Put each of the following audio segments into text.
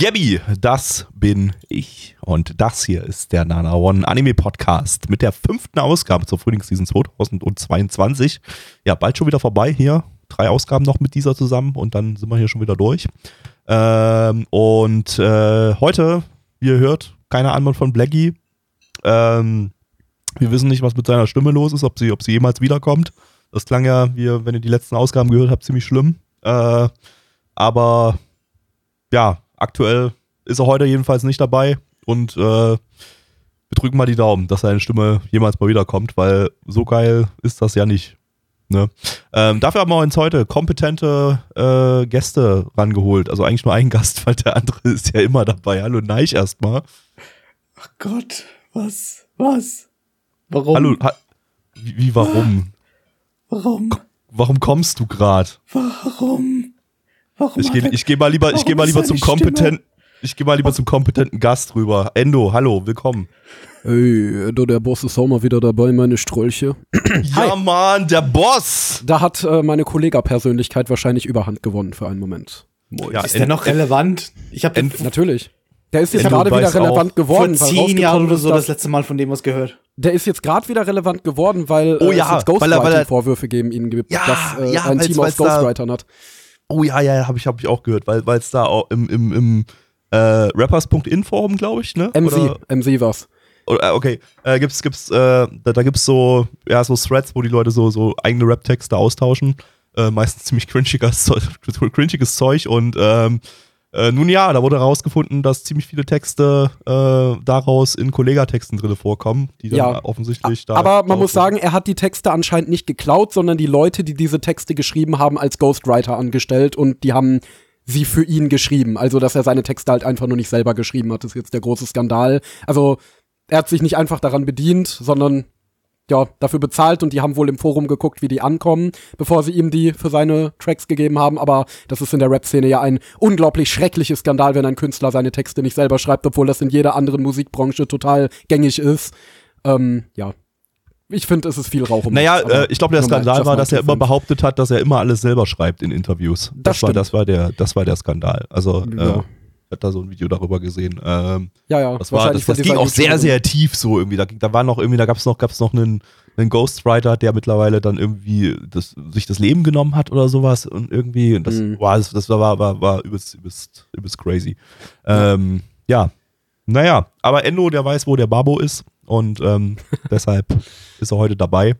Gabby, das bin ich. Und das hier ist der Nana One Anime Podcast mit der fünften Ausgabe zur Frühlingsseason 2022. Ja, bald schon wieder vorbei hier. Drei Ausgaben noch mit dieser zusammen und dann sind wir hier schon wieder durch. Ähm, und äh, heute, wie ihr hört, keine Antwort von Blackie. Ähm, wir wissen nicht, was mit seiner Stimme los ist, ob sie, ob sie jemals wiederkommt. Das klang ja, wie, wenn ihr die letzten Ausgaben gehört habt, ziemlich schlimm. Äh, aber ja, aktuell ist er heute jedenfalls nicht dabei und äh, wir drücken mal die Daumen, dass seine Stimme jemals mal wiederkommt, weil so geil ist das ja nicht. Ne? Ähm, dafür haben wir uns heute kompetente äh, Gäste rangeholt. Also eigentlich nur ein Gast, weil der andere ist ja immer dabei. Hallo Neich erstmal. Ach Gott, was? Was? Warum? Hallo, ha wie, wie warum? Warum? Warum kommst du gerade? Warum? Warum? Ich gehe ich geh mal lieber, ich geh mal lieber zum kompetenten, ich gehe mal lieber zum kompetenten Gast rüber. Endo, hallo, willkommen. Hey, du, der Boss ist auch mal wieder dabei, meine Strolche. Ja, Mann, der Boss! Da hat äh, meine Kollega-Persönlichkeit wahrscheinlich Überhand gewonnen für einen Moment. Moin. Ja, Ist der noch relevant? Ich habe End- Natürlich. Der ist jetzt Endo gerade wieder relevant auch, geworden. vor weil zehn Jahren oder so das letzte Mal von dem was gehört. Der ist jetzt gerade wieder relevant geworden, weil Oh äh, ja, es Ghostwriting-Vorwürfe gegen ihn gibt, Ja, dass äh, ja, ein Team aus Ghostwritern hat. Oh ja, ja, habe ich, hab ich auch gehört, weil es da auch im, im, im äh, Rappers.in Forum, glaube ich, ne? MC, Oder, MC was. oder, äh, okay, äh, gibt's, gibt's, äh, da, da gibt's so, ja, so Threads, wo die Leute so, so eigene Rap-Texte austauschen. Äh, meistens ziemlich cringiges, Zeug- cringiges Zeug und ähm, äh, nun ja, da wurde herausgefunden, dass ziemlich viele Texte äh, daraus in Kollegatexten drin vorkommen, die dann Ja. offensichtlich da. Aber man muss sagen, er hat die Texte anscheinend nicht geklaut, sondern die Leute, die diese Texte geschrieben haben, als Ghostwriter angestellt und die haben sie für ihn geschrieben. Also, dass er seine Texte halt einfach nur nicht selber geschrieben hat, ist jetzt der große Skandal. Also, er hat sich nicht einfach daran bedient, sondern ja, dafür bezahlt und die haben wohl im Forum geguckt, wie die ankommen, bevor sie ihm die für seine Tracks gegeben haben. Aber das ist in der Rap-Szene ja ein unglaublich schreckliches Skandal, wenn ein Künstler seine Texte nicht selber schreibt, obwohl das in jeder anderen Musikbranche total gängig ist. Ähm, ja. Ich finde, es ist viel Rauch um Naja, äh, ich glaube, der Skandal war, dass er immer behauptet hat, dass er immer alles selber schreibt in Interviews. Das war, stimmt. das war der, das war der Skandal. Also, äh, Ja. Ich hab da so ein Video darüber gesehen. Ähm, Ja, ja. das war, das, das ging auch sehr, sehr tief so irgendwie. Da, da war noch irgendwie, da gab es noch, gab's noch einen, einen Ghostwriter, der mittlerweile dann irgendwie das, sich das Leben genommen hat oder sowas und irgendwie, und das, Mhm. war, das, das war, war, war übelst, übelst, übelst crazy. Ähm, ja, naja, aber Endo, der weiß, wo der Babo ist und ähm, deshalb ist er heute dabei.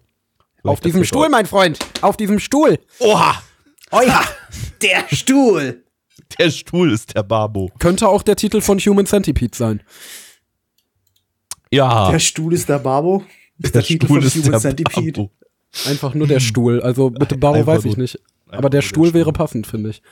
Auf Vielleicht diesem Stuhl, mein Freund. Auf diesem Stuhl. Oha! Oh ja, der Stuhl. Der Stuhl ist der Babo. Könnte auch der Titel von Human Centipede sein. Ja, Der Stuhl ist der Babo. Ist der, Titel von Human Centipede. Babo. Einfach nur der Stuhl. Also bitte Baro Einfach weiß ich nicht. Aber der nur der Stuhl wäre Stuhl. passend, finde ich.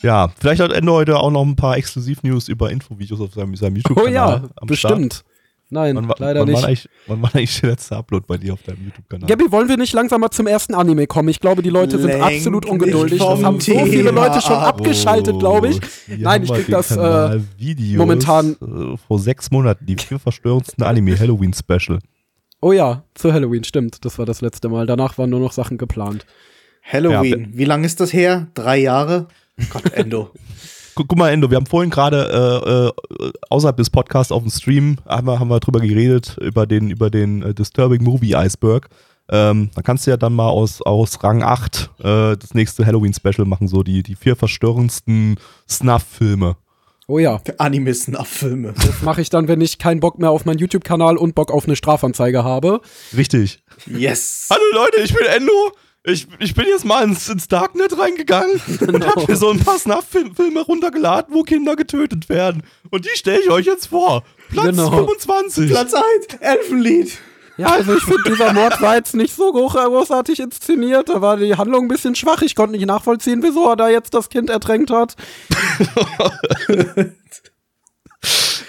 Ja, vielleicht hat Endo heute auch noch ein paar Exklusiv-News über Infovideos auf seinem, seinem Oh YouTube-Kanal. ja, am Start. Nein, Wann, wa- leider wann nicht. War eigentlich, wann war eigentlich der letzte Upload bei dir auf deinem YouTube-Kanal? Gabi, wollen wir nicht langsam mal zum ersten Anime kommen? Ich glaube, die Leute sind Lenk absolut ungeduldig. Das haben so viele Thema Leute schon ab. abgeschaltet, glaube ich. Hier Nein, ich krieg das, äh, Videos, momentan- äh, vor sechs Monaten, die vier verstörendsten Anime-Halloween-Special. Oh ja, zu Halloween, stimmt. Das war das letzte Mal. Danach waren nur noch Sachen geplant. Halloween. Wie lange ist das her? Drei Jahre? Gott, Endo. Guck, mal, Endo, wir haben vorhin gerade äh, äh, außerhalb des Podcasts auf dem Stream haben wir, haben wir drüber geredet, über den, über den äh, Disturbing Movie Iceberg. Ähm, da kannst du ja dann mal aus, aus Rang 8 äh, das nächste Halloween-Special machen, so die, die vier verstörendsten Snuff-Filme. Oh ja, Für Animisten auf Filme. das mache ich dann, wenn ich keinen Bock mehr auf meinen YouTube-Kanal und Bock auf eine Strafanzeige habe. Richtig. Yes. Hallo Leute, ich bin Endo. Ich, ich bin jetzt mal ins, ins Darknet reingegangen und hab mir so ein paar Snuff-Filme runtergeladen, wo Kinder getötet werden. Und die stelle ich euch jetzt vor. Platz Genau. 25. Platz 1, Elfenlied. Ja, also ich finde, dieser Mord war jetzt nicht so groß- großartig inszeniert. Da war die Handlung ein bisschen schwach. Ich konnte nicht nachvollziehen, wieso er da jetzt das Kind ertränkt hat.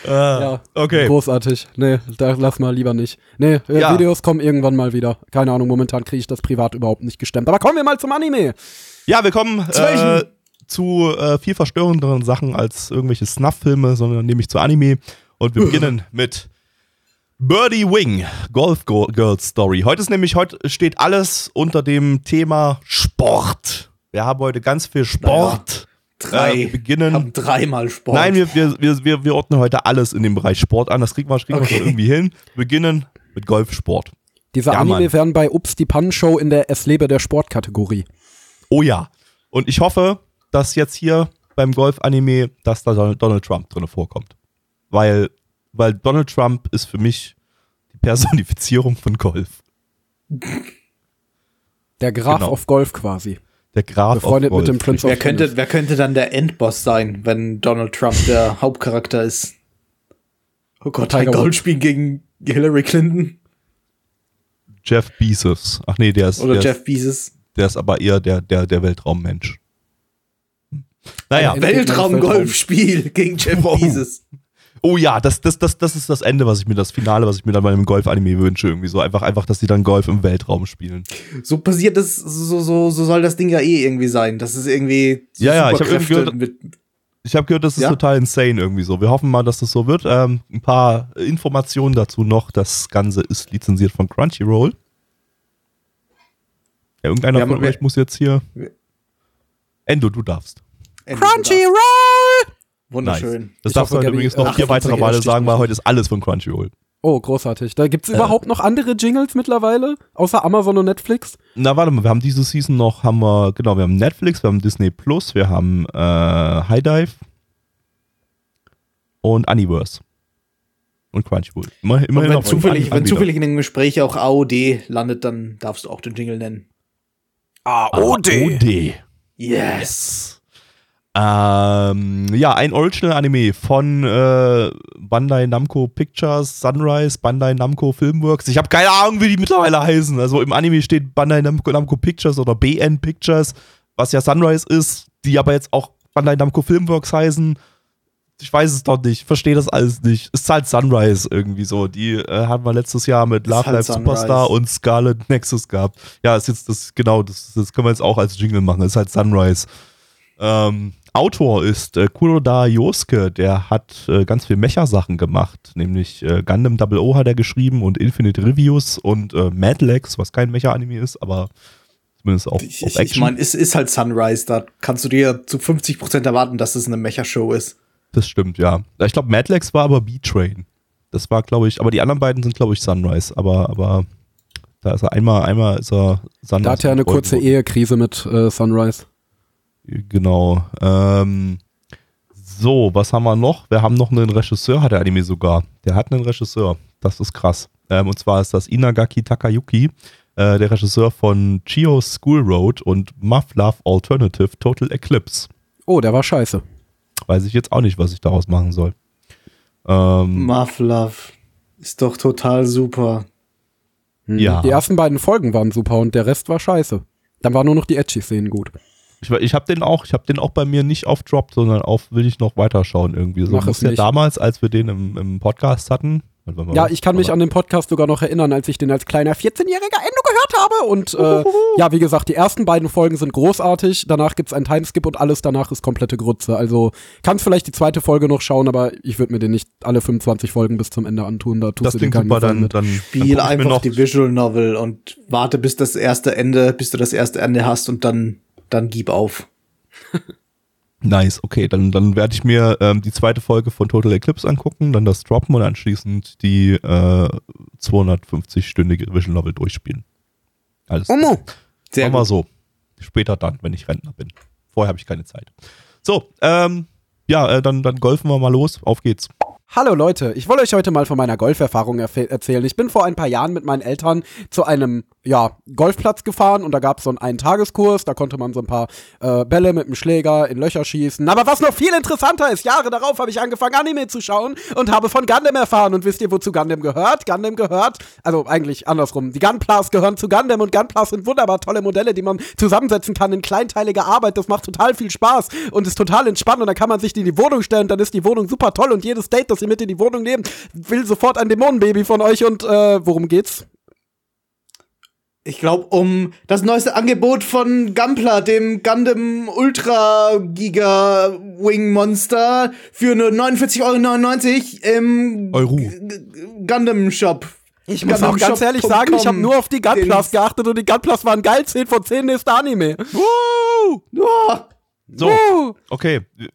ja, okay. großartig. Nee, da lass mal lieber nicht. Nee, äh, Ja. Videos kommen irgendwann mal wieder. Keine Ahnung, momentan kriege ich das privat überhaupt nicht gestemmt. Aber kommen wir mal zum Anime. Ja, wir kommen äh, zu äh, viel verstörenderen Sachen als irgendwelche Snuff-Filme, sondern nämlich zu Anime. Und wir beginnen mit Birdie Wing, Golf Go Girls Story. Heute ist nämlich, heute steht alles unter dem Thema Sport. Wir haben heute ganz viel Sport. Drei. Äh, wir beginnen. haben dreimal Sport. Nein, wir, wir, wir, wir, wir ordnen heute alles in dem Bereich Sport an. Das kriegen wir, kriegen wir Okay. schon irgendwie hin. Wir beginnen mit Golfsport. Diese Ja, Anime Mann. werden bei Ups die Pannenshow in der Es lebe der Sportkategorie. Oh ja. Und ich hoffe, dass jetzt hier beim Golf-Anime, dass da Donald Donald Trump drin vorkommt. Weil, weil Donald Trump ist für mich die Personifizierung von Golf. Der Graf Genau. auf Golf quasi. Der Graf Befreundet mit dem Prince wer, könnte, wer könnte dann der Endboss sein, wenn Donald Trump der Hauptcharakter ist? Oh Gott, ein Tiger. Golfspiel gegen Hillary Clinton Jeff Bezos. Ach nee, der ist, oder der, Jeff ist, Bezos. der ist aber eher der, der, der Weltraummensch. Naja, Ein- Weltraum-Golfspiel gegen Jeff Wow. Bezos. Oh ja, das, das, das, das ist das Ende, was ich mir, das Finale, was ich mir dann bei einem Golf-Anime wünsche. Irgendwie so einfach, einfach, dass die dann Golf im Weltraum spielen. So passiert das, so, so, so soll das Ding ja eh irgendwie sein. Das ist irgendwie so Ja, ja, ich hab irgendwie mit, Ich habe gehört, das ist Ja? total insane irgendwie so. Wir hoffen mal, dass das so wird. Ähm, ein paar Informationen dazu noch. Das Ganze ist lizenziert von Crunchyroll. Ja, irgendeiner haben- von euch muss jetzt hier. Endo, du darfst. Crunchyroll! Wunderschön. Nice. Das Ich darfst du hoffe, Gabi, übrigens noch äh, vier 28 weitere Male sagen, weil heute ist alles von Crunchyroll. Oh, großartig. Da gibt's überhaupt noch andere Jingles mittlerweile? Außer Amazon und Netflix? Na, warte mal, wir haben diese Season noch, haben wir, genau, wir haben Netflix, wir haben Disney Plus, wir haben äh, High Dive und Universe. Und Crunchyroll. Immer, Und immerhin wenn noch zufällig, wenn zufällig in dem Gespräch auch AOD landet, dann darfst du auch den Jingle nennen. OD. Yes. Ähm, ja, ein Original-Anime von äh, Bandai Namco Pictures, Sunrise, Bandai Namco Filmworks. Ich habe keine Ahnung, wie die mittlerweile heißen. Also im Anime steht Bandai Namco, Namco Pictures oder BN Pictures, was ja Sunrise ist, die aber jetzt auch Bandai Namco Filmworks heißen. Ich weiß es doch nicht, verstehe das alles nicht. Es ist halt Sunrise irgendwie so. Die äh, hatten wir letztes Jahr mit Love halt Live. Superstar und Scarlet Nexus gehabt. Ja, ist jetzt das, genau, das, das können wir jetzt auch als Jingle machen. ist halt Sunrise. Ähm, Autor ist äh, Kuroda Yosuke, der hat äh, ganz viel Mecha-Sachen gemacht, nämlich äh, Gundam Double O hat er geschrieben und Infinite Reviews und äh, Mad Lex, was kein Mecha-Anime ist, aber zumindest auf, Ich, auf ich, meine, es ist halt Sunrise. Da kannst du dir zu 50% erwarten, dass es eine Mecha-Show ist. das stimmt, ja. Ich glaube, Mad Lex war aber B-Train. Das war, glaube ich, aber die anderen beiden sind, glaube ich, Sunrise, aber, aber da ist er einmal, einmal ist er Sunrise. Da hat er eine kurze. Ehekrise mit äh, Sunrise. Genau. Ähm, so, was haben wir noch? Wir haben noch einen Regisseur, hat der Anime sogar. Der hat einen Regisseur. Das ist krass. Ähm, und zwar ist das Inagaki Takayuki, äh, der Regisseur von Chio's School Road und Muff Love Alternative Total Eclipse. Oh, der war scheiße. Weiß ich jetzt auch nicht, was ich daraus machen soll. Ähm, Muff-Love ist doch total super. Hm. Ja. Die ersten beiden Folgen waren super und der Rest war scheiße. Dann waren nur noch die Edgy-Szenen gut. Ich ich habe den auch, ich habe den auch bei mir nicht auf Drop, sondern auf will ich noch weiterschauen irgendwie. So Mach muss es ja damals, als wir den im, im Podcast hatten. Ja, ich kann mich an den Podcast sogar noch erinnern, als ich den als kleiner 14-jähriger Endo gehört habe. Und äh, ja, wie gesagt, die ersten beiden Folgen sind großartig. Danach gibt's einen Timeskip und alles danach ist komplette Grütze. Also kannst vielleicht die zweite Folge noch schauen, aber ich würde mir den nicht alle 25 Folgen bis zum Ende antun. Da tust Das du keinen super, dann, dann dann Spiel mir einfach noch, die Visual Novel und warte, bis das erste Ende, bis du das erste Ende hast und dann, dann gib auf. Nice, okay, dann, dann werde ich mir ähm, die zweite Folge von Total Eclipse angucken, dann das droppen und anschließend die äh, 250-stündige Vision Novel durchspielen. Alles. Omo. Sehr Machen wir gut. so. Später dann, wenn ich Rentner bin. Vorher habe ich keine Zeit. So, ähm, ja, äh, dann, dann golfen wir mal los. Auf geht's. Hallo Leute, ich wollte euch heute mal von meiner Golferfahrung erzählen. Ich bin vor ein paar Jahren mit meinen Eltern zu einem ja, Golfplatz gefahren und da gab es so einen Eintageskurs, da konnte man so ein paar äh, Bälle mit dem Schläger in Löcher schießen. Aber was noch viel interessanter ist, Jahre darauf habe ich angefangen Anime zu schauen und habe von Gundam erfahren und wisst ihr, wozu Gundam gehört? Gundam gehört, also eigentlich andersrum, die Gunplas gehören zu Gundam und Gunplas sind wunderbar tolle Modelle, die man zusammensetzen kann in kleinteiliger Arbeit. Das macht total viel Spaß und ist total entspannt und dann kann man sich die in die Wohnung stellen, dann ist die Wohnung super toll und jedes Date, das ihr mit in die Wohnung nehmt, will sofort ein Dämonenbaby von euch und äh, worum geht's? Ich glaube, um das neueste Angebot von Gunpla, dem Gundam Ultra Giga Wing Monster, für nur 49,99 Euro im Euro. Gundam Shop. Ich muss auch ganz ehrlich sagen, ich habe nur auf die Gunplas geachtet und die Gunplas waren geil, 10 von 10 nächster Anime. Woo! Oh, So, Woo! okay. Äh,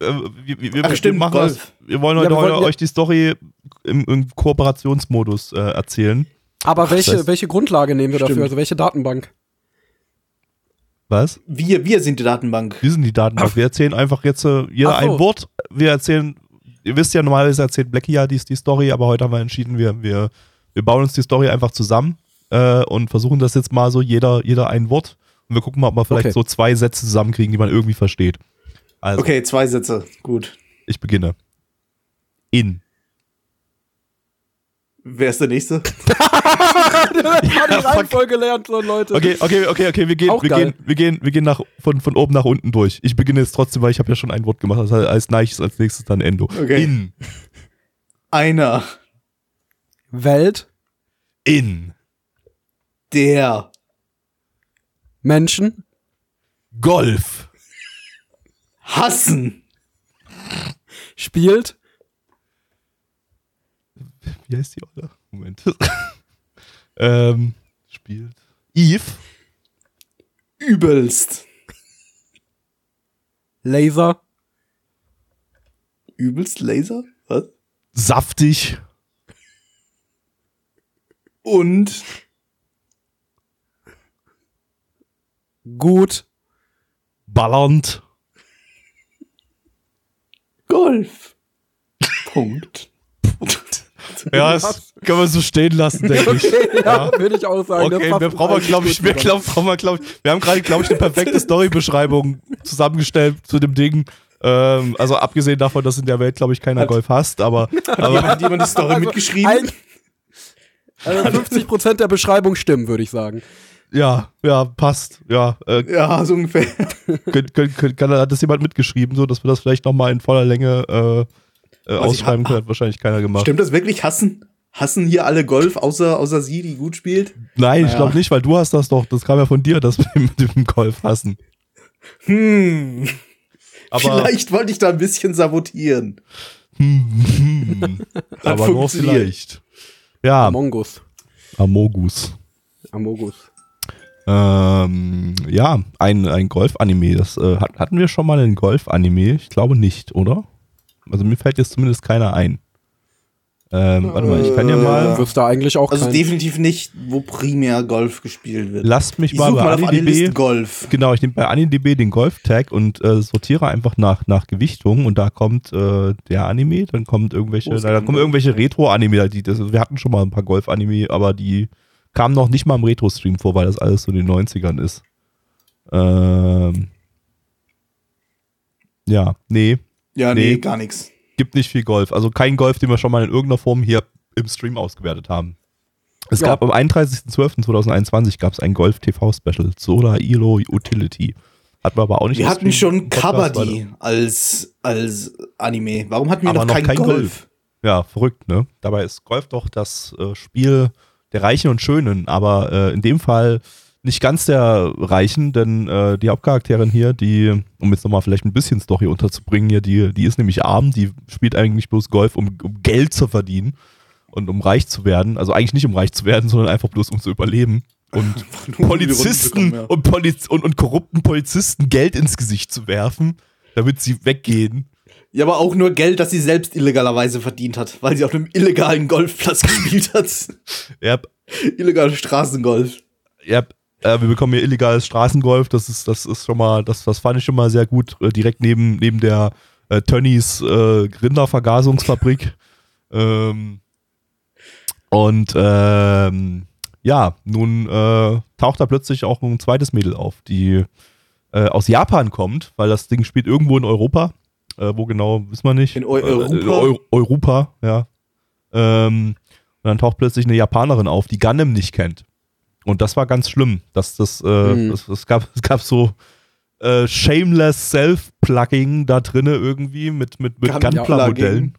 Wir, wir, wir, Ach, stimmt, wir, machen Golf. wir wollen Ja, heute, wir heute wollten ja- euch die Story im, im Kooperationsmodus äh, erzählen. Aber welche, das heißt- welche Grundlage nehmen wir dafür? Stimmt. Also welche Datenbank? Was? wir, wir sind die Datenbank. Wir sind die Datenbank. Wir erzählen einfach jetzt äh, jeder Ach so. ein Wort. Wir erzählen, ihr wisst ja, normalerweise erzählt Blackie ja die, die Story, aber heute haben wir entschieden, wir, wir, wir bauen uns die Story einfach zusammen äh, und versuchen das jetzt mal so, jeder, jeder ein Wort. Und wir gucken mal, ob wir vielleicht Okay. so zwei Sätze zusammenkriegen, die man irgendwie versteht. Also, Okay, zwei Sätze. Gut. ich beginne. In. Wer ist der Nächste? die Reihenfolge lernt so, Leute. Okay, okay, okay, okay, wir gehen, Auch wir geil. gehen, wir gehen, wir gehen nach, von, von oben nach unten durch. Ich beginne jetzt trotzdem, weil ich habe ja schon ein Wort gemacht. Das heißt, als Neiches als nächstes dann Endo. Okay. In. Einer. Welt, In. Der. Menschen, Golf. Hassen. spielt, Wie heißt die Olle? Moment. ähm, spielt. Eve. Übelst. Laser, Übelst Laser? Was? Saftig. Und gut, Ballernd. Golf. Punkt. Ja, das können wir so stehen lassen, denke ich. ja, würde ich auch sagen. Okay, wir brauchen, glaube ich, wir, glaub, brauchen wir, glaub wir haben gerade, glaube ich, eine perfekte Storybeschreibung zusammengestellt zu dem Ding. Ähm, also abgesehen davon, dass in der Welt, glaube ich, keiner Hat- Golf hasst, aber, aber Hat jemand die Story Also, mitgeschrieben? ein- Also 50% der Beschreibung stimmen, würde ich sagen. Ja, ja, passt. Ja, äh, ja, so ungefähr. könnt, könnt, könnt, kann, hat das jemand mitgeschrieben, so dass wir das vielleicht nochmal in voller Länge äh, äh, ich ausschreiben können? Hat wahrscheinlich keiner gemacht. Stimmt das wirklich? Hassen? Hassen hier alle Golf, außer, außer sie, die gut spielt? Nein, ich Naja. glaube nicht, weil du hast das doch, das kam ja von dir, das mit dem, mit dem Golf hassen. Hm. Aber, Vielleicht wollte ich da ein bisschen sabotieren. hm, aber nur funktioniert. vielleicht. Ja, Amongus. Amogus. Amogus. Ähm, ja, ein, ein Golf-Anime. Das äh, hat, hatten wir schon mal einen Golf-Anime? Ich glaube nicht, oder? Also mir fällt jetzt zumindest keiner ein. Ähm, warte mal, ich kann ja Äh, mal. Wüsste eigentlich auch Also definitiv nicht, wo primär Golf gespielt wird. Lasst mich ich mal such bei mal AniDB. Golf. Genau, ich nehme bei AniDB den Golf-Tag und äh, sortiere einfach nach, nach Gewichtung und da kommt äh, der Anime, dann kommt irgendwelche, na, da denn kommen irgendwelche Retro-Anime, die, das, wir hatten schon mal ein paar Golf-Anime, aber die kamen noch nicht mal im Retro-Stream vor, weil das alles so in den 90ern ist. Ähm, ja, nee, Ja, nee, Nee. gar nichts. gibt nicht viel Golf. Also kein Golf, den wir schon mal in irgendeiner Form hier im Stream ausgewertet haben. Es Ja. gab am 31.12.2021 gab es ein Golf-TV-Special, Solar Elo Utility. Hatten wir aber auch nicht Wir hatten schon Kabaddi als, als Anime. Warum hatten wir Aber noch, noch kein, kein Golf? Golf. Ja, verrückt, ne? Dabei ist Golf doch das äh, Spiel der Reichen und Schönen, aber äh, in dem Fall nicht ganz der Reichen, denn äh, die Hauptcharakterin hier, die, um jetzt nochmal vielleicht ein bisschen Story unterzubringen, hier, die, die ist nämlich arm, die spielt eigentlich bloß Golf, um, um Geld zu verdienen und um reich zu werden. Also eigentlich nicht um reich zu werden, sondern einfach bloß um zu überleben. Und Polizisten kommen, ja. und, Poliz und, und korrupten Polizisten Geld ins Gesicht zu werfen, damit sie weggehen. Ja, aber auch nur Geld, das sie selbst illegalerweise verdient hat, weil sie auf einem illegalen Golfplatz gespielt hat. Ja, Illegale Straßengolf. ja, äh, wir bekommen hier illegales Straßengolf. Das ist, das ist schon mal, das, das fand ich schon mal sehr gut. Äh, direkt neben, neben der äh, Tönnies äh, Rindervergasungsfabrik. Ähm, und ähm, ja, nun äh, taucht da plötzlich auch ein zweites Mädel auf, die äh, aus Japan kommt, weil das Ding spielt irgendwo in Europa. Äh, wo genau, wissen wir nicht. In Eu Äh, Europa? Eu Europa, ja. Ähm, und dann taucht plötzlich eine Japanerin auf, die Gundam nicht kennt. Und das war ganz schlimm. Dass das, äh, Mhm. es, es, gab, es gab so äh, shameless Self-Plugging da drinne irgendwie mit, mit, mit Gun- Gunpla-Modellen.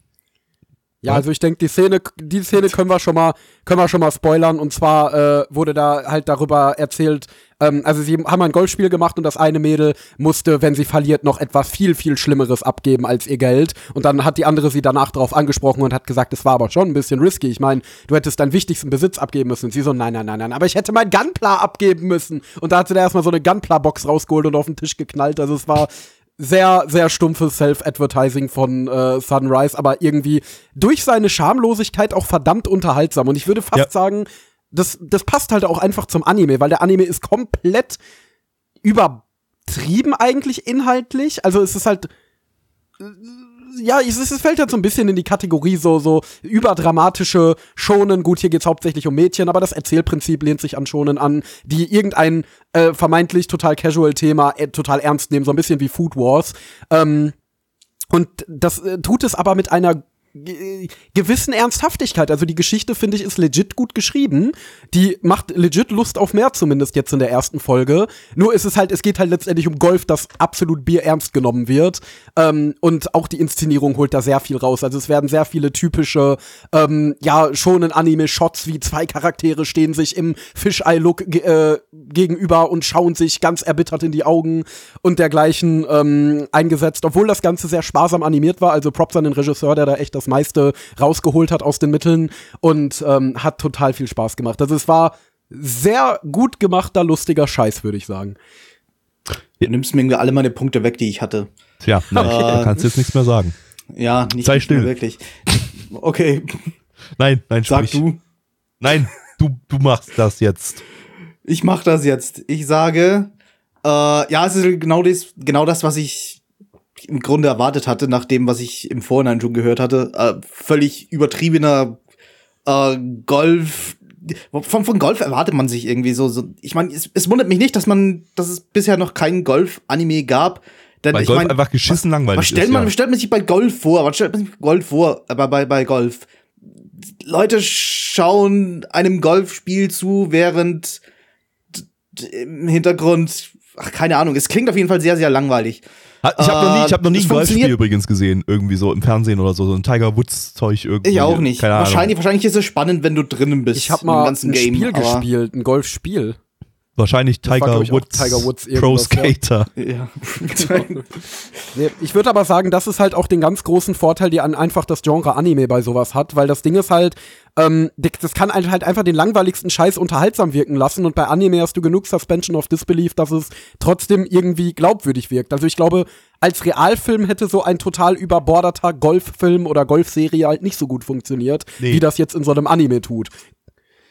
Ja, also ich denke, die Szene, die Szene können wir schon mal, können wir schon mal spoilern. Und zwar äh, wurde da halt darüber erzählt, ähm, also sie haben ein Golfspiel gemacht und das eine Mädel musste, wenn sie verliert, noch etwas viel, viel Schlimmeres abgeben als ihr Geld. Und dann hat die andere sie danach darauf angesprochen und hat gesagt, es war aber schon ein bisschen risky. Ich meine, du hättest deinen wichtigsten Besitz abgeben müssen. Und sie so, nein, nein, nein, nein, aber ich hätte mein Gunpla abgeben müssen. Und da hat sie da erstmal so eine Gunpla-Box rausgeholt und auf den Tisch geknallt. Also es war sehr, sehr stumpfes Self-Advertising von äh, Sunrise, aber irgendwie durch seine Schamlosigkeit auch verdammt unterhaltsam. Und ich würde fast Ja. sagen, das, das passt halt auch einfach zum Anime, weil der Anime ist komplett übertrieben eigentlich inhaltlich. Also es ist halt äh, ja, es, es fällt halt so ein bisschen in die Kategorie so, so überdramatische Schonen. Gut, hier geht's hauptsächlich um Mädchen, aber das Erzählprinzip lehnt sich an Schonen an, die irgendein äh, vermeintlich total casual Thema äh, total ernst nehmen, so ein bisschen wie Food Wars. Ähm, und das äh, tut es aber mit einer gewissen Ernsthaftigkeit. Also die Geschichte, finde ich, ist legit gut geschrieben. Die macht legit Lust auf mehr, zumindest jetzt in der ersten Folge. Nur ist es halt, es geht halt letztendlich um Golf, das absolut bierernst genommen wird. Ähm, und auch die Inszenierung holt da sehr viel raus. Also es werden sehr viele typische, ähm, ja, schonen Anime-Shots, wie zwei Charaktere stehen sich im Fisheye-Look äh, gegenüber und schauen sich ganz erbittert in die Augen und dergleichen ähm, eingesetzt. Obwohl das Ganze sehr sparsam animiert war. Also Props an den Regisseur, der da echt das meiste rausgeholt hat aus den Mitteln und ähm, hat total viel Spaß gemacht. Also es war sehr gut gemachter, lustiger Scheiß, würde ich sagen. Du nimmst mir alle meine Punkte weg, die ich hatte. Tja, nein, da kannst du jetzt nichts mehr sagen. Ja, nicht, Sei still. wirklich. Okay, Nein, nein, sag sprich. du. Nein, du, du machst das jetzt. Ich mach das jetzt. Ich sage, äh, ja, es ist genau das, genau das, was ich im Grunde erwartet hatte, nach dem, was ich im Vorhinein schon gehört hatte. Äh, völlig übertriebener äh, Golf. Von, von Golf erwartet man sich irgendwie so. so ich meine, es, es wundert mich nicht, dass man, dass es bisher noch keinen Golf-Anime gab. Denn Weil ich Golf mein, einfach geschissen langweilig was stellt ist. man, ja. was stellt man sich bei Golf vor? Was stellt man sich bei Golf vor? Aber bei, bei Golf. Leute schauen einem Golfspiel zu, während im Hintergrund, ach, keine Ahnung, es klingt auf jeden Fall sehr, sehr langweilig. Ha- Ich habe noch nie, ich hab noch nie ein Golfspiel übrigens gesehen, irgendwie so im Fernsehen oder so, so ein Tiger Woods Zeug irgendwie. Ich auch nicht. Keine Ahnung. Wahrscheinlich, wahrscheinlich ist es spannend, wenn du drinnen bist. Ich habe im mal ganzen ein Game, Spiel gespielt, ein Golfspiel. Wahrscheinlich war, Tiger auch Woods, Tiger Woods Pro. Skater. Ja. Nee, ich würde aber sagen, das ist halt auch den ganz großen Vorteil, die an einfach das Genre Anime bei sowas hat, weil das Ding ist halt, ähm, das kann halt halt einfach den langweiligsten Scheiß unterhaltsam wirken lassen und bei Anime hast du genug Suspension of Disbelief, dass es trotzdem irgendwie glaubwürdig wirkt. Also ich glaube, als Realfilm hätte so ein total überborderter Golffilm oder Golfserie halt nicht so gut funktioniert, Nee. wie das jetzt in so einem Anime tut.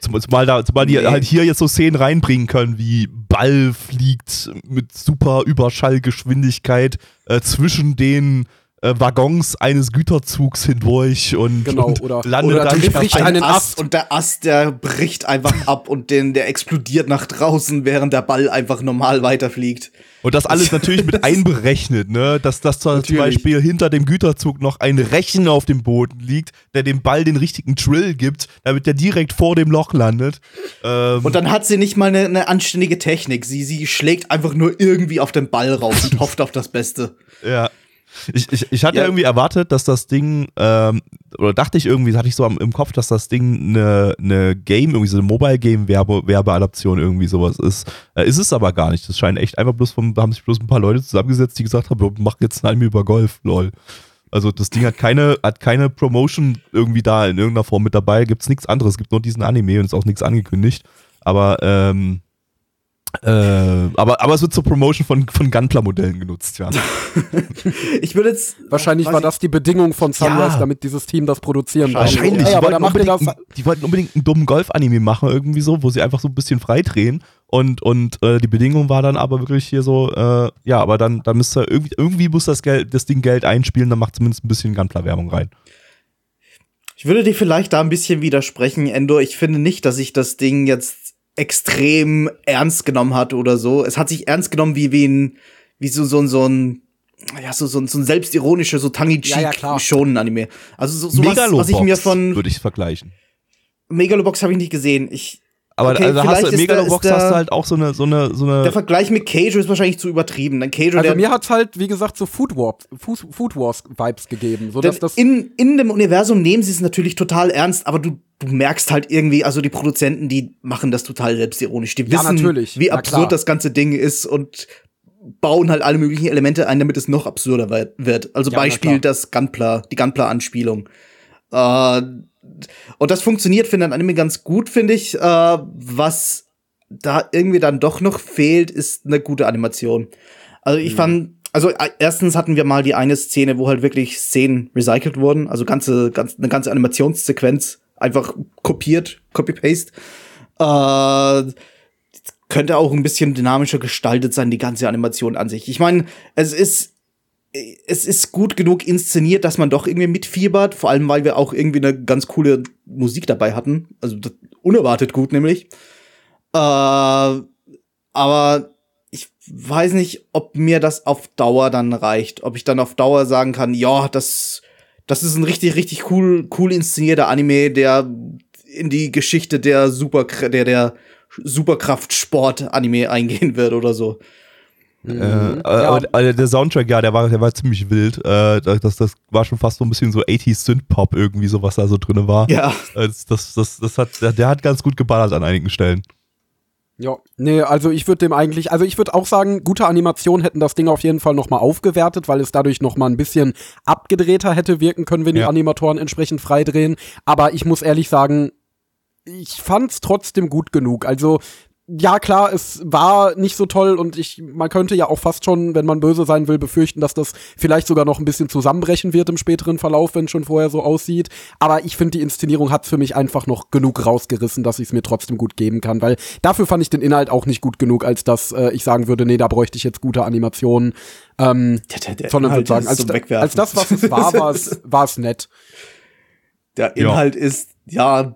Zum- Zumal, da, zumal die Nee. halt hier jetzt so Szenen reinbringen können, wie Ball fliegt mit super Überschallgeschwindigkeit äh, zwischen den äh, Waggons eines Güterzugs hindurch und, Genau, und oder- landet oder dann Ein einen Ast, Ast. und der Ast, der bricht einfach ab und den, der explodiert nach draußen, während der Ball einfach normal weiterfliegt. Und das alles natürlich mit einberechnet, ne? Dass, dass zwar zum Natürlich. Beispiel hinter dem Güterzug noch ein Rechen auf dem Boden liegt, der dem Ball den richtigen Drill gibt, damit der direkt vor dem Loch landet. Ähm, Und dann hat sie nicht mal eine, eine anständige Technik. Sie, sie schlägt einfach nur irgendwie auf den Ball rauf und hofft auf das Beste. Ja. Ich, ich, ich hatte Ja. irgendwie erwartet, dass das Ding, ähm, oder dachte ich irgendwie, hatte ich so im Kopf, dass das Ding eine, eine Game, irgendwie so eine Mobile-Game-Werbeadaption irgendwie sowas ist. Äh, ist es aber gar nicht. Das scheint echt einfach bloß vom, da haben sich bloß ein paar Leute zusammengesetzt, die gesagt haben, wir machen jetzt ein Anime über Golf, lol. Also das Ding hat keine, hat keine Promotion irgendwie da in irgendeiner Form mit dabei, gibt's nichts anderes, es gibt nur diesen Anime und ist auch nichts angekündigt. Aber, ähm, äh, aber, aber es wird zur Promotion von, von Gunpla-Modellen genutzt, ja. Ich würde jetzt. Wahrscheinlich war ich- das die Bedingung von Sunrise, Ja. damit dieses Team das produzieren darf. Wahrscheinlich. Ey, die, aber wollten macht ihr das. unbedingt, die wollten unbedingt einen dummen Golf-Anime machen, irgendwie so, wo sie einfach so ein bisschen freidrehen. Und, und äh, die Bedingung war dann aber wirklich hier so, äh, ja, aber dann, dann müsste irgendwie, irgendwie muss das Geld, das Ding Geld einspielen, dann macht zumindest ein bisschen Gunpla-Werbung rein. Ich würde dir vielleicht da ein bisschen widersprechen, Endo. Ich finde nicht, dass sich das Ding jetzt extrem ernst genommen hat oder so. Es hat sich ernst genommen wie, wie ein, wie so, so, so ein, ja, so, so, so ein selbstironischer, so tangy Ja, ja, klar. Shonen Anime. Also so, so was, was ich mir von würde ich vergleichen. Megalobox habe ich nicht gesehen. Ich, Aber Okay, also hast du, der- Megalobox der- hast du halt auch so eine, so eine, so der eine. Vergleich mit Keijo ist wahrscheinlich zu übertrieben. Denn Keijo, Also der, mir hat's halt, wie gesagt, so Food Wars, Food, Wars Vibes gegeben, so dass das in, in dem Universum nehmen sie es natürlich total ernst, aber du, du merkst halt irgendwie, also die Produzenten, die machen das total selbstironisch. Die Ja, wissen, natürlich. wie absurd das ganze Ding ist und bauen halt alle möglichen Elemente ein, damit es noch absurder wird. Also Ja, Beispiel das Gunpla, die Gunpla-Anspielung. Äh, und das funktioniert für ein Anime ganz gut, finde ich. Äh, was da irgendwie dann doch noch fehlt, ist eine gute Animation. Also Mhm. ich fand, also äh, erstens hatten wir mal die eine Szene, wo halt wirklich Szenen recycelt wurden, also ganze, ganz, eine ganze Animationssequenz einfach kopiert, copy-paste. Äh, könnte auch ein bisschen dynamischer gestaltet sein, die ganze Animation an sich. Ich meine, es ist es ist gut genug inszeniert, dass man doch irgendwie mitfiebert, vor allem weil wir auch irgendwie eine ganz coole Musik dabei hatten, also unerwartet gut nämlich. Äh, aber ich weiß nicht, ob mir das auf Dauer dann reicht, ob ich dann auf Dauer sagen kann, ja, das das ist ein richtig richtig cool cool inszenierter Anime, der in die Geschichte der Super der der Superkraft-Sport Anime eingehen wird oder so. Äh, Ja. äh, der Soundtrack, ja, der war, der war ziemlich wild. Äh, das, das war schon fast so ein bisschen so 80s Synth-Pop irgendwie, so was da so drin war. Ja, Äh, Das, das, das, das hat, der, hat ganz gut geballert an einigen Stellen. Ja, nee, also ich würde dem eigentlich, also ich würde auch sagen, gute Animationen hätten das Ding auf jeden Fall noch mal aufgewertet, weil es dadurch noch mal ein bisschen abgedrehter hätte wirken können, wenn die Ja. Animatoren entsprechend freidrehen. Aber ich muss ehrlich sagen, ich fand's trotzdem gut genug. Also ja, klar, es war nicht so toll und ich, man könnte ja auch fast schon, wenn man böse sein will, befürchten, dass das vielleicht sogar noch ein bisschen zusammenbrechen wird im späteren Verlauf, wenn es schon vorher so aussieht. Aber ich finde, die Inszenierung hat für mich einfach noch genug rausgerissen, dass ich es mir trotzdem gut geben kann, weil dafür fand ich den Inhalt auch nicht gut genug, als dass äh, ich sagen würde, nee, da bräuchte ich jetzt gute Animationen. Ähm, Der, der, der sondern würde sagen, als, als das, was es war, war es, war es nett. Der Ja. Inhalt ist, ja,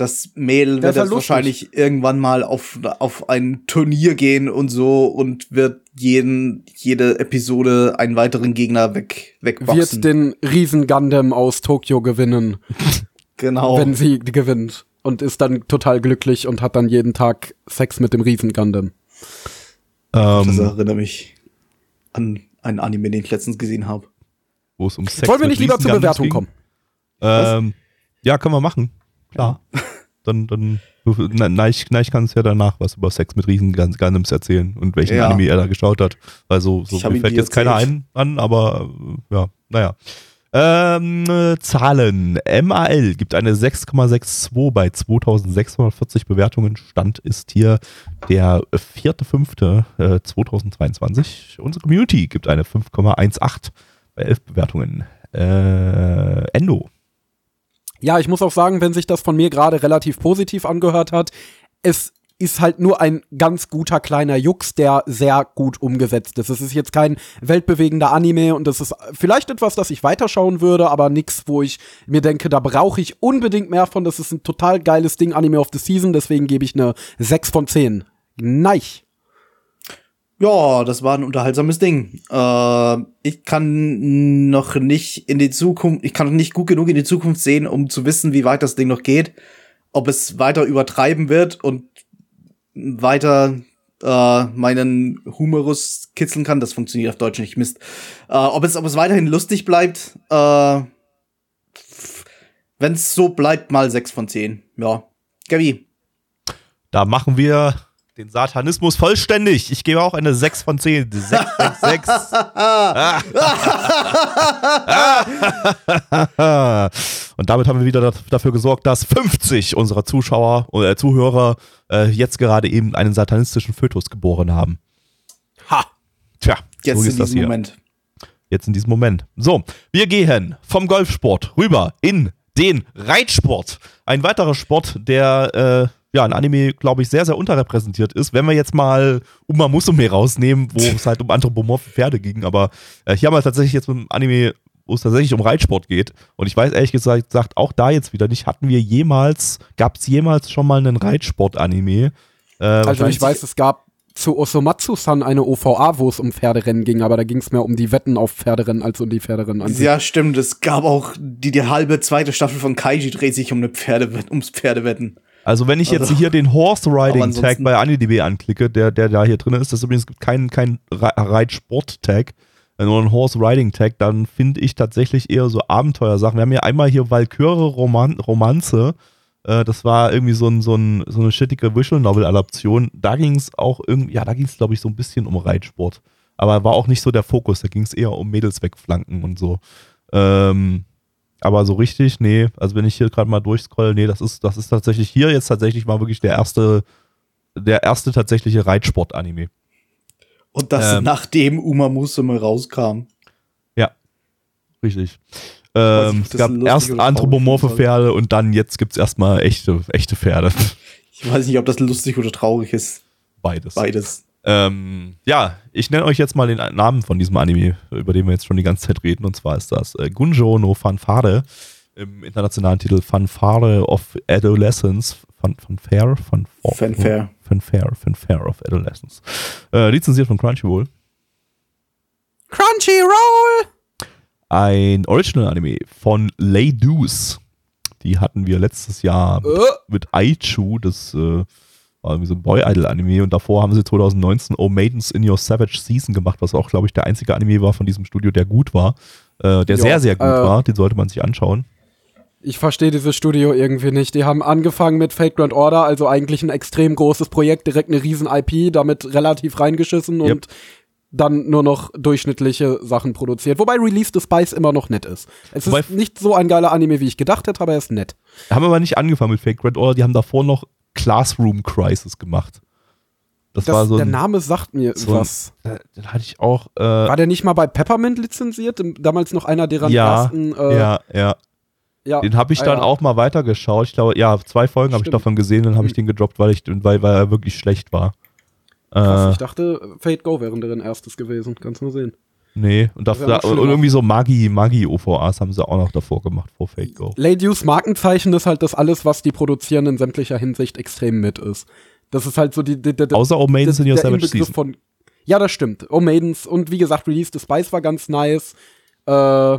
das Mädel wird jetzt wahrscheinlich irgendwann mal auf, auf ein Turnier gehen und so und wird jeden, jede Episode einen weiteren Gegner weg, wegboxen. Wird den Riesen Gundam aus Tokio gewinnen. genau. wenn sie gewinnt und ist dann total glücklich und hat dann jeden Tag Sex mit dem Riesen Gundam. das Ähm, erinnert mich an einen Anime, den ich letztens gesehen habe. wo es um Sex Wollen wir nicht lieber zur Bewertung ging. kommen? Ähm, ja, können wir machen. Klar. dann, dann, na, Neich, Neich kann es ja danach was über Sex mit Riesen-Gundams erzählen und welchen Ja. Anime er da geschaut hat. Also, so mir fällt jetzt keiner ein an, aber äh, ja, naja. Ähm, äh, Zahlen. MAL gibt eine 6,62 bei 2640 Bewertungen. Stand ist hier der 4.5.2022. Unsere Community gibt eine 5,18 bei 11 Bewertungen. Äh, Endo. Ja, ich muss auch sagen, wenn sich das von mir gerade relativ positiv angehört hat, es ist halt nur ein ganz guter kleiner Jux, der sehr gut umgesetzt ist. Es ist jetzt kein weltbewegender Anime und das ist vielleicht etwas, das ich weiterschauen würde, aber nix, wo ich mir denke, da brauche ich unbedingt mehr von. Das ist ein total geiles Ding, Anime of the Season, deswegen gebe ich eine 6 von 10. Neich. Ja, das war ein unterhaltsames Ding. Äh, ich kann noch nicht in die Zukunft, ich kann noch nicht gut genug in die Zukunft sehen, um zu wissen, wie weit das Ding noch geht. Ob es weiter übertreiben wird und weiter äh, meinen Humorus kitzeln kann. Das funktioniert auf Deutsch nicht, Mist. Äh, ob, es, ob es weiterhin lustig bleibt, äh, wenn es so bleibt, mal 6 von 10. Ja. Gabi. Da machen wir den Satanismus vollständig. Ich gebe auch eine 6 von 10. 6, 6, 6. Und damit haben wir wieder da- dafür gesorgt, dass 50 unserer Zuschauer oder Zuhörer äh, jetzt gerade eben einen satanistischen Fötus geboren haben. Ha! Tja, Jetzt so in diesem. Moment. Jetzt in diesem Moment. So, wir gehen vom Golfsport rüber in den Reitsport. Ein weiterer Sport, der äh, ja in Anime, glaube ich, sehr, sehr unterrepräsentiert ist. Wenn wir jetzt mal Uma Musume rausnehmen, wo es halt um anthropomorphe Pferde ging. Aber äh, hier haben wir tatsächlich jetzt mit einem Anime wo es tatsächlich um Reitsport geht. Und ich weiß ehrlich gesagt, sagt, auch da jetzt wieder nicht, hatten wir jemals, gab es jemals schon mal einen Reitsport-Anime? Äh, Also ich weiß, es gab zu Osomatsu-san eine OVA, wo es um Pferderennen ging, aber da ging es mehr um die Wetten auf Pferderennen als um die Pferderennen an sich. Ja, stimmt. Es gab auch die, die halbe zweite Staffel von Kaiji dreht sich um eine Pferdewett, ums Pferdewetten. Also wenn ich jetzt Also- hier den Horse Riding Tag bei AniDB anklicke, der, der da hier drin ist, das ist übrigens kein, kein Re- Reitsport Tag, äh, nur ein Horse Riding Tag, dann finde ich tatsächlich eher so Abenteuersachen. Wir haben hier einmal hier Valkyrie Roman Romanze, äh, das war irgendwie so, ein, so, ein, so eine shittige Visual Novel Adaption. Da ging es auch irgendwie, ja, da ging es glaube ich so ein bisschen um Reitsport. Aber war auch nicht so der Fokus, da ging es eher um Mädels wegflanken und so. Ähm, aber so richtig, nee, also wenn ich hier gerade mal durchscroll, nee, das ist, das ist tatsächlich hier jetzt tatsächlich mal wirklich der erste, der erste tatsächliche Reitsport-Anime. Und das Ähm. nachdem Uma Musume rauskam. Ja, richtig. weiß Ähm, es gab erst anthropomorphe. Pferde und dann jetzt gibt es erstmal echte, echte Pferde. Ich weiß nicht, ob das lustig oder traurig ist. Beides. Beides. Ähm, ja, ich nenne euch jetzt mal den Namen von diesem Anime, über den wir jetzt schon die ganze Zeit reden. Und zwar ist das äh, Gunjo no Fanfare. Im internationalen Titel Fanfare of Adolescence. Fan, Fanfare? Fan, Fanfare. Fanfare. Fanfare of Adolescence. Äh, lizenziert von Crunchyroll. Crunchyroll! Ein Original-Anime von Lay Deuce. Die hatten wir letztes Jahr mit, Äh. mit Aichu, das äh, war irgendwie so ein Boy-Idol-Anime. Und davor haben sie 2019 Oh Maidens in Your Savage Season gemacht, was auch, glaube ich, der einzige Anime war von diesem Studio, der gut war. Äh, der Ja, sehr, sehr gut äh, war. Den sollte man sich anschauen. Ich verstehe dieses Studio irgendwie nicht. Die haben angefangen mit Fate Grand Order, also eigentlich ein extrem großes Projekt, direkt eine riesen IP, damit relativ reingeschissen Yep. und dann nur noch durchschnittliche Sachen produziert. Wobei Release the Spice immer noch nett ist. Es Wobei- ist nicht so ein geiler Anime, wie ich gedacht hätte, aber er ist nett. Haben aber nicht angefangen mit Fake Grand Order, die haben davor noch Classroom Crisis gemacht. Das, Das, war so der ein, Name sagt mir so ein- was. äh, den hatte ich auch. Äh, War der nicht mal bei Peppermint lizenziert? Damals noch einer deren ja, ersten. Äh, ja, ja. ja. Den habe ich Ah, dann ja. auch mal weitergeschaut. Ich glaube, ja, zwei Folgen habe ich davon gesehen, dann habe ich Hm. den gedroppt, weil, ich, weil, weil er wirklich schlecht war. Krass, Äh, ich dachte, Fate Go wäre deren erstes gewesen. Kannst nur sehen. Nee, und, Das da, und irgendwie so Magi, Magi OVAs haben sie auch noch davor gemacht, vor Fate Go. Ladies Markenzeichen ist halt das alles, was die produzieren in sämtlicher Hinsicht extrem mit ist. Das ist halt so die, die, die, Außer Oh Maidens in Your Savage Season. von Ja, das stimmt. Oh Maidens und wie gesagt, Release the Spice war ganz nice. Äh,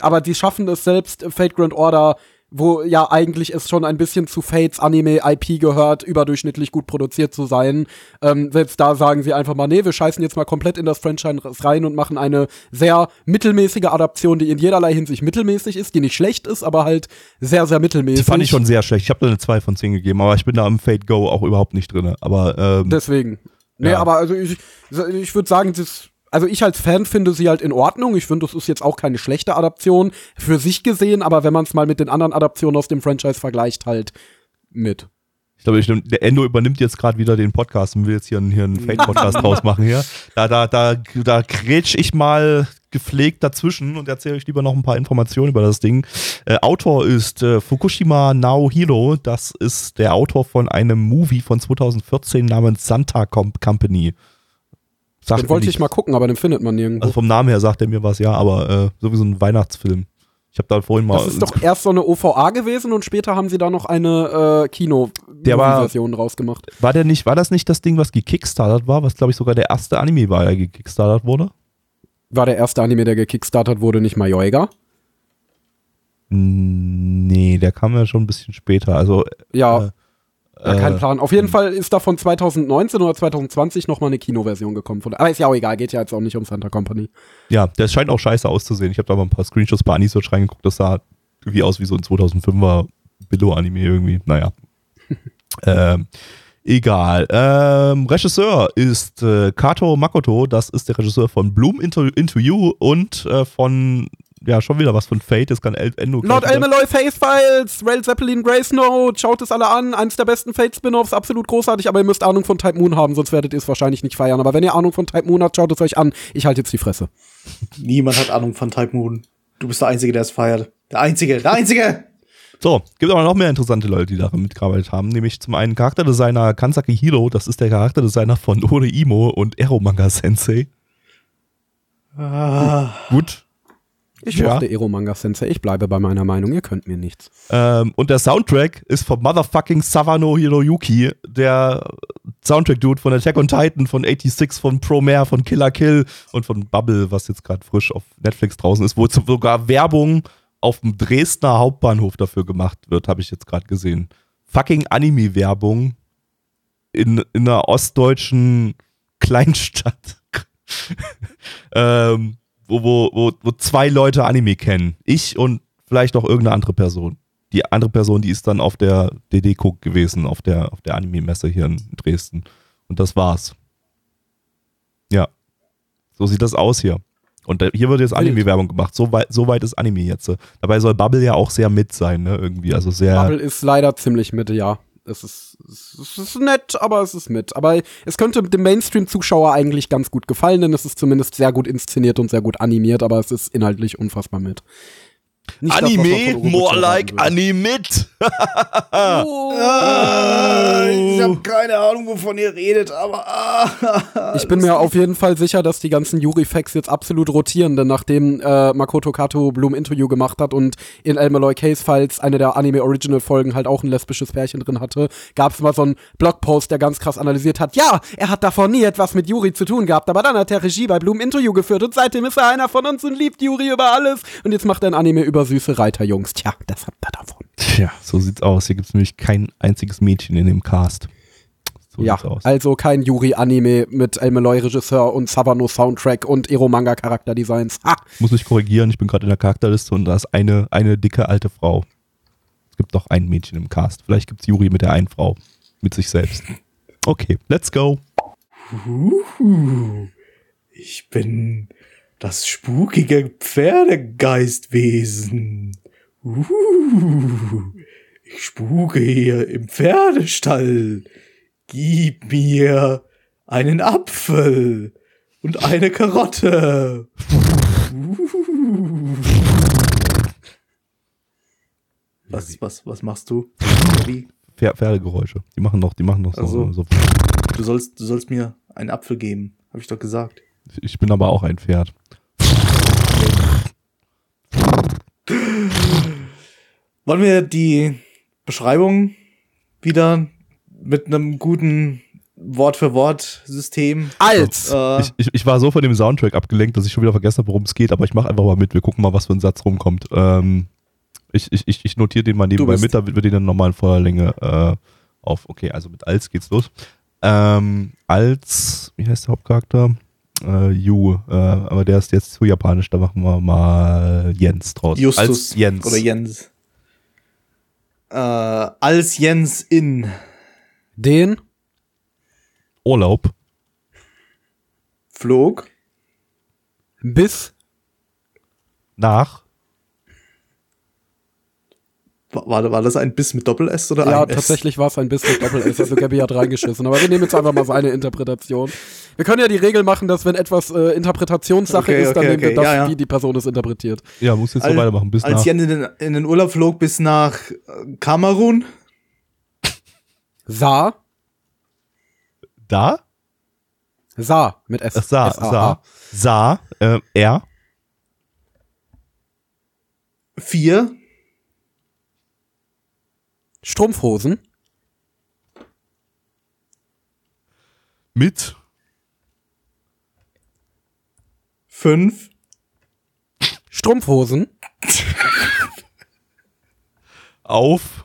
aber die schaffen es selbst, Fate Grand Order, wo ja eigentlich es schon ein bisschen zu Fates Anime IP gehört, überdurchschnittlich gut produziert zu sein. Ähm, selbst da sagen sie einfach mal, nee, wir scheißen jetzt mal komplett in das Franchise rein und machen eine sehr mittelmäßige Adaption, die in jederlei Hinsicht mittelmäßig ist, die nicht schlecht ist, aber halt sehr, sehr Die mittelmäßig. fand ich schon sehr schlecht. Ich habe da eine 2 von 10 gegeben, aber ich bin da am Fate Go auch überhaupt nicht drin. Aber ähm, Deswegen. Nee, Ja. aber also ich, ich würde sagen, das, also ich als Fan finde sie halt in Ordnung. Ich finde, das ist jetzt auch keine schlechte Adaption für sich gesehen, aber wenn man es mal mit den anderen Adaptionen aus dem Franchise vergleicht, halt mit. ich glaube, ich, nehm- der Endo übernimmt jetzt gerade wieder den Podcast und will jetzt hier einen, hier einen Fate-Podcast draus machen hier. Da, da, da, da grätsch ich mal gepflegt dazwischen und erzähle euch lieber noch ein paar Informationen über das Ding. Äh, Autor ist äh, Fukushima Naohiro. Das ist der Autor von einem Movie von 2014 namens Santa Com Company. Sagt Den wollte ich mal gucken, aber den findet man nirgendwo. Also vom Namen her sagt er mir was, ja, aber äh, so wie so ein Weihnachtsfilm. Ich habe da vorhin mal. das ist doch erst so eine OVA gewesen und später haben sie da noch eine äh, Kino-Version rausgemacht. war der nicht, war das nicht das Ding, was gekickstartet war, was glaube ich sogar der erste Anime war, der gekickstartet wurde? War der erste Anime, der gekickstartet wurde, nicht Majoiga? Nee, der kam ja schon ein bisschen später. Also, Ja, äh, ja, kein äh, Plan. Auf jeden Fall ist da von 2019 oder 2020 noch mal eine Kinoversion gekommen. Von, aber ist ja auch egal, geht ja jetzt auch nicht um Santa Company. Ja, der scheint auch scheiße auszusehen. Ich habe da mal ein paar Screenshots bei Anisearch reingeguckt. Das sah irgendwie aus wie so ein 2005er Billo-Anime irgendwie. Naja. ähm, egal. Ähm, Regisseur ist äh, Kato Makoto. Das ist der Regisseur von Bloom Into, Into You und äh, von, ja, schon wieder was von Fate. Das kann El Endo Lord Elmeloy Face Files, Rail Zeppelin Grace Note, schaut es alle an. Eins der besten Fate-Spin-Offs, absolut großartig, aber ihr müsst Ahnung von Type Moon haben, sonst werdet ihr es wahrscheinlich nicht feiern. Aber wenn ihr Ahnung von Type Moon habt, schaut es euch an. Ich halte jetzt die Fresse. Niemand hat Ahnung von Type Moon. Du bist der Einzige, der es feiert. Der Einzige, der Einzige! So, gibt aber noch mehr interessante Leute, die daran mitgearbeitet haben. Nämlich zum einen Charakterdesigner Kansaki Hiro, das ist der Charakterdesigner von Ore Imo und Ero Manga Sensei. Ah, Gut. Ich Ja. mochte Ero Manga Sensei. Ich bleibe bei meiner Meinung. Ihr könnt mir nichts. Ähm, und der Soundtrack ist vom Motherfucking Savano Hiroyuki, der Soundtrack-Dude von Attack on Titan, von 86, von Promare, von Killer Kill und von Bubble, was jetzt gerade frisch auf Netflix draußen ist, wo sogar Werbung auf dem Dresdner Hauptbahnhof dafür gemacht wird, habe ich jetzt gerade gesehen. Fucking Anime-Werbung in, in einer ostdeutschen Kleinstadt. ähm, wo, wo, wo, wo zwei Leute Anime kennen. Ich und vielleicht noch irgendeine andere Person. Die andere Person, die ist dann auf der DD-Cook gewesen, auf der, auf der Anime-Messe hier in Dresden. Und das war's. Ja. So sieht das aus hier. Und hier wird jetzt Anime-Werbung gemacht. So weit, so weit ist Anime jetzt. Dabei soll Bubble ja auch sehr mit sein, ne? Irgendwie. Also sehr. Bubble ist leider ziemlich Mitte, ja. Es ist, es ist nett, aber es ist mit. Aber es könnte dem Mainstream-Zuschauer eigentlich ganz gut gefallen, denn es ist zumindest sehr gut inszeniert und sehr gut animiert, aber es ist inhaltlich unfassbar mit. Nicht das, Anime, Urobuchi more like. Animit. Ah, ich habe keine Ahnung, wovon ihr redet, aber ah, Ich bin mir auf jeden Fall sicher, dass die ganzen Yuri-Facts jetzt absolut rotieren, denn nachdem äh, Makoto Kato Bloom Interview gemacht hat und in El Malloy Case Files eine der Anime-Original-Folgen halt auch ein lesbisches Pärchen drin hatte, gab es mal so einen Blogpost, der ganz krass analysiert hat, ja, er hat davor nie etwas mit Yuri zu tun gehabt, aber dann hat er Regie bei Bloom Interview geführt und seitdem ist er einer von uns und liebt Yuri über alles und jetzt macht er ein Anime über süße Reiterjungs. Tja, das habt ihr davon. Tja, so sieht's aus. Hier gibt's nämlich kein einziges Mädchen in dem Cast. So ja, sieht's aus. also kein Yuri-Anime mit El Malloy Regisseur und Savano Soundtrack und Ero-Manga Charakterdesigns. Ha! muss mich korrigieren, ich bin gerade in der Charakterliste und da ist eine, eine dicke alte Frau. Es gibt doch ein Mädchen im Cast. Vielleicht gibt's Juri mit der einen Frau. Mit sich selbst. Okay, let's go. ich bin das spukige Pferdegeistwesen. Uh, ich spuke hier im Pferdestall. Gib mir einen Apfel und eine Karotte. Uh. Was, was, was machst du? Wie? Pferdegeräusche. Die machen doch, die machen doch so, Ach so. so. Du sollst, du sollst mir einen Apfel geben, habe ich doch gesagt. Ich bin aber auch ein Pferd. Wollen wir die Beschreibung wieder mit einem guten Wort-für-Wort-System? Als Äh, Ich, ich, ich war so von dem Soundtrack abgelenkt, dass ich schon wieder vergessen habe, worum es geht, aber ich mache einfach mal mit. Wir gucken mal, was für ein Satz rumkommt. Ähm, ich, ich, ich, ich notiere den mal nebenbei mit, damit wir den in der normalen Vorlänge äh, auf. Okay, also mit als geht's los. Ähm, als, wie heißt der Hauptcharakter? Äh, Yu, äh, aber der ist jetzt zu japanisch, da machen wir mal Jens draus. Justus als Jens. oder Jens. Äh, als Jens in den Urlaub. flog, bis Nach. war, war das ein Biss mit Doppel-S oder ja, ein S? tatsächlich war es ein bisschen Doppel-S, also Gabby hat reingeschissen. Aber wir nehmen jetzt einfach mal seine Interpretation. Wir können ja die Regel machen, dass wenn etwas äh, Interpretationssache Okay, ist, dann okay, nehmen wir das, ja, ja. wie die Person es interpretiert. Ja, muss jetzt so weitermachen. Bis als nach. Jens in den, in den Urlaub flog bis nach äh, Kamerun, Sah, Da? sah mit S. Sah, S-A-A. sah. Sah. Äh, er. vier, Strumpfhosen, Mit. Fünf, Strumpfhosen, Auf.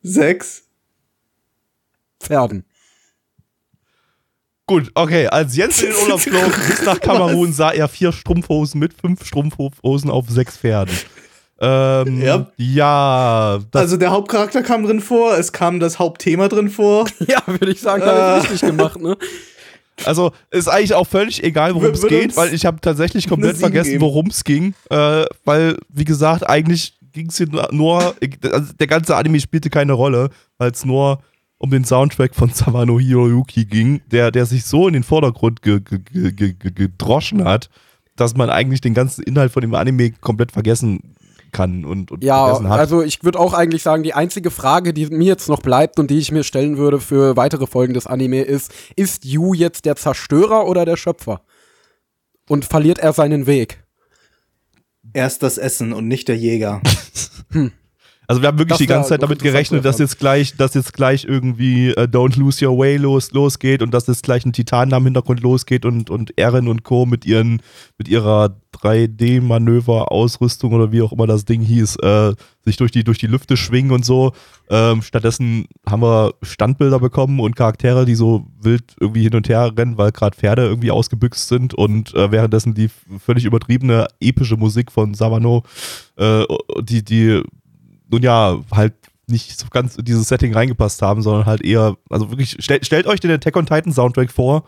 sechs, Pferden. Gut, okay. Als Jens in den Urlaub flog bis nach Kamerun, sah er vier Strumpfhosen mit fünf Strumpfhosen auf sechs Pferden. Ähm, Ja. ja. Also der Hauptcharakter kam drin vor, es kam das Hauptthema drin vor. Ja, würde ich sagen, ist richtig gemacht, ne? Also ist eigentlich auch völlig egal, worum es geht, weil ich habe tatsächlich komplett vergessen, worum es ging. Äh, weil, wie gesagt, eigentlich ging es hier nur, also der ganze Anime spielte keine Rolle, weil es nur um den Soundtrack von Sawano Hiroyuki ging, der, der sich so in den Vordergrund ge, ge, ge, gedroschen hat, dass man eigentlich den ganzen Inhalt von dem Anime komplett vergessen kann und, und Ja, vergessen hat. also ich würde auch eigentlich sagen, die einzige Frage, die mir jetzt noch bleibt und die ich mir stellen würde für weitere Folgen des Anime ist, ist Yu jetzt der Zerstörer oder der Schöpfer? Und verliert er seinen Weg? Erst das Essen und nicht der Jäger. Also wir haben wirklich Das die ganze Zeit damit gerechnet, dass jetzt gleich, dass jetzt gleich irgendwie äh, Don't Lose Your Way los, losgeht und dass jetzt gleich ein Titan am Hintergrund losgeht und, und Eren und Co. mit ihren, mit ihrer 3D-Manöver-Ausrüstung oder wie auch immer das Ding hieß, äh, sich durch die, durch die Lüfte schwingen und so. Ähm, stattdessen haben wir Standbilder bekommen und Charaktere, die so wild irgendwie hin und her rennen, weil gerade Pferde irgendwie ausgebüxt sind und äh, währenddessen die völlig übertriebene epische Musik von Savano, äh, die, die nun ja, halt nicht so ganz in dieses Setting reingepasst haben, sondern halt eher, also wirklich, stell, stellt euch den Attack on Titan Soundtrack vor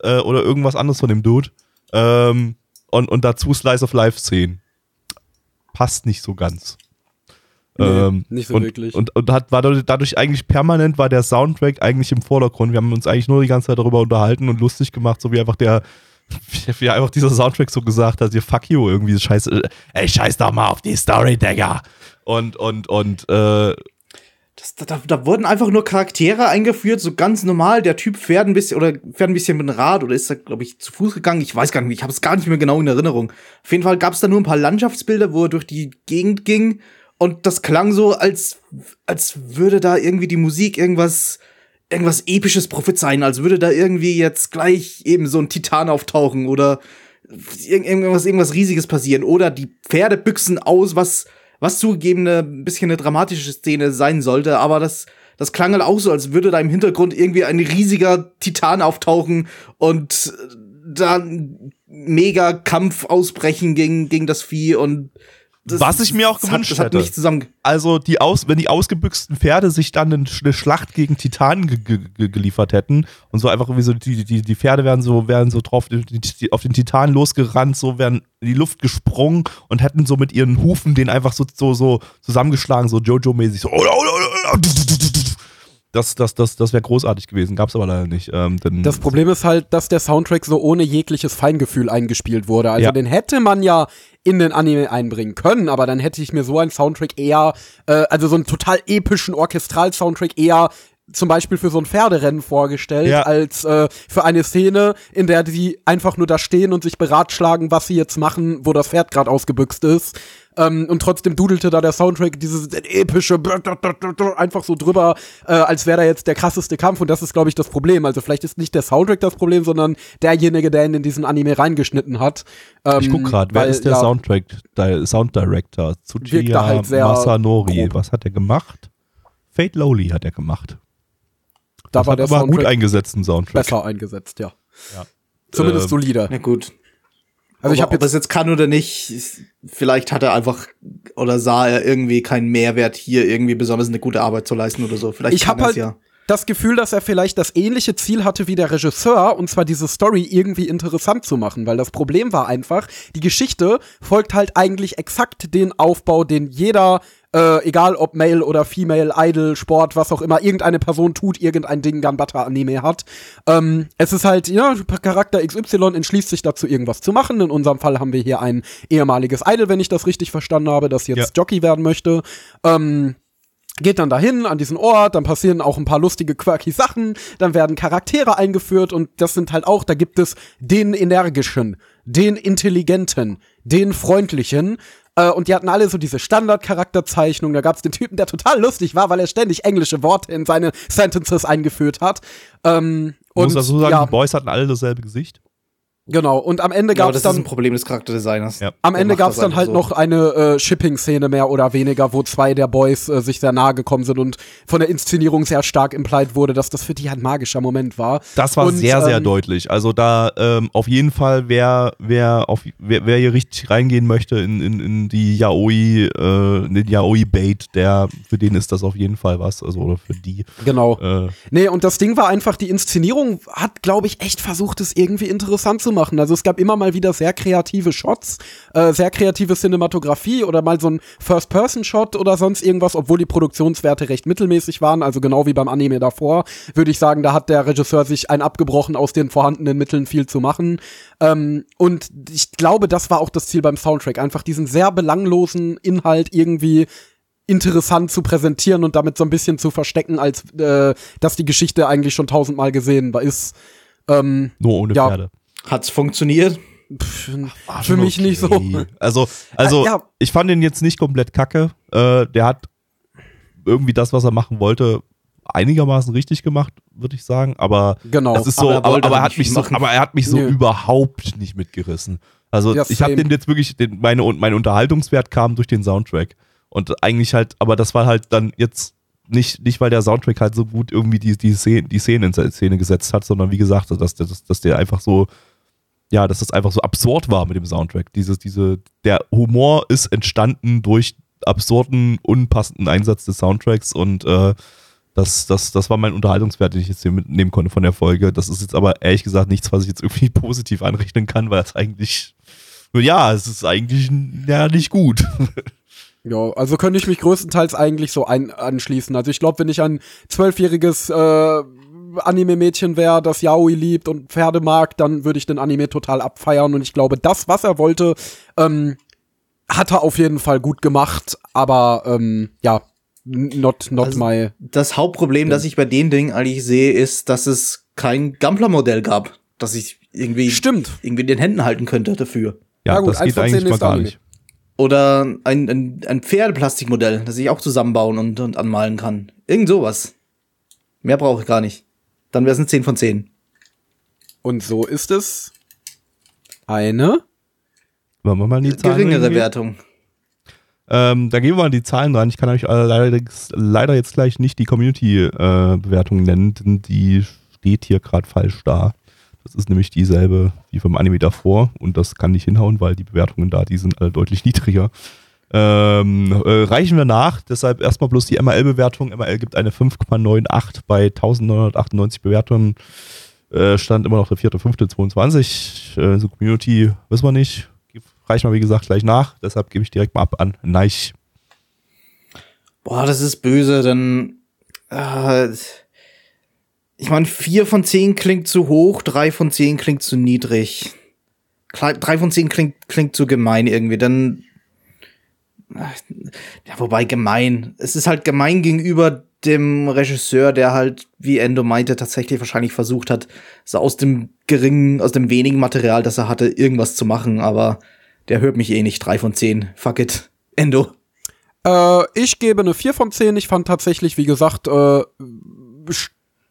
äh, oder irgendwas anderes von dem Dude ähm, und, und dazu Slice of Life Szenen. Passt nicht so ganz. Ähm, nicht so und, wirklich. Und, und hat, war dadurch- eigentlich permanent war der Soundtrack eigentlich im Vordergrund. Wir haben uns eigentlich nur die ganze Zeit darüber unterhalten und lustig gemacht, so wie einfach der, wie, einfach dieser Soundtrack so gesagt hat, ihr fuck you, irgendwie scheiß, äh, ey, scheiß doch mal auf die Story, Digga. Und, und, und, äh, Das, da, da wurden einfach nur Charaktere eingeführt, so ganz normal. Der Typ fährt ein bisschen oder fährt ein bisschen mit dem Rad oder ist da, glaube ich, zu Fuß gegangen. Ich weiß gar nicht, ich habe es gar nicht mehr genau in Erinnerung. Auf jeden Fall gab es da nur ein paar Landschaftsbilder, wo er durch die Gegend ging und das klang so, als, als würde da irgendwie die Musik irgendwas, irgendwas Episches prophezeien, als würde da irgendwie jetzt gleich eben so ein Titan auftauchen oder irg- irgendwas, irgendwas Riesiges passieren oder die Pferde büchsen aus, was, was zugegeben ein bisschen eine dramatische Szene sein sollte, aber das, das klang halt auch so, als würde da im Hintergrund irgendwie ein riesiger Titan auftauchen und dann mega Kampf ausbrechen gegen, gegen das Vieh und das, Was ich mir auch gewünscht hat, hätte. zusammen. also die aus, wenn die ausgebüxten Pferde sich dann eine, Schlacht gegen Titanen ge ge ge geliefert hätten und so einfach irgendwie so die, die, die Pferde wären so wären so drauf die, die, auf den Titanen losgerannt, so wären in die Luft gesprungen und hätten so mit ihren Hufen den einfach so so, so zusammengeschlagen, so Jojo-mäßig so das, das, das, das wäre großartig gewesen, gab's aber leider nicht. Ähm, denn Das Problem ist halt, dass der Soundtrack so ohne jegliches Feingefühl eingespielt wurde. Also Ja. den hätte man ja in den Anime einbringen können, aber dann hätte ich mir so einen Soundtrack eher, äh, also so einen total epischen Orchestral-Soundtrack eher zum Beispiel für so ein Pferderennen vorgestellt, Ja. als äh, für eine Szene, in der die einfach nur da stehen und sich beratschlagen, was sie jetzt machen, wo das Pferd gerade ausgebüxt ist. Ähm, und trotzdem dudelte da der Soundtrack dieses epische einfach so drüber, äh, als wäre da jetzt der krasseste Kampf. Und das ist, glaube ich, das Problem. Also vielleicht ist nicht der Soundtrack das Problem, sondern derjenige, der ihn in diesen Anime reingeschnitten hat. Ähm, ich guck gerade, wer ist der ja, Soundtrack, der Sound Director? Tsuchiya halt Masanori. grob. Was hat er gemacht? Fate Lowly hat er gemacht. Da Das war hat der aber einen gut Soundtrack eingesetzten Soundtrack. besser eingesetzt, ja. Ja. Zumindest Ähm, solide. Na gut. Also ich Aber habe ob jetzt es jetzt kann oder nicht, vielleicht hat er einfach oder sah er irgendwie keinen Mehrwert hier irgendwie besonders eine gute Arbeit zu leisten oder so. Vielleicht Ich habe er's halt ja. Das Gefühl, dass er vielleicht das ähnliche Ziel hatte wie der Regisseur, und zwar diese Story irgendwie interessant zu machen, weil das Problem war einfach, die Geschichte folgt halt eigentlich exakt den Aufbau, den jeder, äh, egal ob Male oder Female, Idol, Sport, was auch immer, irgendeine Person tut, irgendein Ding Ganbata-Anime hat. Ähm, es ist halt, ja, Charakter XY entschließt sich dazu, irgendwas zu machen. In unserem Fall haben wir hier ein ehemaliges Idol, wenn ich das richtig verstanden habe, das jetzt Ja. Jockey werden möchte. Ähm, geht dann dahin an diesen Ort, dann passieren auch ein paar lustige, quirky Sachen, dann werden Charaktere eingeführt und das sind halt auch, da gibt es den energischen, den intelligenten, den freundlichen. Äh, und die hatten alle so diese Standardcharakterzeichnung. Da gab es den Typen, der total lustig war, weil er ständig englische Worte in seine Sentences eingeführt hat. Ähm, Ich muss und dazu sagen, ja, die Boys hatten alle dasselbe Gesicht. Genau. Und am Ende gab es das ist dann ein Problem des Charakterdesigners. Ja. am Ende gab es dann halt so. noch eine äh, Shipping-Szene mehr oder weniger, wo zwei der Boys äh, sich sehr nahe gekommen sind und von der Inszenierung sehr stark implied wurde, dass das für die ein magischer Moment war. Das war Und, sehr, sehr ähm, deutlich. Also da ähm, auf jeden Fall, wer, wer, auf, wer, wer hier richtig reingehen möchte in, in, in die Yaoi, äh, in den Yaoi-Bait, der, für den ist das auf jeden Fall was. Also oder für die. Genau. Äh, Nee, und das Ding war einfach, die Inszenierung hat, glaube ich, echt versucht, es irgendwie interessant zu machen. Also es gab immer mal wieder sehr kreative Shots, äh, sehr kreative Cinematografie oder mal so ein First-Person-Shot oder sonst irgendwas, obwohl die Produktionswerte recht mittelmäßig waren, also genau wie beim Anime davor, würde ich sagen, da hat der Regisseur sich ein abgebrochen, aus den vorhandenen Mitteln viel zu machen. Ähm, und ich glaube, das war auch das Ziel beim Soundtrack, einfach diesen sehr belanglosen Inhalt irgendwie interessant zu präsentieren und damit so ein bisschen zu verstecken, als äh, dass die Geschichte eigentlich schon tausendmal gesehen war- ist. Ähm, nur ohne Ja. Pferde. Hat's funktioniert? pff, War für mich nicht so. okay. Also, also Ah, ja. ich fand ihn jetzt nicht komplett kacke. Äh, der hat irgendwie das, was er machen wollte, einigermaßen richtig gemacht, würde ich sagen. Aber Genau. das ist so, aber er aber, aber, er hat mich nicht so, machen. aber er hat mich so Nö. überhaupt nicht mitgerissen. Also Ja, ich habe den jetzt wirklich, den, meine, und mein Unterhaltungswert kam durch den Soundtrack. Und eigentlich halt, aber das war halt dann jetzt nicht, nicht weil der Soundtrack halt so gut irgendwie die, die, Szene, die Szene in Szene gesetzt hat, sondern wie gesagt, dass, dass, dass der einfach so, ja, dass das einfach so absurd war mit dem Soundtrack. Dieses, diese, der Humor ist entstanden durch absurden, unpassenden Einsatz des Soundtracks und äh, das, das, das war mein Unterhaltungswert, den ich jetzt hier mitnehmen konnte von der Folge. Das ist jetzt aber ehrlich gesagt nichts, was ich jetzt irgendwie positiv anrechnen kann, weil es eigentlich, ja, es ist eigentlich ja nicht gut. Ja, also könnte ich mich größtenteils eigentlich so ein anschließen. Also ich glaube, wenn ich ein zwölfjähriges äh, Anime-Mädchen wäre, das Yaoi liebt und Pferde mag, dann würde ich den Anime total abfeiern. Und ich glaube, das, was er wollte, ähm, hat er auf jeden Fall gut gemacht. Aber ähm, ja, not, not Also- my. Das Hauptproblem, das ich bei dem Ding eigentlich sehe, ist, dass es kein Gampler-Modell gab, das ich irgendwie, Stimmt. irgendwie in den Händen halten könnte dafür. Ja, Ja gut, das geht eigentlich mal gar nicht. Oder ein, ein, ein Pferdeplastikmodell, das ich auch zusammenbauen und, und anmalen kann. Irgend sowas. Mehr brauche ich gar nicht. Dann wäre es eine 10 von 10. Und so ist es eine. Wollen wir mal die Zahlen Geringere reingehen? Wertung. Ähm, da gehen wir mal die Zahlen rein. Ich kann euch allerdings leider jetzt gleich nicht die Community-Bewertung nennen, denn die steht hier gerade falsch da. Das ist nämlich dieselbe wie vom Anime davor und das kann nicht hinhauen, weil die Bewertungen da, die sind alle deutlich niedriger. Ähm, äh, reichen wir nach, deshalb erstmal bloß die MRL-Bewertung. MRL gibt eine 5,98 bei 1998 Bewertungen. Äh, stand immer noch der 4.5.22. Äh, so Community wissen wir nicht. Reichen wir, wie gesagt, gleich nach. Deshalb gebe ich direkt mal ab an Neich. Boah, das ist böse, denn äh, ich meine, 4 von 10 klingt zu hoch, 3 von 10 klingt zu niedrig. 3 von 10 klingt, klingt zu gemein irgendwie, dann ja, wobei gemein. Es ist halt gemein gegenüber dem Regisseur, der halt, wie Endo meinte, tatsächlich wahrscheinlich versucht hat, so aus dem geringen, aus dem wenigen Material, das er hatte, irgendwas zu machen, aber der hört mich eh nicht. 3 von 10. Fuck it. Endo. Äh, ich gebe eine 4 von 10. Ich fand tatsächlich, wie gesagt, äh,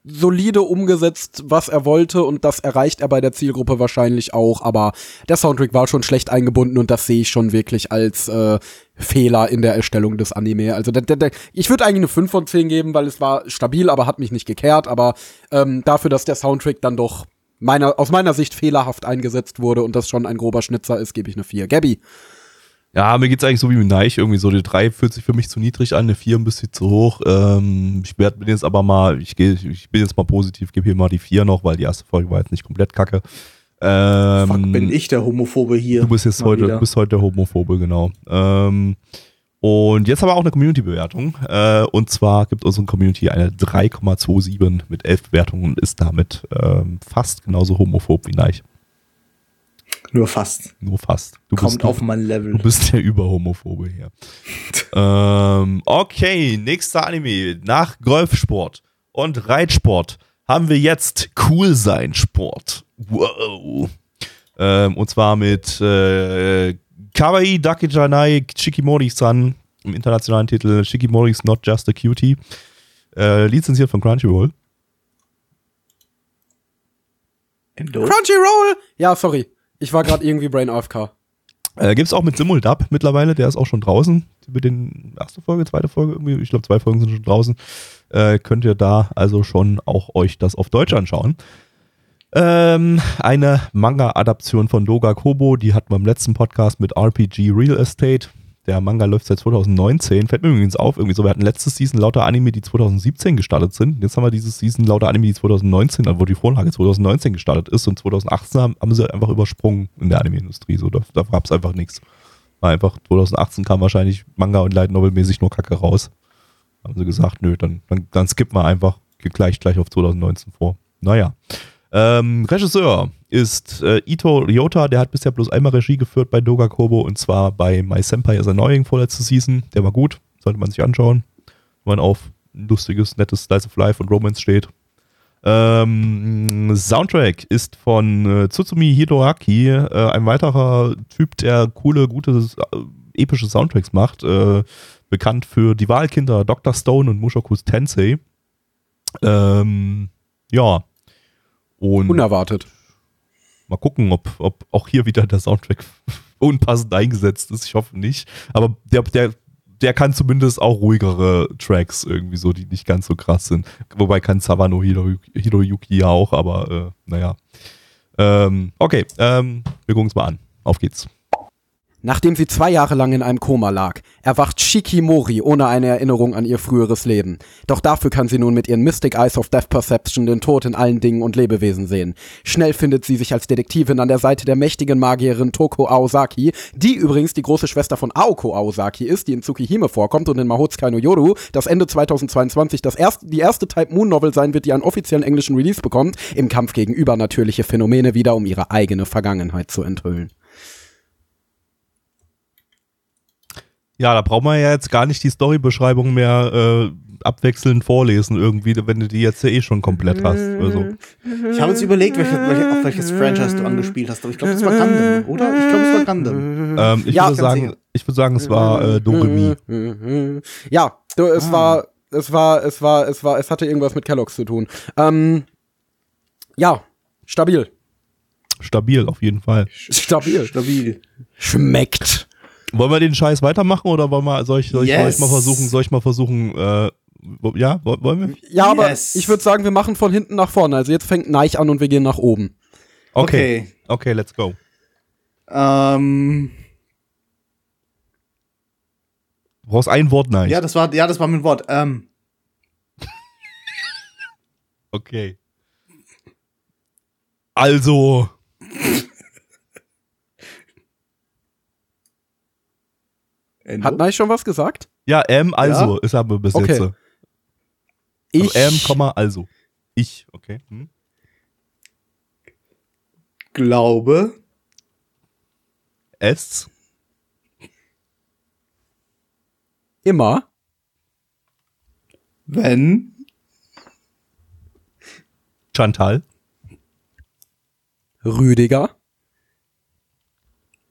solide umgesetzt, was er wollte und das erreicht er bei der Zielgruppe wahrscheinlich auch, aber der Soundtrack war schon schlecht eingebunden und das sehe ich schon wirklich als äh, Fehler in der Erstellung des Anime. Also der, der, der, ich würde eigentlich eine 5 von 10 geben, weil es war stabil, aber hat mich nicht gekehrt, aber ähm, dafür, dass der Soundtrack dann doch meiner, aus meiner Sicht fehlerhaft eingesetzt wurde und das schon ein grober Schnitzer ist, gebe ich eine 4. Gabby. Ja, mir geht's eigentlich so wie mit Neich irgendwie so. Die 3 fühlt sich für mich zu niedrig an, eine 4 ein bisschen zu hoch. Ähm, ich werd, bin jetzt aber mal, ich, geh, ich bin jetzt mal positiv, gebe hier mal die 4 noch, weil die erste Folge war jetzt nicht komplett kacke. Ähm, Fuck, bin ich der Homophobe hier. Du bist jetzt Mal heute, wieder. du bist heute der Homophobe, genau. Ähm, und jetzt haben wir auch eine Community-Bewertung. Äh, und zwar gibt unsere Community eine 3,27 mit 11 Bewertungen und ist damit ähm, fast genauso homophob wie Neich. Nur fast. Nur fast. Du Kommt bist, auf mein Level. Du bist der Überhomophobe hier. ähm, okay, nächster Anime. Nach Golfsport und Reitsport haben wir jetzt Cool sein Sport. Wow. Ähm, und zwar mit äh, Kawaii Dakejanai Shikimori-san im internationalen Titel Shikimori's Not Just a Cutie. Äh, lizenziert von Crunchyroll. Crunchyroll! Ja, sorry. Ich war gerade irgendwie Brain AFK. Äh, Gibt es auch mit Simuldub mittlerweile, der ist auch schon draußen. Über den erste Folge, zweite Folge irgendwie, ich glaube zwei Folgen sind schon draußen. Äh, könnt ihr da also schon auch euch das auf Deutsch anschauen. Ähm, eine Manga-Adaption von Doga Kobo, die hatten wir im letzten Podcast mit RPG Real Estate. Der Manga läuft seit 2019. Fällt mir übrigens auf, irgendwie so, wir hatten letztes Season lauter Anime, die 2017 gestartet sind. Jetzt haben wir dieses Season lauter Anime, die 2019, also wo die Vorlage 2019 gestartet ist und 2018 haben, haben sie einfach übersprungen in der Anime-Industrie. So, da, da gab es einfach nichts. War einfach 2018 kam wahrscheinlich Manga und Light Novel mäßig nur Kacke raus. Haben sie gesagt, nö, dann, dann, dann skippen wir einfach gleich, gleich auf 2019 vor. Naja. Ähm, Regisseur ist äh, Ito Ryota, der hat bisher bloß einmal Regie geführt bei Doga Kobo und zwar bei My Senpai is Annoying vorletzte Season. Der war gut, sollte man sich anschauen, wenn man auf lustiges, nettes Slice of Life und Romance steht. Ähm, Soundtrack ist von äh, Tsutsumi Hiroaki, äh, ein weiterer Typ, der coole, gute, äh, epische Soundtracks macht. Äh, bekannt für die Wahlkinder Dr. Stone und Mushoku's Tensei. Ähm, ja. Und Unerwartet. mal gucken, ob, ob auch hier wieder der Soundtrack unpassend eingesetzt ist. Ich hoffe nicht. Aber der, der, der kann zumindest auch ruhigere Tracks irgendwie so, die nicht ganz so krass sind. Wobei kann Sawano Hiroyuki, Hiroyuki ja auch, aber äh, naja. Ähm, okay, ähm, wir gucken uns mal an. Auf geht's. Nachdem sie zwei Jahre lang in einem Koma lag, erwacht Shikimori ohne eine Erinnerung an ihr früheres Leben. Doch dafür kann sie nun mit ihren Mystic Eyes of Death Perception den Tod in allen Dingen und Lebewesen sehen. Schnell findet sie sich als Detektivin an der Seite der mächtigen Magierin Toko Aosaki, die übrigens die große Schwester von Aoko Aosaki ist, die in Tsukihime vorkommt und in Mahotsukai no Yoru, das Ende 2022 das erste, die erste Type Moon Novel sein wird, die einen offiziellen englischen Release bekommt, im Kampf gegen übernatürliche Phänomene wieder, um ihre eigene Vergangenheit zu enthüllen. Ja, da braucht man ja jetzt gar nicht die Storybeschreibung mehr äh, abwechselnd vorlesen irgendwie, wenn du die jetzt ja eh schon komplett hast. Also. Ich habe jetzt überlegt, welche, welche, auf welches Franchise du angespielt hast, aber ich glaube, das war Gundam, oder? Ich glaube, es war Gundam. Ähm, ich, Ja, würde sagen, ich würde sagen, es war äh, Doremi. Ja, du, es Ah. war, es war, es war, es war, es hatte irgendwas mit Kellogg's zu tun. Ähm, ja, stabil. Stabil, auf jeden Fall. Stabil. Stabil. Schmeckt. Wollen wir den Scheiß weitermachen oder wollen wir, soll ich, soll ich, soll ich mal versuchen, soll ich mal versuchen, äh, ja, wo- wollen wir? Ja, aber Yes. ich würde sagen, wir machen von hinten nach vorne. Also jetzt fängt Neich an und wir gehen nach oben. Okay. Okay, let's go. Ähm, Du brauchst ein Wort, nein. ja, das war, ja, das war mein Wort. Ähm, Okay. Also, Endo? Hat Neich schon was gesagt? ja, ähm, also, ist aber bis Okay. jetzt. Also, Ich, ähm, Komma, also. Ich, okay. Hm? glaube, Es, immer wenn Chantal, Rüdiger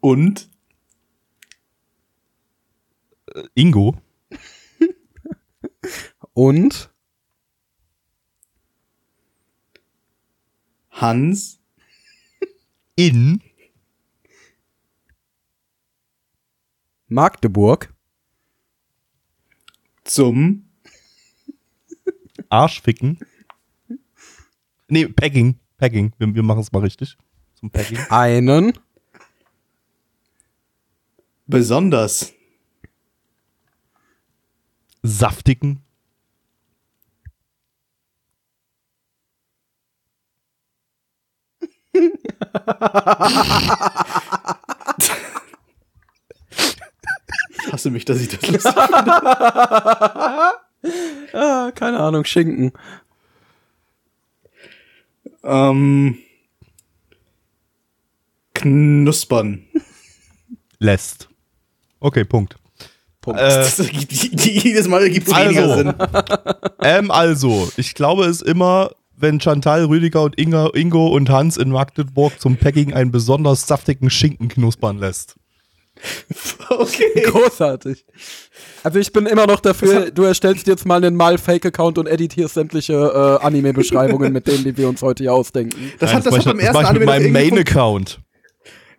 und Ingo, und Hans in Magdeburg zum Arschficken. Nee, Pegging. Pegging. Wir, wir machen es mal richtig. Zum Pegging. einen besonders Saftigen. Hasse mich, dass ich das lustig ah, keine Ahnung, Schinken. Ähm, knuspern. Lässt. Okay, Punkt. Punkt. Äh, Das jedes Mal ergibt es weniger Also. Sinn. ähm, also, ich glaube es immer, wenn Chantal, Rüdiger und Inga, Ingo und Hans in Magdeburg zum Packing einen besonders saftigen Schinken knuspern lässt. Okay. Großartig. Also ich bin immer noch dafür, du erstellst jetzt mal einen Mal-Fake-Account und editierst sämtliche äh, Anime-Beschreibungen mit denen, die wir uns heute hier ausdenken. Das Nein, hat, das mach hat beim das ersten ich Anime mit meinem Main-Account.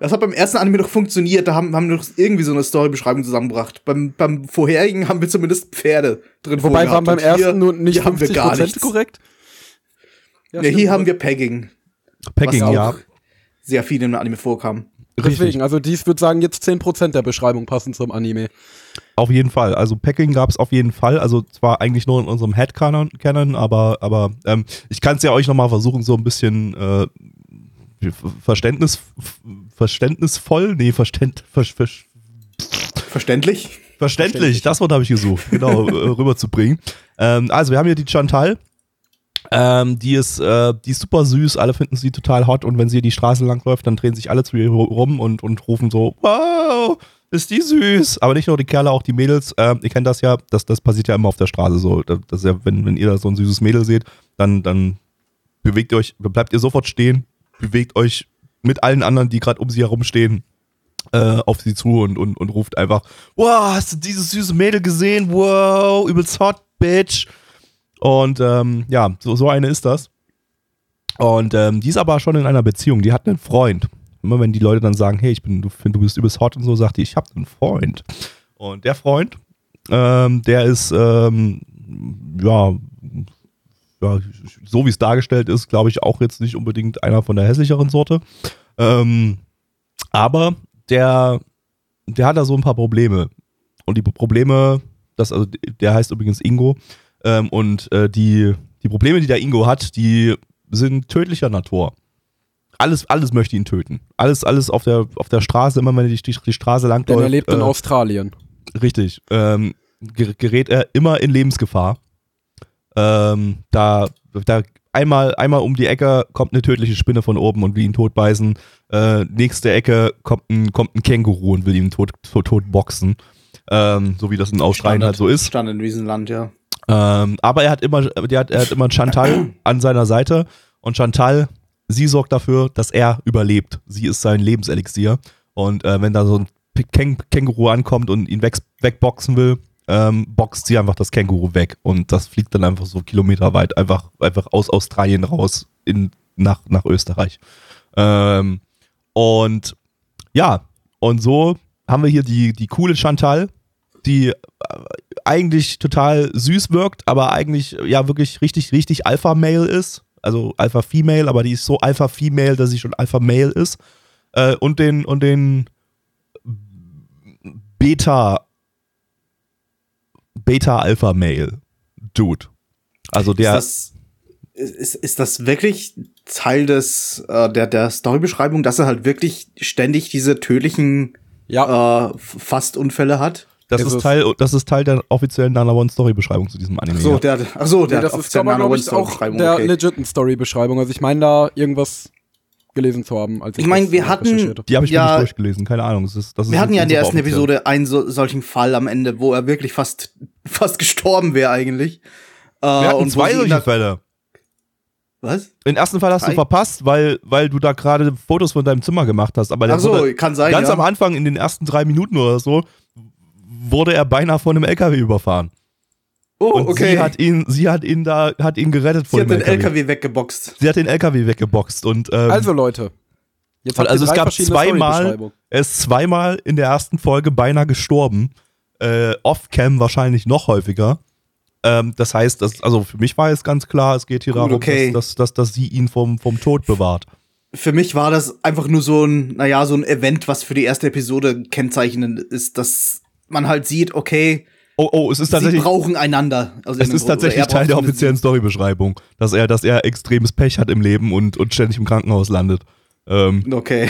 Das hat beim ersten Anime doch funktioniert. Da haben, haben wir doch irgendwie so eine Storybeschreibung zusammengebracht. Beim, beim vorherigen haben wir zumindest Pferde drin Wobei waren beim ersten nur nicht hier haben wir 50% gar nichts. korrekt. Ja, stimmt, hier haben wir Pegging, auch ja. sehr viel im Anime vorkam. Richtig. Deswegen, also dies würde sagen, jetzt 10% der Beschreibung passen zum Anime. Auf jeden Fall. Also Packing gab es auf jeden Fall. Also zwar eigentlich nur in unserem Headcanon, Canon, aber, aber ähm, ich kann es ja euch nochmal versuchen, so ein bisschen äh, Verständnis, verständnisvoll, nee, Verständ, ver, ver, Verständlich? verständlich, das Wort habe ich gesucht, genau, äh, rüberzubringen. Ähm, also wir haben hier die Chantal. Ähm, die ist, äh, die ist super süß, alle finden sie total hot und wenn sie die Straße lang läuft, dann drehen sich alle zu ihr rum und, und rufen so, wow, ist die süß. Aber nicht nur die Kerle, auch die Mädels. Ähm, ihr kennt das ja, das, das passiert ja immer auf der Straße so. Das, das ist ja, wenn, wenn ihr da so ein süßes Mädel seht, dann, dann bewegt euch, bleibt ihr sofort stehen, bewegt euch mit allen anderen, die gerade um sie herum stehen, äh, auf sie zu und, und, und ruft einfach, wow, hast du dieses süße Mädel gesehen? Wow, übelst hot, bitch. Und ähm, ja, so, so eine ist das. Und ähm, die ist aber schon in einer Beziehung, die hat einen Freund. Immer wenn die Leute dann sagen, hey, ich bin, du, du bist übelst hot und so, sagt die, ich habe einen Freund. Und der Freund, ähm, der ist, ähm, ja, ja, so wie es dargestellt ist, glaube ich, auch jetzt nicht unbedingt einer von der hässlicheren Sorte. Ähm, aber der, der hat da so ein paar Probleme. Und die Probleme, das, also der heißt übrigens Ingo. Ähm, und äh, die, die Probleme, die der Ingo hat, die sind tödlicher Natur. Alles, alles möchte ihn töten. Alles, alles auf der, auf der Straße, immer wenn er die, die, die Straße lang Denn er lebt in äh, Australien. Richtig. Ähm, ger- gerät er immer in Lebensgefahr. Ähm, da, da einmal, einmal um die Ecke kommt eine tödliche Spinne von oben und will ihn totbeißen. Äh, nächste Ecke kommt ein, kommt ein Känguru und will ihn tot, tot, tot boxen. Ähm, so wie das in Australien halt so ist. Stand in diesem Land, ja. Ähm, aber er hat immer, der hat, er hat immer Chantal an seiner Seite und Chantal, sie sorgt dafür, dass er überlebt. Sie ist sein Lebenselixier. Und äh, wenn da so ein Käng Känguru ankommt und ihn weg wegboxen will, ähm, boxt sie einfach das Känguru weg und das fliegt dann einfach so kilometerweit einfach, einfach aus Australien raus in, nach, nach Österreich. Ähm, und ja, und so haben wir hier die, die coole Chantal, die äh, eigentlich total süß wirkt, aber eigentlich ja wirklich richtig, richtig Alpha-Male ist. Also Alpha-Female, aber die ist so Alpha-Female, dass sie schon Alpha-Male ist. Äh, und den, und den Beta, Beta-Alpha-Male-Dude. Also der. Ist das, ist, ist das wirklich Teil des, äh, der, der Storybeschreibung, dass er halt wirklich ständig diese tödlichen Ja, äh, Fast-Unfälle hat? Das ist. Teil, das ist Teil der offiziellen Nana One Story Beschreibung zu diesem Anime. Ach so, der, ach so, der nee, das hat ist aber, glaube ich, auch Storybeschreibung, der okay. legiten Story-Beschreibung. Also ich meine da irgendwas gelesen zu haben. Als ich, Ich meine, das wir hatten-. Die habe ich mir Ja. nicht durchgelesen, keine Ahnung. Das ist, das ist Wir hatten ja in der ersten offiziell. Episode einen so, solchen Fall am Ende, wo er wirklich fast, fast gestorben wäre eigentlich. Äh, Wir hatten und zwei sie solche Fälle. Was? Den ersten Fall hast Drei? du verpasst, weil, weil du da gerade Fotos von deinem Zimmer gemacht hast. Aber der Ach so, kann sein, ganz ja. am Anfang, in den ersten drei Minuten oder so, wurde er beinahe von einem LKW überfahren. Oh, Und okay. sie hat ihn, sie hat ihn da, hat ihn gerettet Sie von hat dem den LKW. LKW weggeboxt. Sie hat den LKW weggeboxt und ähm, Also Leute, jetzt also es gab zweimal, er ist zweimal in der ersten Folge beinahe gestorben. Äh, Off-Cam wahrscheinlich noch häufiger. Ähm, das heißt, das, also für mich war es ganz klar, es geht hier Gut, darum, okay. dass, dass, dass, dass sie ihn vom, vom Tod bewahrt. Für mich war das einfach nur so ein, naja, so ein Event, was für die erste Episode kennzeichnend ist, dass man halt sieht, okay, Oh, oh, es ist sie tatsächlich, brauchen einander. Also es ist tatsächlich Teil der offiziellen Storybeschreibung, dass er, dass er extremes Pech hat im Leben und, und ständig im Krankenhaus landet. Ähm, sie. Okay.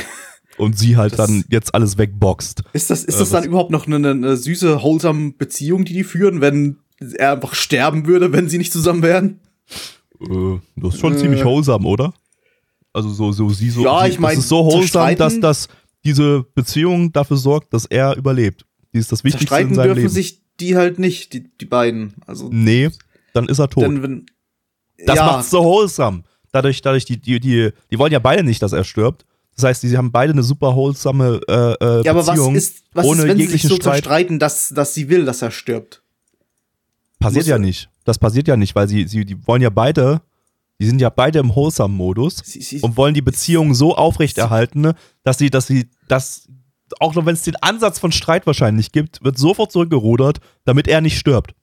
Und sie halt Das- dann jetzt alles wegboxt. Ist das, ist Äh, das dann was- überhaupt noch eine, eine süße, wholesome Beziehung, die die führen, wenn er einfach sterben würde, wenn sie nicht zusammen wären? Äh, das ist schon Äh. ziemlich wholesome, oder? Also so, so sie so. Ja, sie, ich mein, das ist so wholesome, dass, dass diese Beziehung dafür sorgt, dass er überlebt. Die ist das Wichtigste in seinem dürfen Leben. sich die halt nicht, die, die beiden. Also, nee, dann ist er tot. denn wenn. das ja, macht's so wholesome. Dadurch, dadurch die, die, die, die wollen ja beide nicht, dass er stirbt. Das heißt, sie haben beide eine super wholesome äh, äh, ja, aber was Beziehung. ist, was ohne ist, wenn sie sich so Streit. zerstreiten, dass, dass sie will, dass er stirbt? Passiert muss- ja nicht. Das passiert ja nicht, weil sie, sie die wollen ja beide, die sind ja beide im wholesome-Modus. Sie, sie, und wollen die Beziehung so aufrechterhalten, dass sie, dass sie, dass, auch noch wenn es den Ansatz von Streit wahrscheinlich gibt, wird sofort zurückgerudert, damit er nicht stirbt.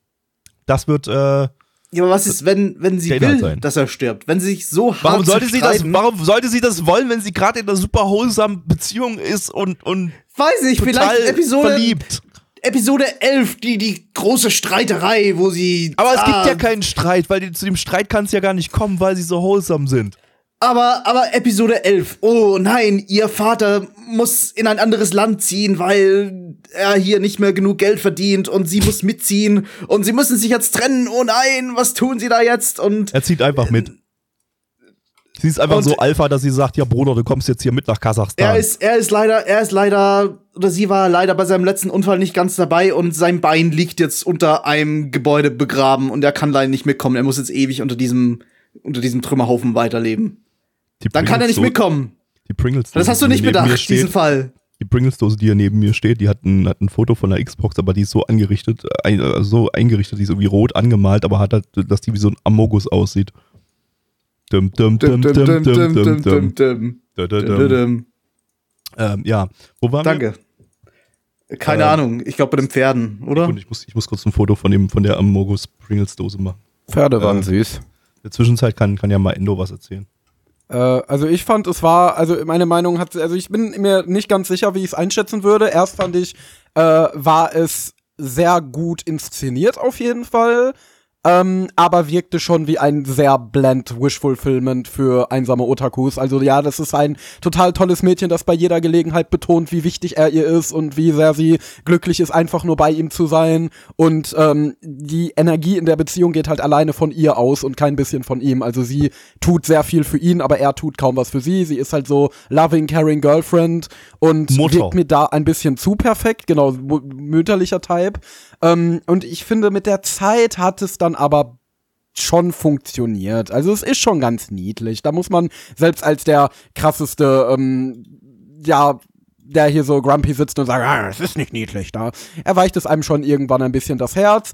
Das wird, äh, ja, aber was ist, wenn, wenn sie will, sein. dass er stirbt? Wenn sie sich so hart warum sollte sie das, warum sollte sie das wollen, wenn sie gerade in einer super wholesome Beziehung ist und, und Weiß total vielleicht Episode, verliebt? Episode 11, die, die große Streiterei, wo sie. Aber es ah, gibt ja keinen Streit, weil die, zu dem Streit kann es ja gar nicht kommen, weil sie so wholesome sind. Aber, aber Episode 11, oh nein, ihr Vater muss in ein anderes Land ziehen, weil er hier nicht mehr genug Geld verdient und sie muss mitziehen und sie müssen sich jetzt trennen. Oh nein, was tun sie da jetzt? Und Er zieht einfach mit. Sie ist einfach so Alpha, dass sie sagt, ja Bruder, du kommst jetzt hier mit nach Kasachstan. er ist, er ist leider, er ist leider, oder sie war leider bei seinem letzten Unfall nicht ganz dabei und sein Bein liegt jetzt unter einem Gebäude begraben und er kann leider nicht mitkommen. Er muss jetzt ewig unter diesem unter diesem Trümmerhaufen weiterleben. Die Dann kann er nicht mitkommen. Die Pringles. Das hast du nicht bedacht, steht, diesen Fall. Die Pringles-Dose, die hier neben mir steht, die hat ein, hat ein Foto von der Xbox, aber die ist so angerichtet, äh, ein, äh, so eingerichtet, die ist irgendwie rot angemalt, aber hat halt, dass die wie so ein Amogus aussieht. Dum, dum, dum, dum, dum, dum, dum, dum. dum. Dum. Ähm, ja, wo waren wir? Danke. Keine Ähm, Ahnung, ich glaube bei den Pferden, oder? Und ich muss, ich muss kurz ein Foto von, dem, von der Amogus Pringles-Dose machen. Pferde waren süß. In der Zwischenzeit kann, kann ja mal Endo was erzählen. Äh, also ich fand, es war, also meine Meinung hat, also ich bin mir nicht ganz sicher, wie ich es einschätzen würde. Erst fand ich, äh, war es sehr gut inszeniert auf jeden Fall. Ähm, aber wirkte schon wie ein sehr bland Wish-Fulfillment für einsame Otakus. Also ja, das ist ein total tolles Mädchen, das bei jeder Gelegenheit betont, wie wichtig er ihr ist und wie sehr sie glücklich ist, einfach nur bei ihm zu sein. Und ähm, die Energie in der Beziehung geht halt alleine von ihr aus und kein bisschen von ihm. Also sie tut sehr viel für ihn, aber er tut kaum was für sie. Sie ist halt so loving, caring Girlfriend und Mutter. wirkt mir da ein bisschen zu perfekt, genau, mütterlicher Type. Ähm, und ich finde, mit der Zeit hat es dann aber schon funktioniert. Also es ist schon ganz niedlich. Da muss man selbst als der krasseste, ähm, ja, der hier so grumpy sitzt und sagt, ah, es ist nicht niedlich, da erweicht es einem schon irgendwann ein bisschen das Herz.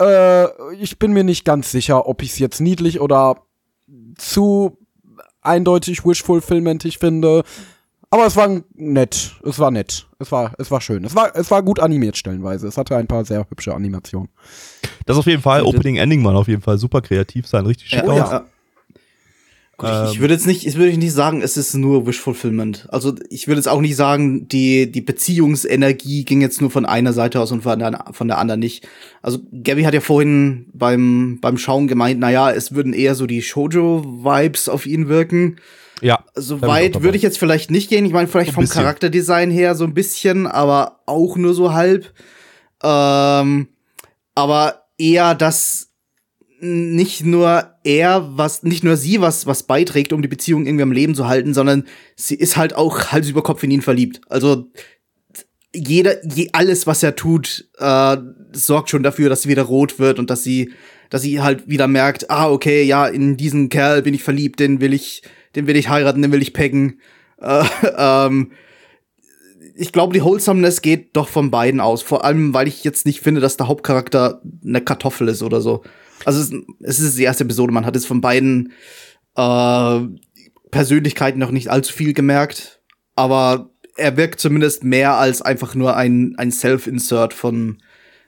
Äh, ich bin mir nicht ganz sicher, ob ich es jetzt niedlich oder zu eindeutig wish-fulfillmentig finde. Aber es war nett. Es war nett. Es war, es war schön. Es war, es war gut animiert stellenweise. Es hatte ein paar sehr hübsche Animationen. Das auf jeden Fall. Opening Ending waren auf jeden Fall super kreativ sein, richtig schick Ja, aus. ja. Gut, ich, ich würde jetzt nicht, ich würde nicht sagen, es ist nur Wish Fulfillment. Also ich würde jetzt auch nicht sagen, die die Beziehungsenergie ging jetzt nur von einer Seite aus und von der, von der anderen nicht. Also Gabby hat ja vorhin beim beim Schauen gemeint, na ja, es würden eher so die Shoujo Vibes auf ihn wirken. Ja, So weit würde ich jetzt vielleicht nicht gehen. Ich meine, vielleicht vom. Charakterdesign her so ein bisschen, aber auch nur so halb. Ähm, aber eher, dass nicht nur er, was, nicht nur sie was, was beiträgt, um die Beziehung irgendwie am Leben zu halten, sondern sie ist halt auch Hals über Kopf in ihn verliebt. Also, jeder, je, alles, was er tut, äh, sorgt schon dafür, dass sie wieder rot wird und dass sie, dass sie halt wieder merkt, ah, okay, ja, in diesen Kerl bin ich verliebt, den will ich, den will ich heiraten, den will ich peggen. Äh, ähm, ich glaube, die Wholesomeness geht doch von beiden aus. Vor allem, weil ich jetzt nicht finde, dass der Hauptcharakter eine Kartoffel ist oder so. Also es, ist die erste Episode, man hat jetzt von beiden äh, Persönlichkeiten noch nicht allzu viel gemerkt, aber er wirkt zumindest mehr als einfach nur ein, ein Self-Insert von,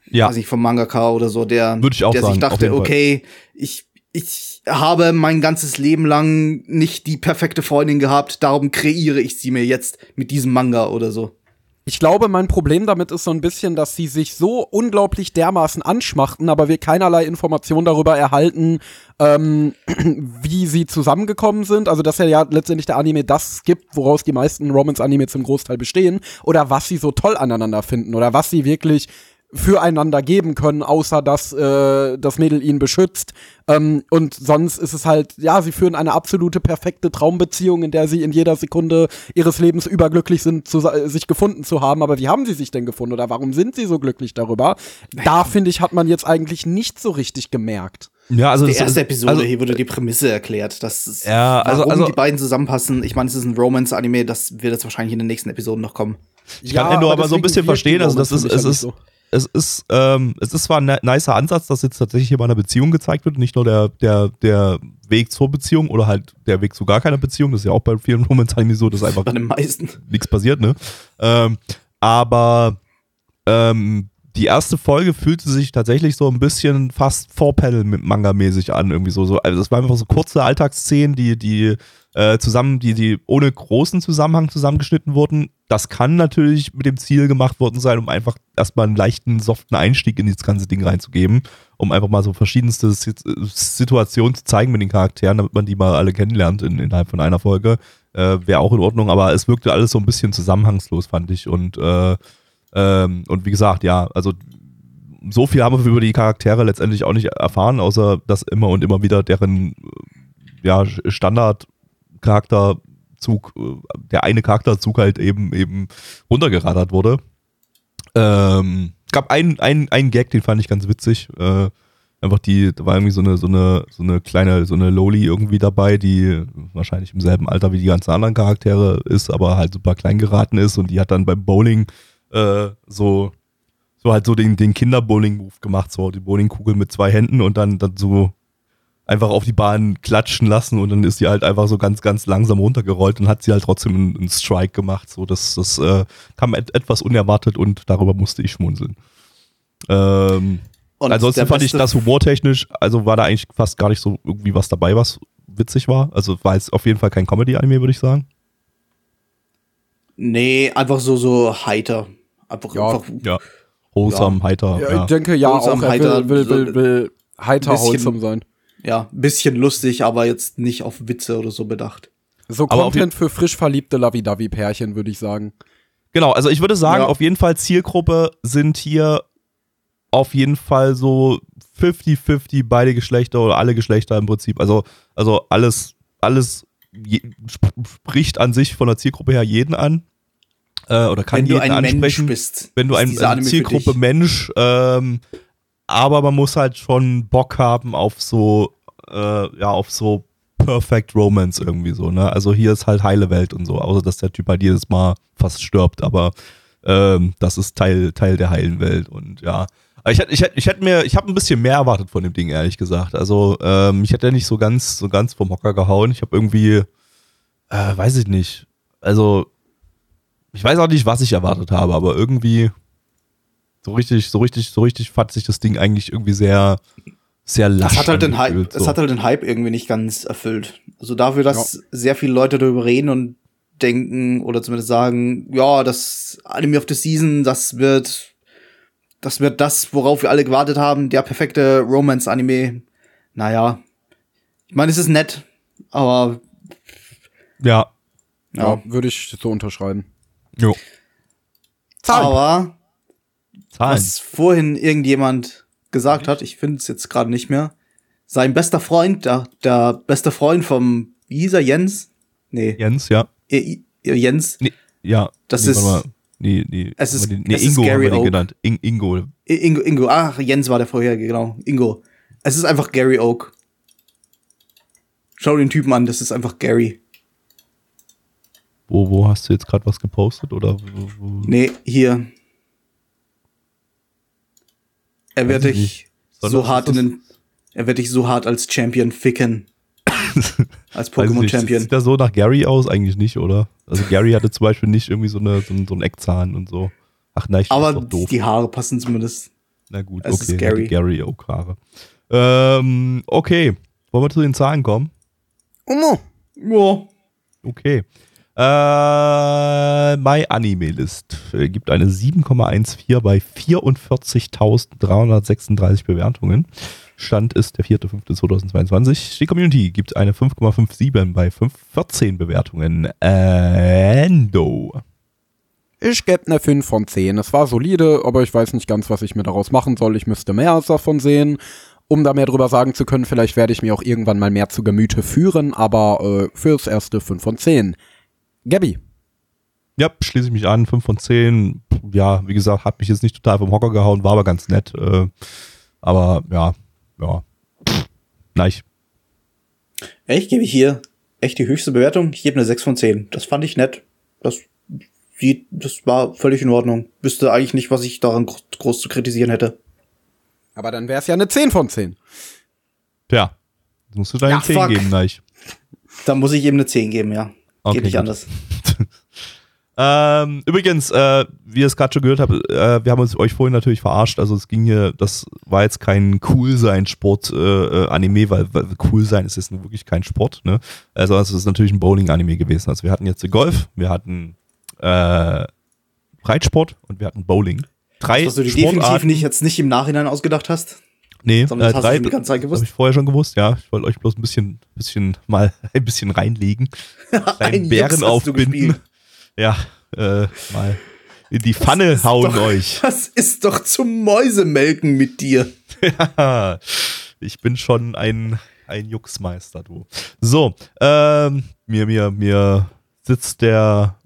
ja. weiß ich, vom Mangaka oder so, der, Würde ich auch der sagen, sich dachte, okay, ich, ich habe mein ganzes Leben lang nicht die perfekte Freundin gehabt, darum kreiere ich sie mir jetzt mit diesem Manga oder so. Ich glaube, mein Problem damit ist so ein bisschen, dass sie sich so unglaublich dermaßen anschmachten, aber wir keinerlei Informationen darüber erhalten, ähm, wie sie zusammengekommen sind. Also, dass er ja letztendlich der Anime das gibt, woraus die meisten Romance-Anime zum Großteil bestehen. Oder was sie so toll aneinander finden. Oder was sie wirklich füreinander geben können, außer dass äh, das Mädel ihn beschützt. Ähm, und sonst ist es halt, ja, sie führen eine absolute perfekte Traumbeziehung, in der sie in jeder Sekunde ihres Lebens überglücklich sind, zu, sich gefunden zu haben. Aber wie haben sie sich denn gefunden oder warum sind sie so glücklich darüber? Da finde ich, hat man jetzt eigentlich nicht so richtig gemerkt. Ja, also Die erste Episode, also, hier wurde die Prämisse erklärt, dass es, Ja, also- warum also- die beiden zusammenpassen. Ich meine, es ist ein Romance-Anime, das wird jetzt wahrscheinlich in den nächsten Episoden noch kommen. Ich kann Endo aber so ein bisschen verstehen, also das ist, es ist, es ist, ähm, es ist zwar ein nicer Ansatz, dass jetzt tatsächlich hier mal eine Beziehung gezeigt wird, nicht nur der, der, der Weg zur Beziehung oder halt der Weg zu gar keiner Beziehung, das ist ja auch bei vielen Romance-Anime so, dass einfach Bei den meisten. nichts passiert, ne? Ähm, aber ähm, die erste Folge fühlte sich tatsächlich so ein bisschen fast Vorpanel mit Manga-mäßig an, irgendwie so. so. Also das waren einfach so kurze Alltagsszenen, die, die äh, zusammen, die, die ohne großen Zusammenhang zusammengeschnitten wurden. Das kann natürlich mit dem Ziel gemacht worden sein, um einfach erstmal einen leichten, soften Einstieg in das ganze Ding reinzugeben, um einfach mal so verschiedenste Sit- Situationen zu zeigen mit den Charakteren, damit man die mal alle kennenlernt in, innerhalb von einer Folge. Äh, Wäre auch in Ordnung, aber es wirkte alles so ein bisschen zusammenhangslos, fand ich. Und, äh, ähm, und wie gesagt, ja, also so viel haben wir über die Charaktere letztendlich auch nicht erfahren, außer dass immer und immer wieder deren äh, ja, Standard-Charakterzug, äh, der eine Charakterzug halt eben eben runtergerattert wurde. Ähm, es gab einen, einen, einen Gag, den fand ich ganz witzig. Äh, Einfach die, da war irgendwie so eine, so eine, so eine kleine, so eine Loli irgendwie dabei, die wahrscheinlich im selben Alter wie die ganzen anderen Charaktere ist, aber halt super klein geraten ist und die hat dann beim Bowling äh, so, so halt so den, den Kinder-Bowling-Move gemacht, so die Bowlingkugel mit zwei Händen und dann, dann so einfach auf die Bahn klatschen lassen und dann ist die halt einfach so ganz, ganz langsam runtergerollt und hat sie halt trotzdem einen, einen Strike gemacht. So, das, das äh, kam et etwas unerwartet und darüber musste ich schmunzeln. Ähm, Und Ansonsten fand ich das humortechnisch, also war da eigentlich fast gar nicht so irgendwie was dabei, was witzig war. Also war jetzt auf jeden Fall kein Comedy-Anime, würde ich sagen. Nee, einfach so, so heiter. Einfach, Ja, einfach Ja. Wholesome, heiter. Ja, Ja, Ich denke ja auch, Wholesome, er heiter, will, will, will, will heiter bisschen- wholesome sein. ja, ein bisschen lustig, aber jetzt nicht auf Witze oder so bedacht. So Aber Content für frisch verliebte Lavi-Davi-Pärchen, würde ich sagen. Genau, also ich würde sagen, Ja. auf jeden Fall Zielgruppe sind hier auf jeden Fall so 50-50 beide Geschlechter oder alle Geschlechter im Prinzip. Also, also alles, alles je, spricht an sich von der Zielgruppe her jeden an. Äh, oder kann Wenn du jeden Mensch ansprechen. bist. wenn du ein also Zielgruppe. Mensch, ähm, aber man muss halt schon Bock haben auf so, äh, ja, auf so Perfect Romance irgendwie so, ne? Also hier ist halt heile Welt und so, außer dass der Typ halt jedes Mal fast stirbt, aber ähm, das ist Teil, Teil der heilen Welt und ja. Ich hätte, ich ich hätte mir, ich habe ein bisschen mehr erwartet von dem Ding, ehrlich gesagt. Also, ähm, ich hätte ja nicht so ganz, so ganz vom Hocker gehauen. Ich habe irgendwie, äh, weiß ich nicht. Also, ich weiß auch nicht, was ich erwartet habe, aber irgendwie so richtig, so richtig, so richtig fand sich das Ding eigentlich irgendwie sehr, sehr lasch Es hat halt den Hype, angefühlt, es so. hat halt den Hype irgendwie nicht ganz erfüllt. Also dafür, dass sehr viele Leute darüber reden und denken oder zumindest sagen, ja, das Anime of the Season, das wird, das wird das, worauf wir alle gewartet haben, der perfekte Romance-Anime. Naja, ich meine, es ist nett, aber ja, Ja, ja. würde ich so unterschreiben. Jo. Zahlen. Aber Zahlen. was vorhin irgendjemand gesagt hat, ich finde es jetzt gerade nicht mehr, sein bester Freund, der, der beste Freund vom, wie hieß er, Jens? Nee, Jens, ja. I- I- Jens, Nee, ja. Das nee, ist- mal. Nee, nee. es ist- nee, es ist Ingo haben Gary Oak. genannt. In, Ingo. Ingo, Ingo, ach, Jens war der vorherige, genau, Ingo. Es ist einfach Gary Oak. Schau den Typen an, das ist einfach Gary. Wo, wo hast du jetzt gerade was gepostet? Oder wo, wo? Nee, hier. Er wird dich so hart in den, er wird dich so hart als Champion ficken. als. Pokémon-Champion. Sieht das so nach Gary aus? Eigentlich nicht, oder? Also Gary hatte zum Beispiel nicht irgendwie so, eine, so, einen, so einen Eckzahn und so. Ach nein, ich Aber doch doof. die Haare passen zumindest. Na gut, es okay. ist Gary. Oak Haare. Ähm, okay. Wollen wir zu den Zahlen kommen? Omo. Ja. Okay. Äh, My Anime List äh, gibt eine 7,14 bei 44.336 Bewertungen. Stand ist der 4.5.2022. Die Community gibt eine 5,57 bei 5, 14 Bewertungen. Endo. Ich gebe eine 5 von 10. Es war solide, aber ich weiß nicht ganz, was ich mir daraus machen soll. Ich müsste mehr davon sehen. Um da mehr drüber sagen zu können, vielleicht werde ich mir auch irgendwann mal mehr zu Gemüte führen, aber äh, fürs erste 5 von 10. Gabby, Ja, schließe ich mich an. 5 von 10. Ja, wie gesagt, hat mich jetzt nicht total vom Hocker gehauen, war aber ganz nett. Äh, aber ja, ja. Nein, Ja, ich gebe hier echt die höchste Bewertung. Ich gebe eine 6 von 10. Das fand ich nett. Das sieht, das war völlig in Ordnung. Wüsste eigentlich nicht, was ich daran gro- groß zu kritisieren hätte. aber dann wäre es ja eine 10 von 10. Tja. Musst du deine Ja, 10 fuck. geben, Nein. Da muss ich eben eine 10 geben, ja. Okay, Geht nicht gut. anders. Ähm, übrigens, äh, wie ihr es gerade schon gehört habt, äh, wir haben uns euch vorhin natürlich verarscht. Also es ging hier, das war jetzt kein Cool-Sein-Sport-Anime, äh, Anime, weil, weil cool sein ist jetzt nun wirklich kein Sport, ne? Also es ist natürlich ein Bowling-Anime gewesen. Also wir hatten jetzt Golf, wir hatten äh, Reitsport und wir hatten Bowling. Drei Was du dir definitiv nicht, jetzt nicht im Nachhinein ausgedacht hast. Nee, sondern äh, das hast du drei, die ganze Zeit gewusst. Habe ich vorher schon gewusst, ja. Ich wollte euch bloß ein bisschen, bisschen mal ein bisschen reinlegen. Ein Bären aufbinden. Ja, äh, mal in die Pfanne hauen doch- euch. Das ist doch zum Mäusemelken mit dir. Ja, ich bin schon ein, ein Juxmeister, du. So, ähm, mir, mir, mir sitzt der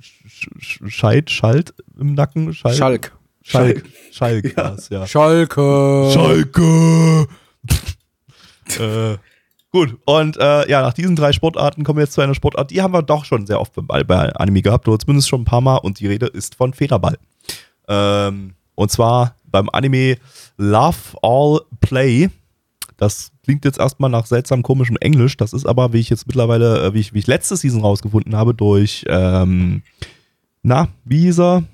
Sch- Scheid, Schalt im Nacken. Schalt, Schalk. Schalke. Schalke, war's, ja. Schalke. Schalke! äh, gut, und äh, ja, nach diesen drei Sportarten kommen wir jetzt zu einer Sportart, die haben wir doch schon sehr oft bei, bei Anime gehabt, oder zumindest schon ein paar Mal, und die Rede ist von Federball. Ähm, und zwar beim Anime Love All Play. Das klingt jetzt erstmal nach seltsam komischem Englisch, das ist aber, wie ich jetzt mittlerweile, äh, wie ich, wie ich letzte Season rausgefunden habe, durch, ähm, na, wie hieß er?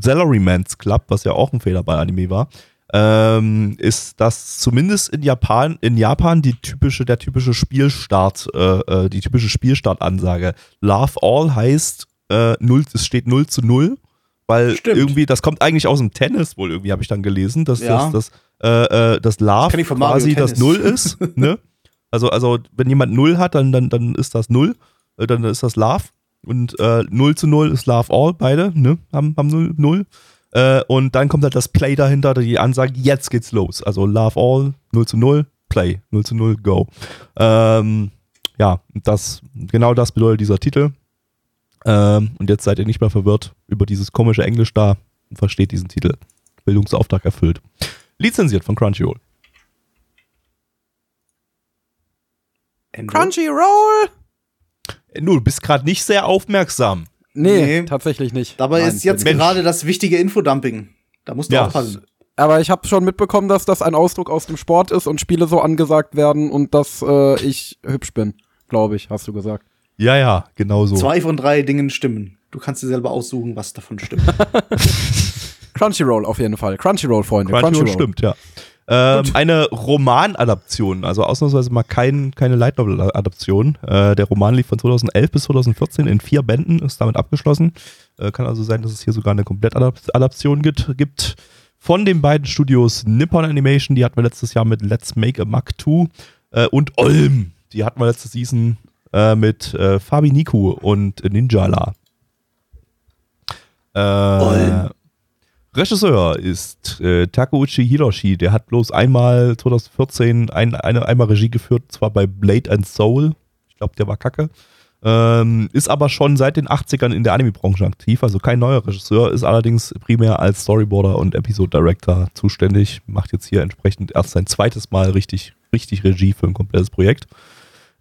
Salaryman's Club, was ja auch ein Federball-Anime war, ähm, ist das zumindest in Japan, in Japan die typische, der typische Spielstart, äh, äh, die typische Spielstartansage. Love All heißt, äh, 0, es steht 0 zu 0, weil Stimmt. irgendwie, das kommt eigentlich aus dem Tennis wohl irgendwie, habe ich dann gelesen, dass Ja. das, das, äh, äh, das Love Mario quasi das Tennis. Null ist. ne? Also, also, wenn jemand 0 hat, dann, dann, dann ist das 0, äh, dann ist das Love. Und äh, 0 zu 0 ist Love All, beide, ne? Haben, haben 0, 0. Äh, und dann kommt halt das Play dahinter, die Ansage, jetzt geht's los. Also Love All, 0 zu 0, Play, 0 zu 0, Go. Ähm, ja, das, genau das bedeutet dieser Titel. Ähm, und jetzt seid ihr nicht mehr verwirrt über dieses komische Englisch da und versteht diesen Titel. Bildungsauftrag erfüllt. Lizenziert von Crunchyroll. Crunchyroll. Äh, Du bist gerade nicht sehr aufmerksam. Nee, Nee. tatsächlich nicht. Dabei Nein, ist jetzt gerade das wichtige Infodumping. Da musst du Ja. aufpassen. Aber ich habe schon mitbekommen, dass das ein Ausdruck aus dem Sport ist und Spiele so angesagt werden und dass äh, ich hübsch bin, glaube ich, hast du gesagt. Ja, ja, genau so. Zwei von drei Dingen stimmen. Du kannst dir selber aussuchen, was davon stimmt. Crunchyroll auf jeden Fall. Crunchyroll, Freunde. Crunchyroll stimmt, ja. Ähm, eine Romanadaption, also ausnahmsweise mal kein, keine Light Novel-Adaption. Äh, der Roman lief von 2011 bis 2014 in vier Bänden, ist damit abgeschlossen. Äh, kann also sein, dass es hier sogar eine Komplettadaption gibt, gibt. Von den beiden Studios Nippon Animation, die hatten wir letztes Jahr mit Let's Make a Mach 2 äh, und Olm, die hatten wir letzte Season äh, mit äh, Fabi Niku und Ninjala. Äh, Olm. Regisseur ist äh, Takeuchi Hiroshi. Der hat bloß einmal 2014 ein, eine, einmal Regie geführt, zwar bei Blade and Soul. Ich glaube, der war kacke. Ähm, ist aber schon seit den 80ern in der Anime-Branche aktiv, also kein neuer Regisseur, ist allerdings primär als Storyboarder und Episode Director zuständig. Macht jetzt hier entsprechend erst sein zweites Mal richtig, richtig Regie für ein komplettes Projekt.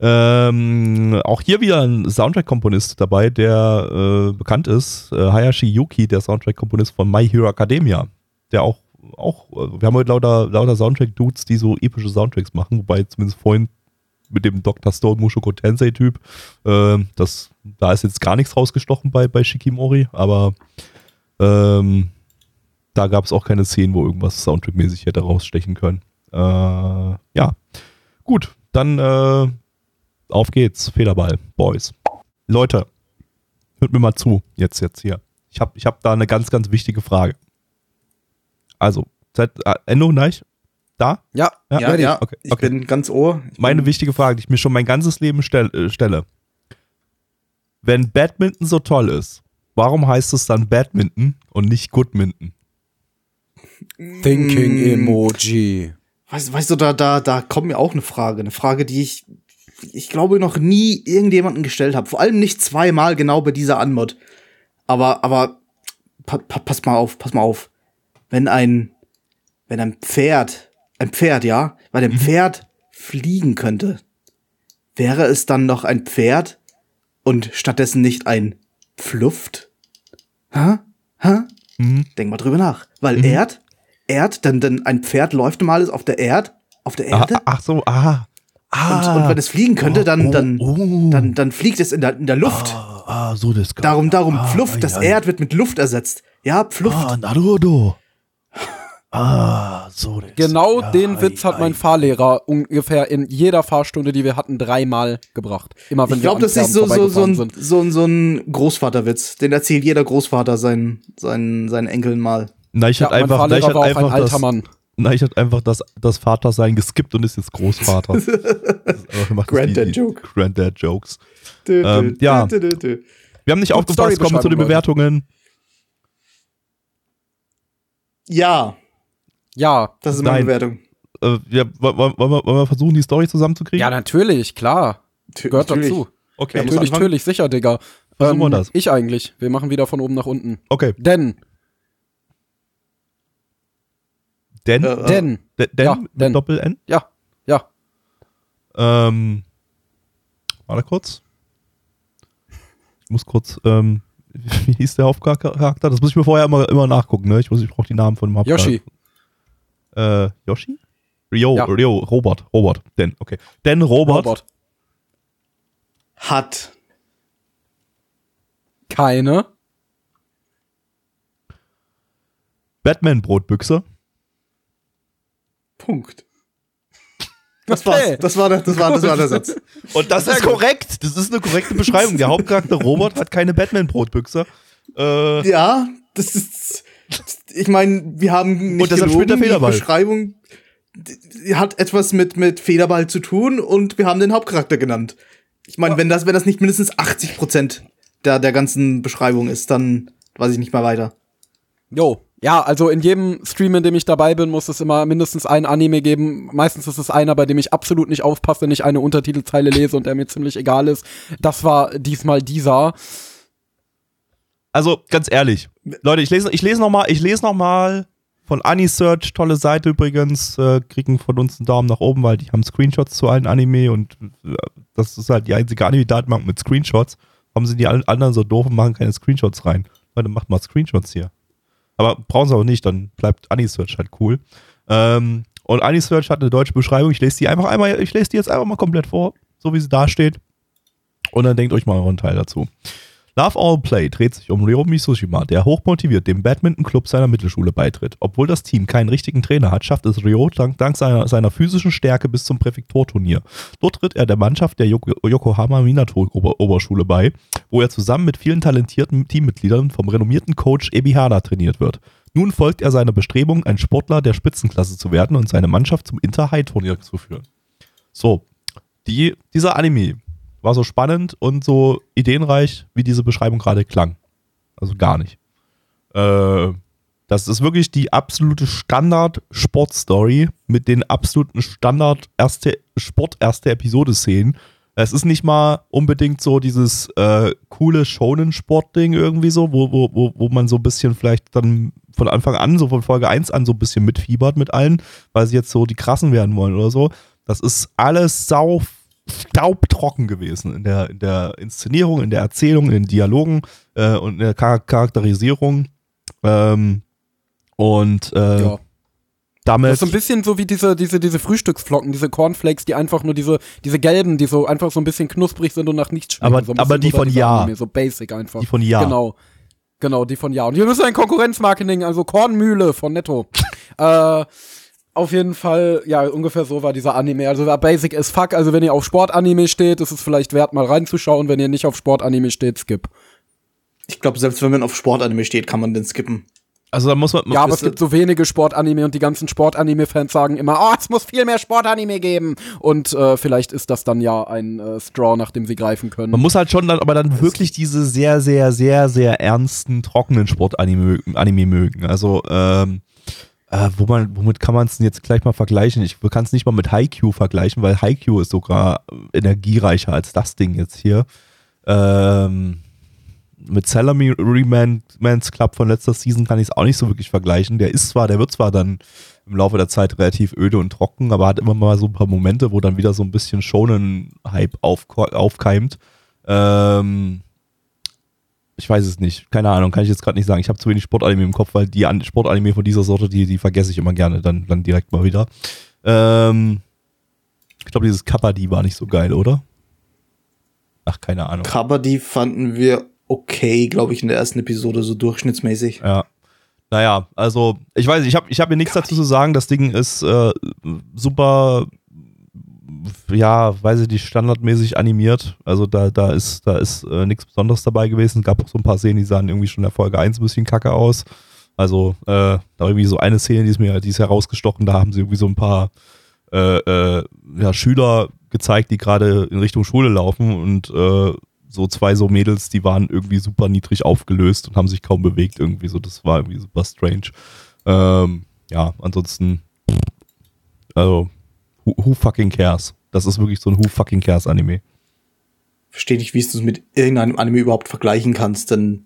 Ähm, auch hier wieder ein Soundtrack-Komponist dabei, der äh, bekannt ist. Äh, Hayashi Yuki, der Soundtrack-Komponist von My Hero Academia. Der auch, auch äh, wir haben heute lauter, lauter Soundtrack-Dudes, die so epische Soundtracks machen, wobei zumindest vorhin mit dem Dr. Stone Mushoku Tensei-Typ, äh, das, da ist jetzt gar nichts rausgestochen bei, bei Shikimori, aber ähm, da gab es auch keine Szenen, wo irgendwas Soundtrack-mäßig hätte rausstechen können. Äh, ja, gut, dann äh, auf geht's, Federball, Boys. Leute, hört mir mal zu, jetzt, jetzt hier. Ich habe ich hab da eine ganz, ganz wichtige Frage. Also, seid äh, Endo gleich? Da? Ja, Ja, ja, ja. Okay, Ich okay. bin ganz ohr. Ich Meine wichtige Frage, die ich mir schon mein ganzes Leben stell, äh, stelle. Wenn Badminton so toll ist, warum heißt es dann Badminton und nicht Goodminton? Thinking Mm. Emoji. Weißt, weißt du, da, da, da kommt mir auch eine Frage. Eine Frage, die ich, ich glaube, noch nie irgendjemanden gestellt habe. Vor allem nicht zweimal genau bei dieser Anmod. Aber, aber, pa, pa, pass mal auf, pass mal auf. Wenn ein, wenn ein Pferd, ein Pferd, ja, weil ein Pferd fliegen könnte, wäre es dann noch ein Pferd und stattdessen nicht ein Pfluft? Hä? Hä? Mhm. Denk mal drüber nach. Weil Erd, Erd, denn, denn ein Pferd läuft normal auf der Erd, auf der Ah, Erde. ach so, ah. Ah. Und, und wenn es fliegen könnte, dann, Oh, dann, oh. dann, dann fliegt es in der, in der Luft. Ah, ah, so das Darum, darum ah, Pfluft. Das ei, ei. Erd wird mit Luft ersetzt. Ja, Pfluft. Ah, Naruto. Ah, so das. Genau ja, den ei, Witz hat mein ei. Fahrlehrer ungefähr in jeder Fahrstunde, die wir hatten, dreimal gebracht. Immer wenn ich glaube, wir das ist so, so, so, ein, sind. so, ein, so ein Großvaterwitz. Den erzählt jeder Großvater seinen, seinen, seinen Enkeln mal. Na, ich Ja, hatte mein einfach, ich Fahrlehrer hatte war auch einfach ein alter das, Mann. na, ich hatte einfach das, das Vatersein geskippt und ist jetzt Großvater. Das ist einfach gemacht, das Granddad die- die Joke. Granddad Jokes. Dö, Ähm, ja. dö, dö, dö. Wir haben nicht Gut, aufgepasst, kommen wir zu den Bewertungen. Ja, Ja. das ist meine Nein. Bewertung. Äh, ja, wollen, wir- wollen, wir, wollen wir versuchen, die Story zusammenzukriegen? Ja, natürlich, klar. Tö- Gehört natürlich. dazu. Okay, Natürlich, natürlich, sicher, Digga. Ähm, Versuchen wir das. Ich eigentlich. Wir machen wieder von oben nach unten. okay. Denn Den? Äh, Denn, D- Den ja, mit Den. Doppel-N? ja, ja. Ähm, warte kurz. Ich muss kurz, ähm, wie hieß der Hauptcharakter? Das muss ich mir vorher immer, immer nachgucken, ne? Ich, muss- ich brauche die Namen von dem Hauptcharakter. Yoshi. Äh, Yoshi? Rio, Ja. Rio, Robert, Robert, Dan, okay. Dan Robert, Robert. Hat. Keine. Batman Brotbüchse. Punkt. Das Okay. war's. Das war der, das war, das war der Satz. Und das ist korrekt. Das ist eine korrekte Beschreibung. Der Hauptcharakter Robert hat keine Batman Brotbüchse. Äh, Ja, das ist. Ich meine, wir haben nicht Und deshalb gelogen, spielt der die. Beschreibung die hat etwas mit, mit Federball zu tun und wir haben den Hauptcharakter genannt. Ich meine, wenn das, wenn das nicht mindestens 80 Prozent der, der ganzen Beschreibung ist, dann weiß ich nicht mal weiter. Jo. Ja, also in jedem Stream, in dem ich dabei bin, muss es immer mindestens ein Anime geben. Meistens ist es einer, bei dem ich absolut nicht aufpasse, nicht eine Untertitelzeile lese und der mir ziemlich egal ist. Das war diesmal dieser. also ganz ehrlich, Leute, ich lese, ich lese noch mal, ich lese noch mal von Anisearch, tolle Seite übrigens, äh, kriegen von uns einen Daumen nach oben, weil die haben Screenshots zu allen Anime und äh, das ist halt die einzige Anime-Datenbank mit Screenshots. Warum sind die anderen so doof und machen keine Screenshots rein? Leute, macht mal Screenshots hier. Aber brauchen sie auch nicht, dann bleibt Anisearch halt cool. Ähm, und Anisearch hat eine deutsche Beschreibung. Ich lese die einfach einmal, ich lese die jetzt einfach mal komplett vor, so wie sie da steht. Und dann denkt euch mal euren Teil dazu. Love All Play dreht sich um Ryo Misushima, der hochmotiviert dem Badminton-Club seiner Mittelschule beitritt. Obwohl das Team keinen richtigen Trainer hat, schafft es Ryo dank, dank seiner, seiner physischen Stärke bis zum Präfekturturnier. Dort tritt er der Mannschaft der Yoko Yokohama Minato Ober Oberschule bei, wo er zusammen mit vielen talentierten Teammitgliedern vom renommierten Coach Ebihara trainiert wird. Nun folgt er seiner Bestrebung, ein Sportler der Spitzenklasse zu werden und seine Mannschaft zum Inter-High-Turnier zu führen. So, die, dieser Anime war so spannend und so ideenreich, wie diese Beschreibung gerade klang. Also gar nicht. Äh, das ist wirklich die absolute Standard-Sport-Story mit den absoluten Standard-erste Sport-erste Episode-Szenen. Es ist nicht mal unbedingt so dieses äh, coole Shonen-Sport-Ding irgendwie so, wo, wo, wo, wo man so ein bisschen vielleicht dann von Anfang an, so von Folge 1 an so ein bisschen mitfiebert mit allen, weil sie jetzt so die krassen werden wollen oder so. Das ist alles sau staubtrocken gewesen in der, in der Inszenierung, in der Erzählung, in den Dialogen äh, und in der Char Charakterisierung. Ähm, und äh, Ja. damit. Das ist so ein bisschen so wie diese, diese, diese Frühstücksflocken, diese Cornflakes, die einfach nur diese, diese gelben, die so einfach so ein bisschen knusprig sind und nach nichts schmecken. Aber- so aber die von Ja. Anime, So basic einfach. Die von Ja. Genau. Genau, die von Ja. Und wir müssen ein Konkurrenzmarketing, also Kornmühle von Netto. äh, auf jeden Fall, ja, ungefähr so war dieser Anime. Also war basic as fuck. Also wenn ihr auf Sportanime steht, ist es vielleicht wert, mal reinzuschauen. Wenn ihr nicht auf Sportanime steht, skip. Ich glaube, selbst wenn man auf Sportanime steht, kann man den skippen. also da muss man. Ja, aber es gibt so wenige Sportanime und die ganzen Sportanime-Fans sagen immer, oh, es muss viel mehr Sportanime geben. Und äh, vielleicht ist das dann ja ein äh, Straw, nach dem sie greifen können. Man muss halt schon dann, aber dann wirklich diese sehr, sehr, sehr, sehr ernsten, trockenen Sportanime mögen- Anime mögen. Also, ähm, äh, wo man, womit kann man es denn jetzt gleich mal vergleichen? Ich kann es nicht mal mit Haikyuu vergleichen, weil Haikyuu ist sogar energiereicher als das Ding jetzt hier. Ähm, mit Salary Man's Club von letzter Season kann ich es auch nicht so wirklich vergleichen. Der ist zwar, der wird zwar dann im Laufe der Zeit relativ öde und trocken, aber hat immer mal so ein paar Momente, wo dann wieder so ein bisschen Shonen-Hype aufko- aufkeimt. Ähm, ich weiß es nicht. Keine Ahnung, kann ich jetzt gerade nicht sagen. Ich habe zu wenig Sportanime im Kopf, weil die An- Sportanime von dieser Sorte, die, die vergesse ich immer gerne dann, dann direkt mal wieder. Ähm, ich glaube, dieses Kappa-Die war nicht so geil, oder? Ach, keine Ahnung. Kabaddi fanden wir okay, glaube ich, in der ersten Episode, so durchschnittsmäßig. Ja. Naja, also ich weiß, nicht, ich habe ich hab mir nichts dazu zu sagen. Das Ding ist äh, super, ja, weiß ich nicht, standardmäßig animiert. Also da, da ist, da ist äh, nichts Besonderes dabei gewesen. Es gab auch so ein paar Szenen, die sahen irgendwie schon in der Folge 1 ein bisschen kacke aus. Also äh, da irgendwie so eine Szene, die ist mir, die ist herausgestochen, da haben sie irgendwie so ein paar äh, äh, ja, Schüler gezeigt, die gerade in Richtung Schule laufen und äh, so zwei so Mädels, die waren irgendwie super niedrig aufgelöst und haben sich kaum bewegt irgendwie so. Das war irgendwie super strange. Ähm, ja, ansonsten, also, who, who fucking cares? Das ist wirklich so ein Who fucking cares Anime. Verstehe nicht, wie du es mit irgendeinem Anime überhaupt vergleichen kannst, denn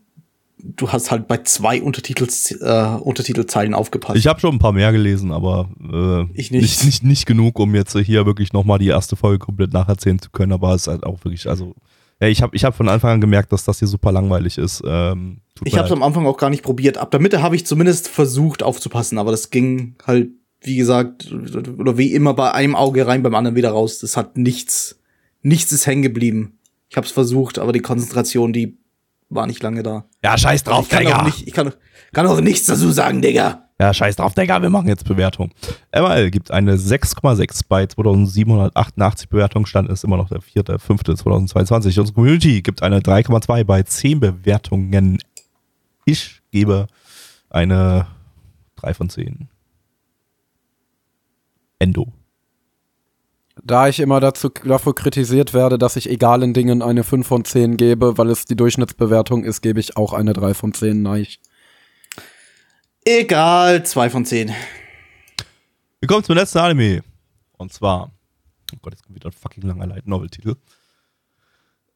du hast halt bei zwei Untertitels, äh, Untertitelzeilen aufgepasst. Ich habe schon ein paar mehr gelesen, aber äh, Ich nicht. nicht, nicht. Nicht genug, um jetzt hier wirklich nochmal die erste Folge komplett nacherzählen zu können, aber es ist halt auch wirklich, also, ja, ich habe ich hab von Anfang an gemerkt, dass das hier super langweilig ist. Ähm, Ich habe es am Anfang auch gar nicht probiert. Ab der Mitte habe ich zumindest versucht aufzupassen, aber das ging halt, wie gesagt, oder wie immer bei einem Auge rein, beim anderen wieder raus. Das hat nichts, nichts ist hängen geblieben. Ich habe es versucht, aber die Konzentration, die war nicht lange da. ja, scheiß drauf, ich kann Digga. auch nicht, ich kann, kann auch nichts dazu sagen, Digga. Ja, scheiß drauf, Digga, wir machen jetzt Bewertung. ML gibt eine 6,6 bei 2788 Bewertungen, Stand ist immer noch der 4.5.2022. Unsere Community gibt eine 3,2 bei 10 Bewertungen. Ich gebe eine 3 von 10. Endo. Da ich immer dazu, dafür kritisiert werde, dass ich egalen Dingen eine 5 von 10 gebe, weil es die Durchschnittsbewertung ist, gebe ich auch eine 3 von 10. Nein. Egal, zwei von zehn. Wir kommen zum letzten Anime. Und zwar, oh Gott, jetzt kommt wieder ein fucking langer Light Novel-Titel.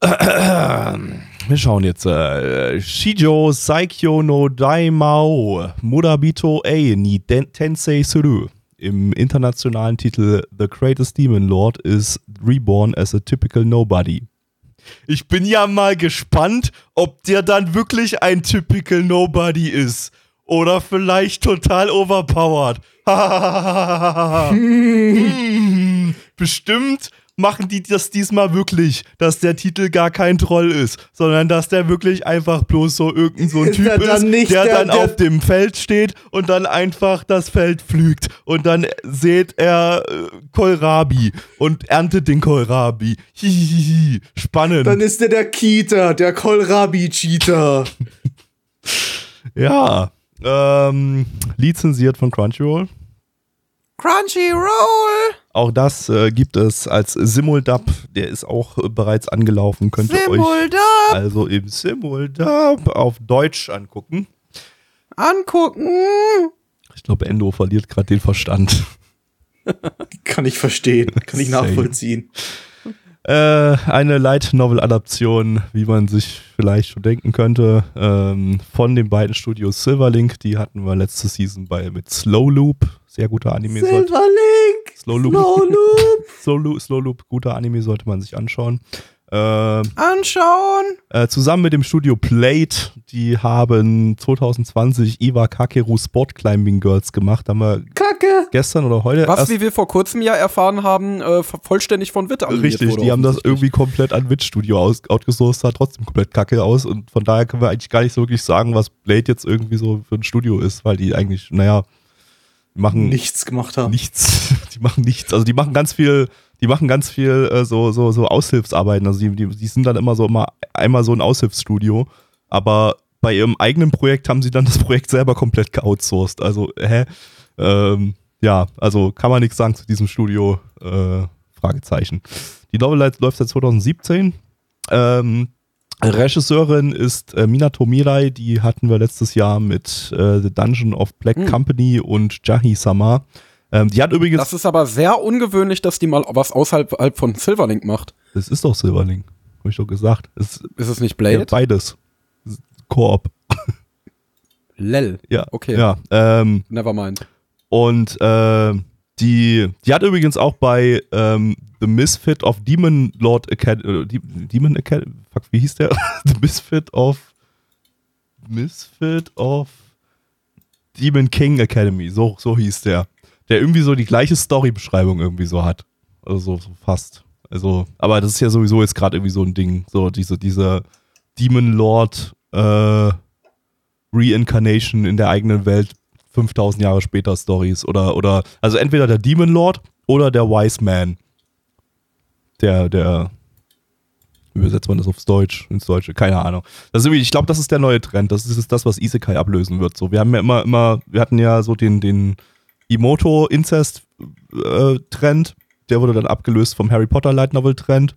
Wir schauen jetzt. Äh, Shijo Saikyo no Daimao Murabito A ni Den- Tensei Suru. Im internationalen Titel The Greatest Demon Lord is reborn as a typical nobody. Ich bin ja mal gespannt, ob der dann wirklich ein typical nobody ist. Oder vielleicht total overpowered. Hm, Bestimmt machen die das diesmal wirklich, dass der Titel gar kein Troll ist, sondern dass der wirklich einfach bloß so irgendein so ein Ist Typ dann ist, nicht der, der- dann der- auf dem Feld steht und dann einfach das Feld pflügt und dann seht er äh, Kohlrabi und erntet den Kohlrabi. Hihihi, spannend. Dann ist der der Kita, der Kohlrabi-Cheater. ja, ähm, lizenziert von Crunchyroll. Crunchyroll! Auch das äh, gibt es als Simuldub. Der ist auch äh, bereits angelaufen. Könnt ihr euch Simuldub also im Simuldub auf Deutsch angucken. angucken! Ich glaube, Endo verliert gerade den Verstand. Kann ich verstehen, kann ich nachvollziehen. Äh, eine Light Novel Adaption, wie man sich vielleicht schon denken könnte, ähm, von den beiden Studios Silverlink. Die hatten wir letzte Season bei mit Slow Loop. Sehr guter Anime. sollte- Silverlink! Slow Loop. Slow Loop! Slow Loop, Slow Loop, guter Anime sollte man sich anschauen. Ähm, Anschauen! Äh, zusammen mit dem Studio Plate, die haben 2020 Iwa Kakeru Sport Climbing Girls gemacht. Haben wir Kacke! gestern oder heute Was, erst wie wir vor kurzem ja erfahren haben, äh, vollständig von Witt animiert richtig. wurde Die haben das irgendwie komplett an Witch Studio aus, outgesourced, sah trotzdem komplett kacke aus und von daher können wir eigentlich gar nicht so wirklich sagen, was Blade jetzt irgendwie so für ein Studio ist, weil die eigentlich, naja, die machen Nichts gemacht haben. nichts. Die machen nichts. Also die machen ganz viel, die machen ganz viel äh, so, so, so Aushilfsarbeiten. Also die, die, die sind dann immer so immer einmal so ein Aushilfsstudio. Aber bei ihrem eigenen Projekt haben sie dann das Projekt selber komplett geoutsourced. Also, hä? Ähm, ja, also kann man nichts sagen zu diesem Studio. Äh, Fragezeichen. Die Novel läuft seit 2017. Ähm, Regisseurin ist äh, Minato Mirai, die hatten wir letztes Jahr mit äh, The Dungeon of Black Hm. Company und Jahi-sama. Ähm, die hat übrigens. Das ist aber sehr ungewöhnlich, dass die mal was außerhalb von Silverlink macht. Das ist doch Silverling, habe ich doch gesagt. Es Ist es nicht ja, Blade? beides. Koop. Lel. Ja. Okay. Ja. Ähm, Nevermind. und äh, die, die hat übrigens auch bei ähm, The Misfit of Demon Lord Academy. Äh, Demon Academy. Fuck, wie hieß der? The Misfit of. Misfit of Demon King Academy. So, so hieß der. Der irgendwie so die gleiche Storybeschreibung irgendwie so hat. Also so, so fast. Also, aber das ist ja sowieso jetzt gerade irgendwie so ein Ding. So diese, diese Demon Lord äh, Reincarnation in der eigenen Welt 5000 Jahre später Stories oder oder also entweder der Demon Lord oder der Wise Man. Der der wie übersetzt man das aufs Deutsch ins Deutsche? Keine Ahnung. Das ist ich glaube, das ist der neue Trend. Das ist das, was Isekai ablösen wird. So, wir haben ja immer immer wir hatten ja so den den Imoto Incest äh, der wurde dann abgelöst vom Harry Potter Light Novel Trend.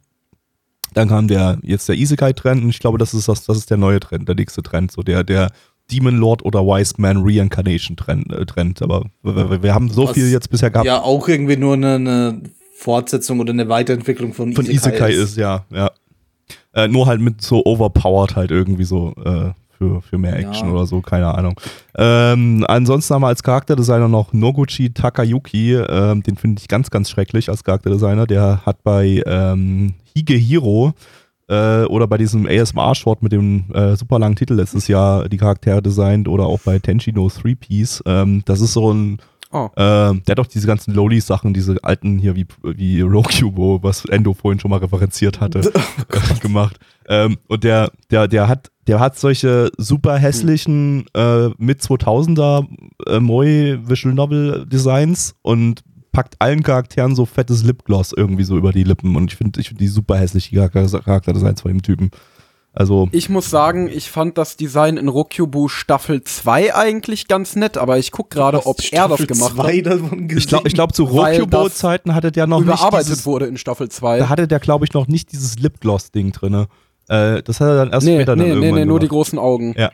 Dann kam der jetzt der Isekai Trend und ich glaube, das ist das das ist der neue Trend, der nächste Trend, so der der Demon Lord oder Wise Man Reincarnation Trend, äh, Trend. aber wir, wir- haben so Was viel jetzt bisher gehabt Ja, auch irgendwie nur eine, eine Fortsetzung oder eine Weiterentwicklung von, von Isekai ist, ja, ja. Äh, nur halt mit so overpowered halt irgendwie so äh, für, für, mehr Action Ja. oder so, keine Ahnung. Ähm, ansonsten haben wir als Charakterdesigner noch Noguchi Takayuki, ähm, den finde ich ganz, ganz schrecklich als Charakterdesigner. Der hat bei ähm, Higehiro äh, oder bei diesem ASMR-Short mit dem äh, super langen Titel letztes Jahr die Charaktere designt oder auch bei Tenchino Three Piece. Ähm, das ist so ein Oh. ähm, der hat auch diese ganzen Lowly-Sachen, diese alten hier wie, wie Rokubo, was Endo vorhin schon mal referenziert hatte, äh, gemacht. Ähm, und der, der, der hat, der hat solche super hässlichen äh, mit 2000er äh, Moi Visual Novel Designs und packt allen Charakteren so fettes Lipgloss irgendwie so über die Lippen und ich finde ich find die super hässliche Charakter Charakterdesigns von dem Typen. Also Ich muss sagen, ich fand das Design in Rokubu Staffel 2 eigentlich ganz nett, aber ich guck gerade, ob er das gemacht hat. ich glaube, ich glaub, zu Rokubo-Zeiten hatte der noch Überarbeitet nicht dieses, wurde in Staffel 2. da hatte der glaube ich noch nicht dieses Lipgloss-Ding drinne. Äh, das hat er dann erst nee, später dann nee, nee, irgendwann nee, nur die großen Augen. Ja.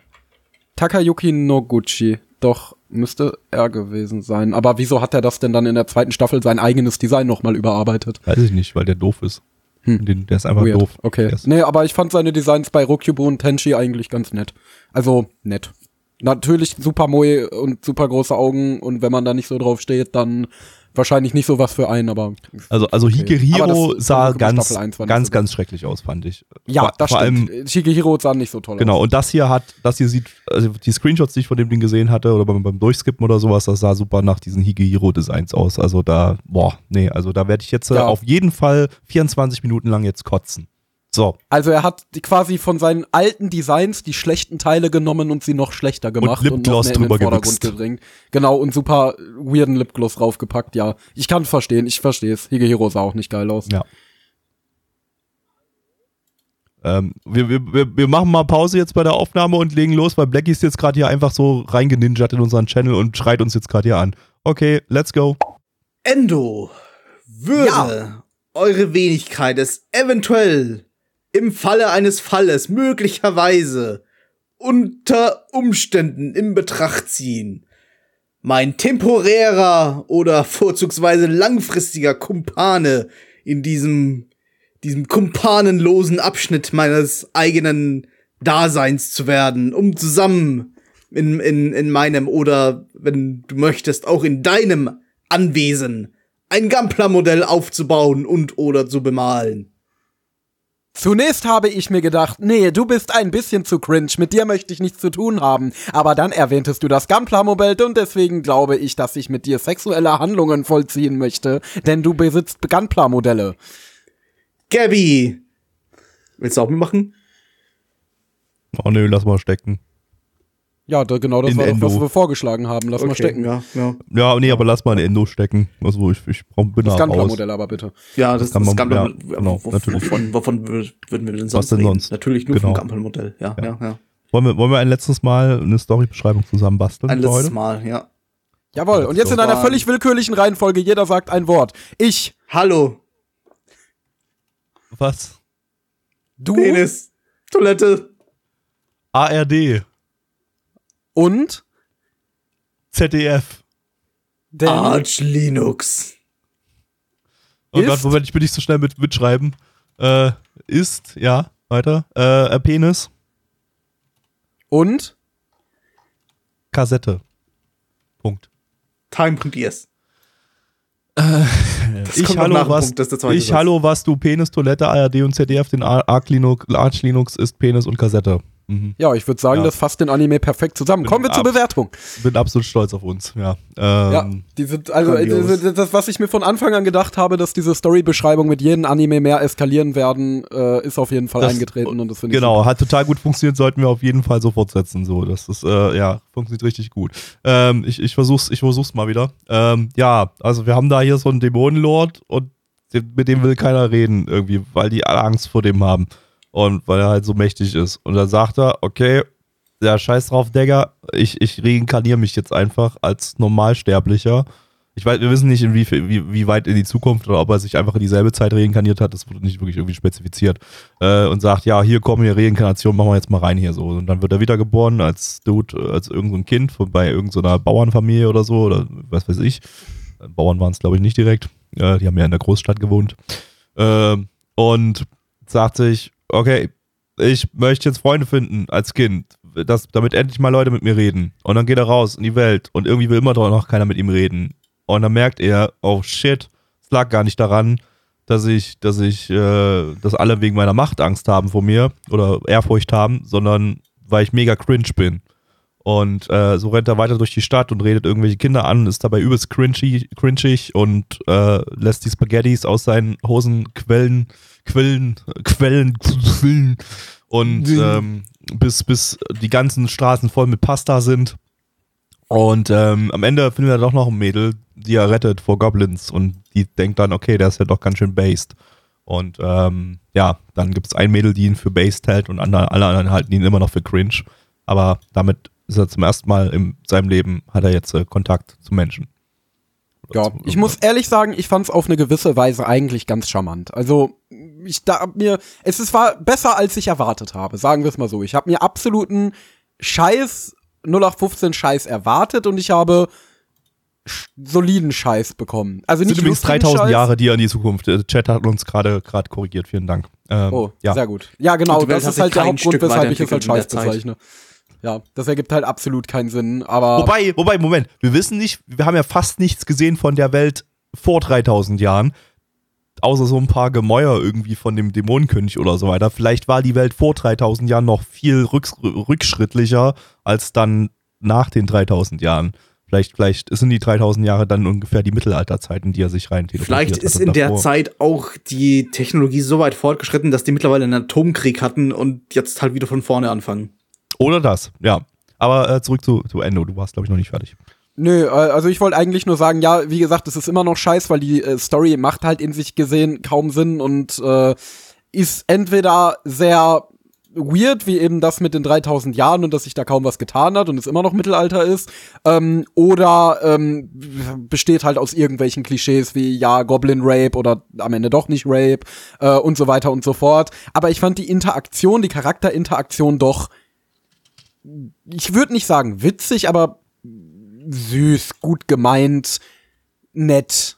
Takayuki Noguchi. Doch, müsste er gewesen sein. Aber wieso hat er das denn dann in der zweiten Staffel sein eigenes Design nochmal überarbeitet? Weiß ich nicht, weil der doof ist. Hm. Den, der ist einfach Weird. doof. Okay. Nee, aber ich fand seine Designs bei Rokubo und Tenchi eigentlich ganz nett. Also, nett. Natürlich super Moe und super große Augen und wenn man da nicht so drauf steht, dann wahrscheinlich nicht so was für einen, aber also, also Okay. Higehiro sah ganz, Staffel 1 war nicht ganz, ganz schrecklich aus, fand ich. ja, vor, das vor stimmt. allem, Shigehiro sah nicht so toll genau, aus. und das hier hat, das hier sieht, also die Screenshots, die ich von dem Ding gesehen hatte, oder beim, beim Durchskippen oder sowas, das sah super nach diesen Higehiro-Designs aus. Also da, boah, nee, also da werde ich jetzt äh, Ja. auf jeden Fall 24 Minuten lang jetzt kotzen. So, Also er hat die quasi von seinen alten Designs die schlechten Teile genommen und sie noch schlechter gemacht und, noch Lipgloss in den drüber Vordergrund gedrängt. Genau, und super weirden Lipgloss draufgepackt, ja. Ich kann verstehen, ich verstehe es. Higehiro sah auch nicht geil aus. Ja. Ähm, wir, wir, wir, machen mal Pause jetzt bei der Aufnahme und legen los, weil Blackie ist jetzt gerade hier einfach so reingeninjert in unseren Channel und schreit uns jetzt gerade hier an. Okay, let's go. Endo, würde eure Wenigkeit es eventuell im Falle eines Falles möglicherweise unter Umständen in Betracht ziehen, mein temporärer oder vorzugsweise langfristiger Kumpane in diesem, diesem kumpanenlosen Abschnitt meines eigenen Daseins zu werden, um zusammen in, in, in meinem oder, wenn du möchtest, auch in deinem Anwesen ein Gampler-Modell aufzubauen und oder zu bemalen. Zunächst habe ich mir gedacht, nee, du bist ein bisschen zu cringe, mit dir möchte ich nichts zu tun haben. Aber dann erwähntest du das Gampler-Modell und deswegen glaube ich, dass ich mit dir sexuelle Handlungen vollziehen möchte, denn du besitzt Gampler-Modelle. Gabby! Willst du auch mitmachen? Oh nö, lass mal stecken. Ja, da, genau das In war doch, was Endo. wir vorgeschlagen haben. Lass mal stecken. Ja, ja. Ja, nee, aber lass mal ein Endo stecken. Also ich, ich bin Das da raus. Gampler-Modell aber bitte. Ja, das, das man- Gampler, ja, genau, wo- natürlich. wovon, wovon wür- würden wir denn sonst denn reden? sonst? Natürlich nur Genau. vom Gampler-Modell. Ja, ja, ja. Wollen wir, wollen wir ein letztes Mal eine Storybeschreibung zusammen basteln Ein letztes heute? Mal, ja. Jawohl, und jetzt in einer völlig willkürlichen Reihenfolge, jeder sagt ein Wort. Ich, Hallo, Was? du Penis, Toilette, ARD, und ZDF. denn Arch Linux. Oh Gott, Moment, ich bin nicht so schnell mit mitschreiben. Äh, ist, ja, weiter. Äh, äh, Penis, und Kassette. Punkt. Time.is. ich kommt noch hallo, was, ich hallo, was du Penis, Toilette, ARD und ZDF, den Ar- Arch Linux, Arch Linux ist Penis und Kassette. Mhm. ja, ich würde sagen, Ja. das fasst den Anime perfekt zusammen. Kommen wir zur Bewertung. Bin absolut stolz auf uns, ja. Ja, Ähm, die sind, also Grandios. das, was ich mir von Anfang an gedacht habe, dass diese Storybeschreibung mit jedem Anime mehr eskalieren werden, äh, ist auf jeden Fall Das- eingetreten und das finde ich Genau, hat total gut funktioniert, sollten wir auf jeden Fall so fortsetzen. So, das ist, äh, ja, funktioniert richtig gut. Ähm, ich, ich versuch's, ich versuch's mal wieder. Ähm, ja, also wir haben da hier so einen Dämonenlord und mit dem will keiner reden, irgendwie, weil die alle Angst vor dem haben. Und weil er halt so mächtig ist. Und dann sagt er, okay, ja, scheiß drauf, Digga, ich, ich reinkarniere mich jetzt einfach als Normalsterblicher. Ich weiß, wir wissen nicht, in wie, wie, wie weit in die Zukunft oder ob er sich einfach in dieselbe Zeit reinkarniert hat. Das wurde nicht wirklich irgendwie spezifiziert. Äh, und sagt, ja, hier kommen hier Reinkarnation, machen wir jetzt mal rein hier so. Und dann wird er wiedergeboren als Dude, äh, als irgendein so Kind von, bei irgendeiner Bauernfamilie oder so oder was weiß ich. Äh, Bauern waren es, glaube ich, nicht direkt. Äh, die haben ja in der Großstadt gewohnt. Ähm, und sagt sich, okay, ich möchte jetzt Freunde finden als Kind. dass, damit endlich mal Leute mit mir reden. Und dann geht er raus in die Welt und irgendwie will immer noch keiner mit ihm reden. Und dann merkt er, oh shit, es lag gar nicht daran, dass ich, dass ich, äh, dass alle wegen meiner Macht Angst haben vor mir oder Ehrfurcht haben, sondern weil ich mega cringe bin. Und äh, so rennt er weiter durch die Stadt und redet irgendwelche Kinder an, ist dabei übelst cringy, cringig und äh, lässt die Spaghettis aus seinen Hosen quellen, quellen, quellen, quellen und ähm, bis, bis die ganzen Straßen voll mit Pasta sind. Und ähm, am Ende findet er doch noch ein Mädel, die er rettet vor Goblins und die denkt dann, okay, der ist ja doch ganz schön based. Und ähm, ja, dann gibt es ein Mädel, die ihn für based hält und andere, alle anderen halten ihn immer noch für cringe. Aber damit ist er zum ersten Mal in seinem Leben, hat er jetzt äh, Kontakt zu Menschen. Ja, ich muss ehrlich sagen, ich fand's auf eine gewisse Weise eigentlich ganz charmant. Also, ich da hab mir, es ist, war besser, als ich erwartet habe, sagen wir es mal so. Ich habe mir absoluten Scheiß, 0815 Scheiß erwartet und ich habe soliden Scheiß bekommen. Also nicht sind übrigens lustigen 3000 Scheiß. Jahre, die in die Zukunft. Äh, Chat hat uns gerade gerade korrigiert, vielen Dank. Ähm, Oh, ja. sehr gut. Ja, genau, das ist halt der Hauptgrund, Stück weshalb ich es als der Scheiß bezeichne. Ja, das ergibt halt absolut keinen Sinn, aber Wobei, wobei, Moment, wir wissen nicht, wir haben ja fast nichts gesehen von der Welt vor 3000 Jahren, außer so ein paar Gemäuer irgendwie von dem Dämonenkönig oder so weiter. Vielleicht war die Welt vor 3000 Jahren noch viel rücks rückschrittlicher als dann nach den 3000 Jahren. Vielleicht, vielleicht sind die 3000 Jahre dann ungefähr die Mittelalterzeit, in die er sich rein Vielleicht ist in der. Zeit auch die Technologie so weit fortgeschritten, dass die mittlerweile einen Atomkrieg hatten und jetzt halt wieder von vorne anfangen. Oder das, ja. Aber äh, zurück zu, zu Endo, du warst, glaube ich, noch nicht fertig. Nö, äh, also ich wollte eigentlich nur sagen, ja, wie gesagt, es ist immer noch scheiß, weil die äh, Story macht halt in sich gesehen kaum Sinn und äh, ist entweder sehr weird, wie eben das mit den 3000 Jahren und dass sich da kaum was getan hat und es immer noch Mittelalter ist, ähm, oder ähm, besteht halt aus irgendwelchen Klischees wie, ja, Goblin Rape oder am Ende doch nicht Rape äh, und so weiter und so fort. Aber ich fand die Interaktion, die Charakterinteraktion doch, ich würde nicht sagen witzig, aber süß, gut gemeint, nett.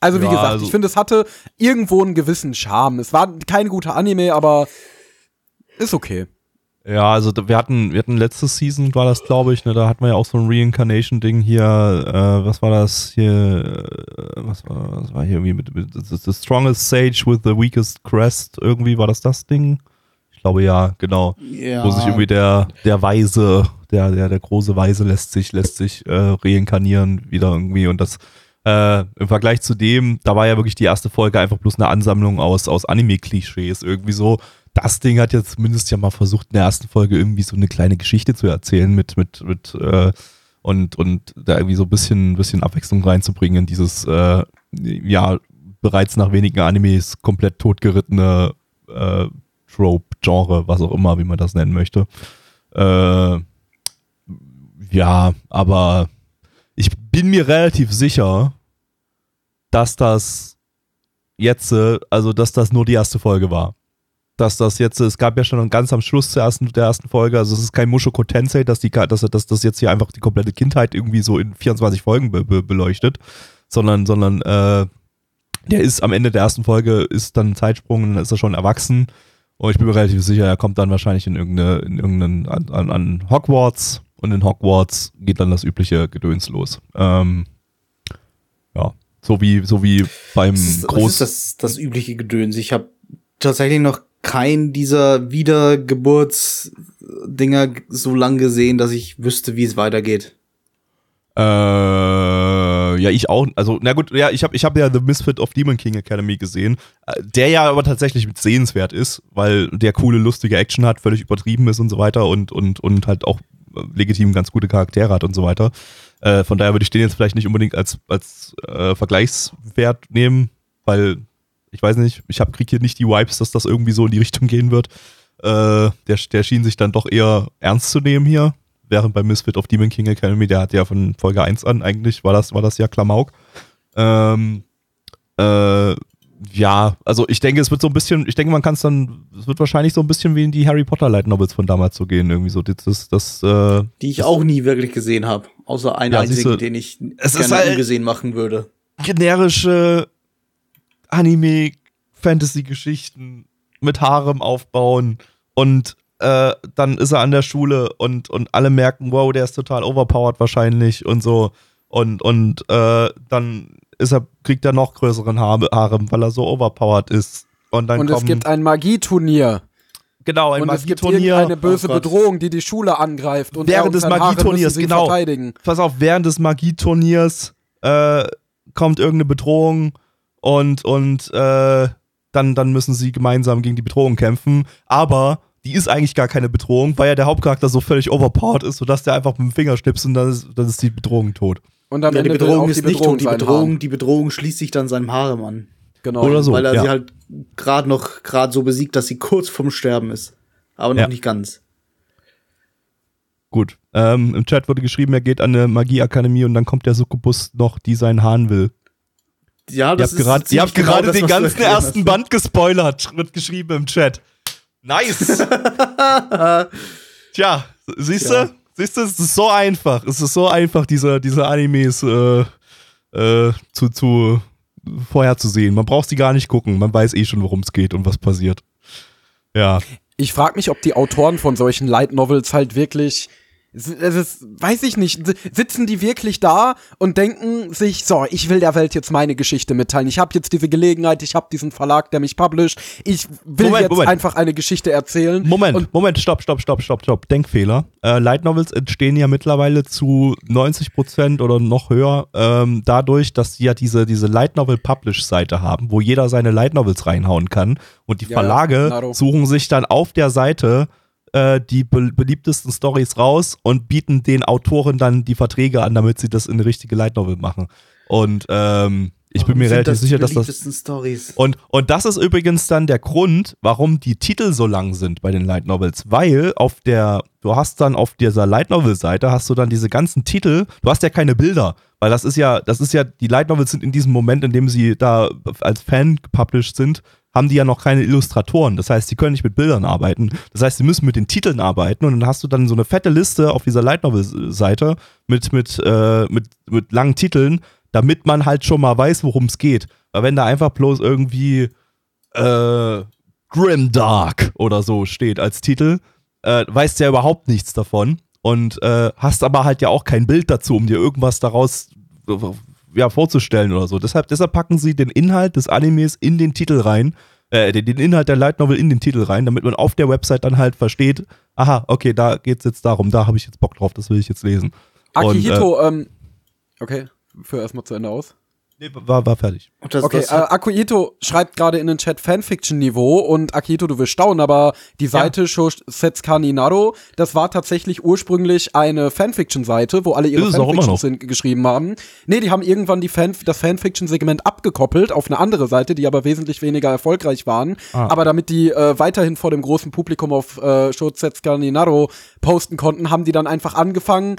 Also wie Ja, gesagt, also- ich finde, es hatte irgendwo einen gewissen Charme. Es war kein guter Anime, aber ist okay. Ja, also wir hatten, wir hatten letzte Season, war das, glaube ich, ne, da hatten wir ja auch so ein Reincarnation-Ding hier, äh, was war das hier, äh, was war, was war hier irgendwie mit, mit the, the strongest sage with the weakest crest, irgendwie war das das Ding? Ich glaube ja, genau. Ja. Wo sich irgendwie der, der Weise, der, der, der große Weise lässt sich, lässt sich äh, reinkarnieren wieder irgendwie und das äh, im Vergleich zu dem, da war ja wirklich die erste Folge einfach bloß eine Ansammlung aus, aus Anime-Klischees irgendwie so. Das Ding hat ja zumindest ja mal versucht, in der ersten Folge irgendwie so eine kleine Geschichte zu erzählen mit, mit, mit, äh, und, und da irgendwie so ein bisschen, bisschen Abwechslung reinzubringen in dieses, äh, ja, bereits nach wenigen Animes komplett totgerittene äh, Trope, Genre, was auch immer, wie man das nennen möchte. Äh, ja, aber ich bin mir relativ sicher, dass das jetzt, also dass das nur die erste Folge war. Dass das jetzt, es gab ja schon ganz am Schluss der ersten, der ersten Folge, also es ist kein Mushoku Tensei, dass, die, dass, dass das jetzt hier einfach die komplette Kindheit irgendwie so in 24 Folgen be, be, beleuchtet, sondern, sondern äh, der ist am Ende der ersten Folge, ist dann ein Zeitsprung dann ist er schon erwachsen. Und ich bin mir relativ sicher, er kommt dann wahrscheinlich in irgendeine, in irgendeinen, an, an, an Hogwarts und in Hogwarts geht dann das übliche Gedöns los. Ähm, ja, so wie, so wie beim Das ist, das, Groß. ist das, das übliche Gedöns. Ich habe tatsächlich noch keinen dieser Wiedergeburtsdinger so lang gesehen, dass ich wüsste, wie es weitergeht. Äh, ja, ich auch. Also, na gut, ja, ich habe ich hab ja The Misfit of Demon King Academy gesehen, äh, der ja aber tatsächlich sehenswert ist, weil der coole, lustige Action hat, völlig übertrieben ist und so weiter und, und, und halt auch legitim ganz gute Charaktere hat und so weiter. Äh, von daher würde ich den jetzt vielleicht nicht unbedingt als, als äh, Vergleichswert nehmen, weil ich weiß nicht, ich hab, krieg hier nicht die Vibes, dass das irgendwie so in die Richtung gehen wird. Äh, der, der schien sich dann doch eher ernst zu nehmen hier während bei Misfit of Demon King Academy, der hat ja von Folge 1 an eigentlich, war das, war das ja Klamauk. Ähm, äh, ja, also ich denke, es wird so ein bisschen, ich denke, man kann es dann, es wird wahrscheinlich so ein bisschen wie in die Harry Potter Light Novels von damals so gehen, irgendwie so, das, das, das äh, Die ich auch nie wirklich gesehen habe. Außer einen Ja, einzigen, siehste, den ich es gerne halt- ungesehen machen würde. generische Anime-Fantasy-Geschichten mit Harem aufbauen und äh, dann ist er an der Schule und, und alle merken, wow, der ist total overpowered wahrscheinlich und so. Und, und äh, dann ist er, kriegt er noch größeren Harem, weil er so overpowered ist. Und, dann Und kommen, es gibt ein Magieturnier. genau, ein und es gibt Magieturnier. irgendeine böse Oh. Bedrohung, die die Schule angreift. Und Während des Magieturniers, genau. verteidigen. Pass auf, während des Magieturniers äh, kommt irgendeine Bedrohung und, und äh, dann, dann müssen sie gemeinsam gegen die Bedrohung kämpfen. Aber die ist eigentlich gar keine Bedrohung, weil ja der Hauptcharakter so völlig overpowered ist, sodass der einfach mit dem Finger schnipst und dann ist, dann ist die Bedrohung tot. Und am Ja, die Ende will Bedrohung ist die nicht Bedrohung tot. Die Bedrohung, die Bedrohung schließt sich dann seinem Harem an. Genau. Oder so. weil er ja. sie halt gerade noch gerade so besiegt, dass sie kurz vorm Sterben ist. Aber noch Ja. nicht ganz. Gut. Ähm, Im Chat wurde geschrieben, er geht an eine Magieakademie und dann kommt der Succubus noch, die seinen Hahn will. Ja, Ihr das habt gerade, ihr habt genau gerade das, den ganzen ersten hast. Band gespoilert, wird geschrieben im Chat. Nice! Tja, siehst du? Ja. Siehst du, es ist so einfach. Es ist so einfach, diese, diese Animes äh, äh, zu, zu vorherzusehen. Man braucht sie gar nicht gucken. Man weiß eh schon, worum es geht und was passiert. Ja. Ich frage mich, ob die Autoren von solchen Light Novels halt wirklich, es ist, weiß ich nicht, si- sitzen die wirklich da und denken sich, so, ich will der Welt jetzt meine Geschichte mitteilen. Ich habe jetzt diese Gelegenheit, ich habe diesen Verlag, der mich published. Ich will Moment, jetzt Moment. einfach eine Geschichte erzählen. Moment, Moment, stopp, stopp, stopp, stopp, stopp. Denkfehler. Äh, Light Novels entstehen ja mittlerweile zu 90% oder noch höher ähm, dadurch, dass sie ja diese, diese Light Novel Publish-Seite haben, wo jeder seine Light Novels reinhauen kann. Und die Ja, Verlage Naro. suchen sich dann auf der Seite äh, die be beliebtesten Stories raus und bieten den Autoren dann die Verträge an, damit sie das in eine richtige Light Novel machen. Und ähm, ich bin mir relativ das sicher, die dass das beliebtesten Stories. und, und das ist übrigens dann der Grund, warum die Titel so lang sind bei den Light Novels, weil auf der, du hast dann auf dieser Light Novel Seite hast du dann diese ganzen Titel, du hast ja keine Bilder, weil das ist ja, das ist ja, die Light Novels sind in diesem Moment, in dem sie da als Fan gepublished sind, haben die ja noch keine Illustratoren. Das heißt, sie können nicht mit Bildern arbeiten. Das heißt, sie müssen mit den Titeln arbeiten und dann hast du dann so eine fette Liste auf dieser Light Novel Seite mit, mit, äh, mit, mit langen Titeln, damit man halt schon mal weiß, worum es geht. Weil wenn da einfach bloß irgendwie äh, Grimdark oder so steht als Titel, äh, weißt ja überhaupt nichts davon und äh, hast aber halt ja auch kein Bild dazu, um dir irgendwas daraus ja, vorzustellen oder so. Deshalb, deshalb packen sie den Inhalt des Animes in den Titel rein, äh, den, den Inhalt der Light Novel in den Titel rein, damit man auf der Website dann halt versteht, aha, okay, da geht's jetzt darum, da habe ich jetzt Bock drauf, das will ich jetzt lesen. Und, Akihito, ähm, okay, führ erstmal zu Ende aus. Nee, war, war fertig. Und das, Okay, das äh, Akuito schreibt gerade in den Chat Fanfiction-Niveau und Akito, du wirst staunen, aber die Seite Shosetskani Naro, das war tatsächlich ursprünglich eine Fanfiction-Seite, wo alle ihre Fanfictions geschrieben haben. Nee, die haben irgendwann die Fan das Fanfiction-Segment abgekoppelt auf eine andere Seite, die aber wesentlich weniger erfolgreich waren. Ah. Aber damit die äh, weiterhin vor dem großen Publikum auf äh, Shosetskani Naro posten konnten, haben die dann einfach angefangen,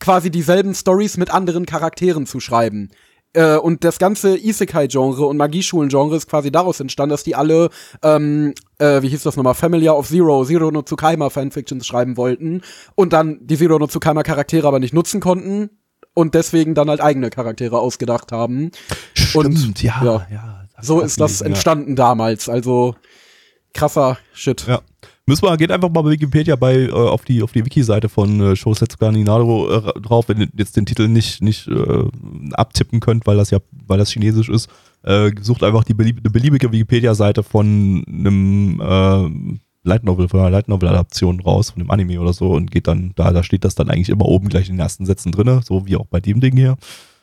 quasi dieselben Stories mit anderen Charakteren zu schreiben. Äh, und das ganze Isekai-Genre und Magieschulen-Genre ist quasi daraus entstanden, dass die alle, ähm, äh, wie hieß das nochmal, Familiar of Zero, Zero no Tsukaima Fanfictions schreiben wollten und dann die Zero no Tsukaima Charaktere aber nicht nutzen konnten und deswegen dann halt eigene Charaktere ausgedacht haben. Und ja, ja. ja. So ist das gelesen, ja. entstanden damals. Also krasser Shit. Ja. Müssen wir, geht einfach mal bei Wikipedia bei, äh, auf die, auf die Wiki-Seite von äh, Shosetsuka Ninaro äh, drauf, wenn ihr jetzt den Titel nicht, nicht äh, abtippen könnt, weil das ja, weil das chinesisch ist. Äh, sucht einfach die belieb beliebige Wikipedia-Seite von einem äh, Light Novel, von einer Light Novel-Adaption raus, von dem Anime oder so und geht dann, da, da steht das dann eigentlich immer oben gleich in den ersten Sätzen drinne, so wie auch bei dem Ding hier.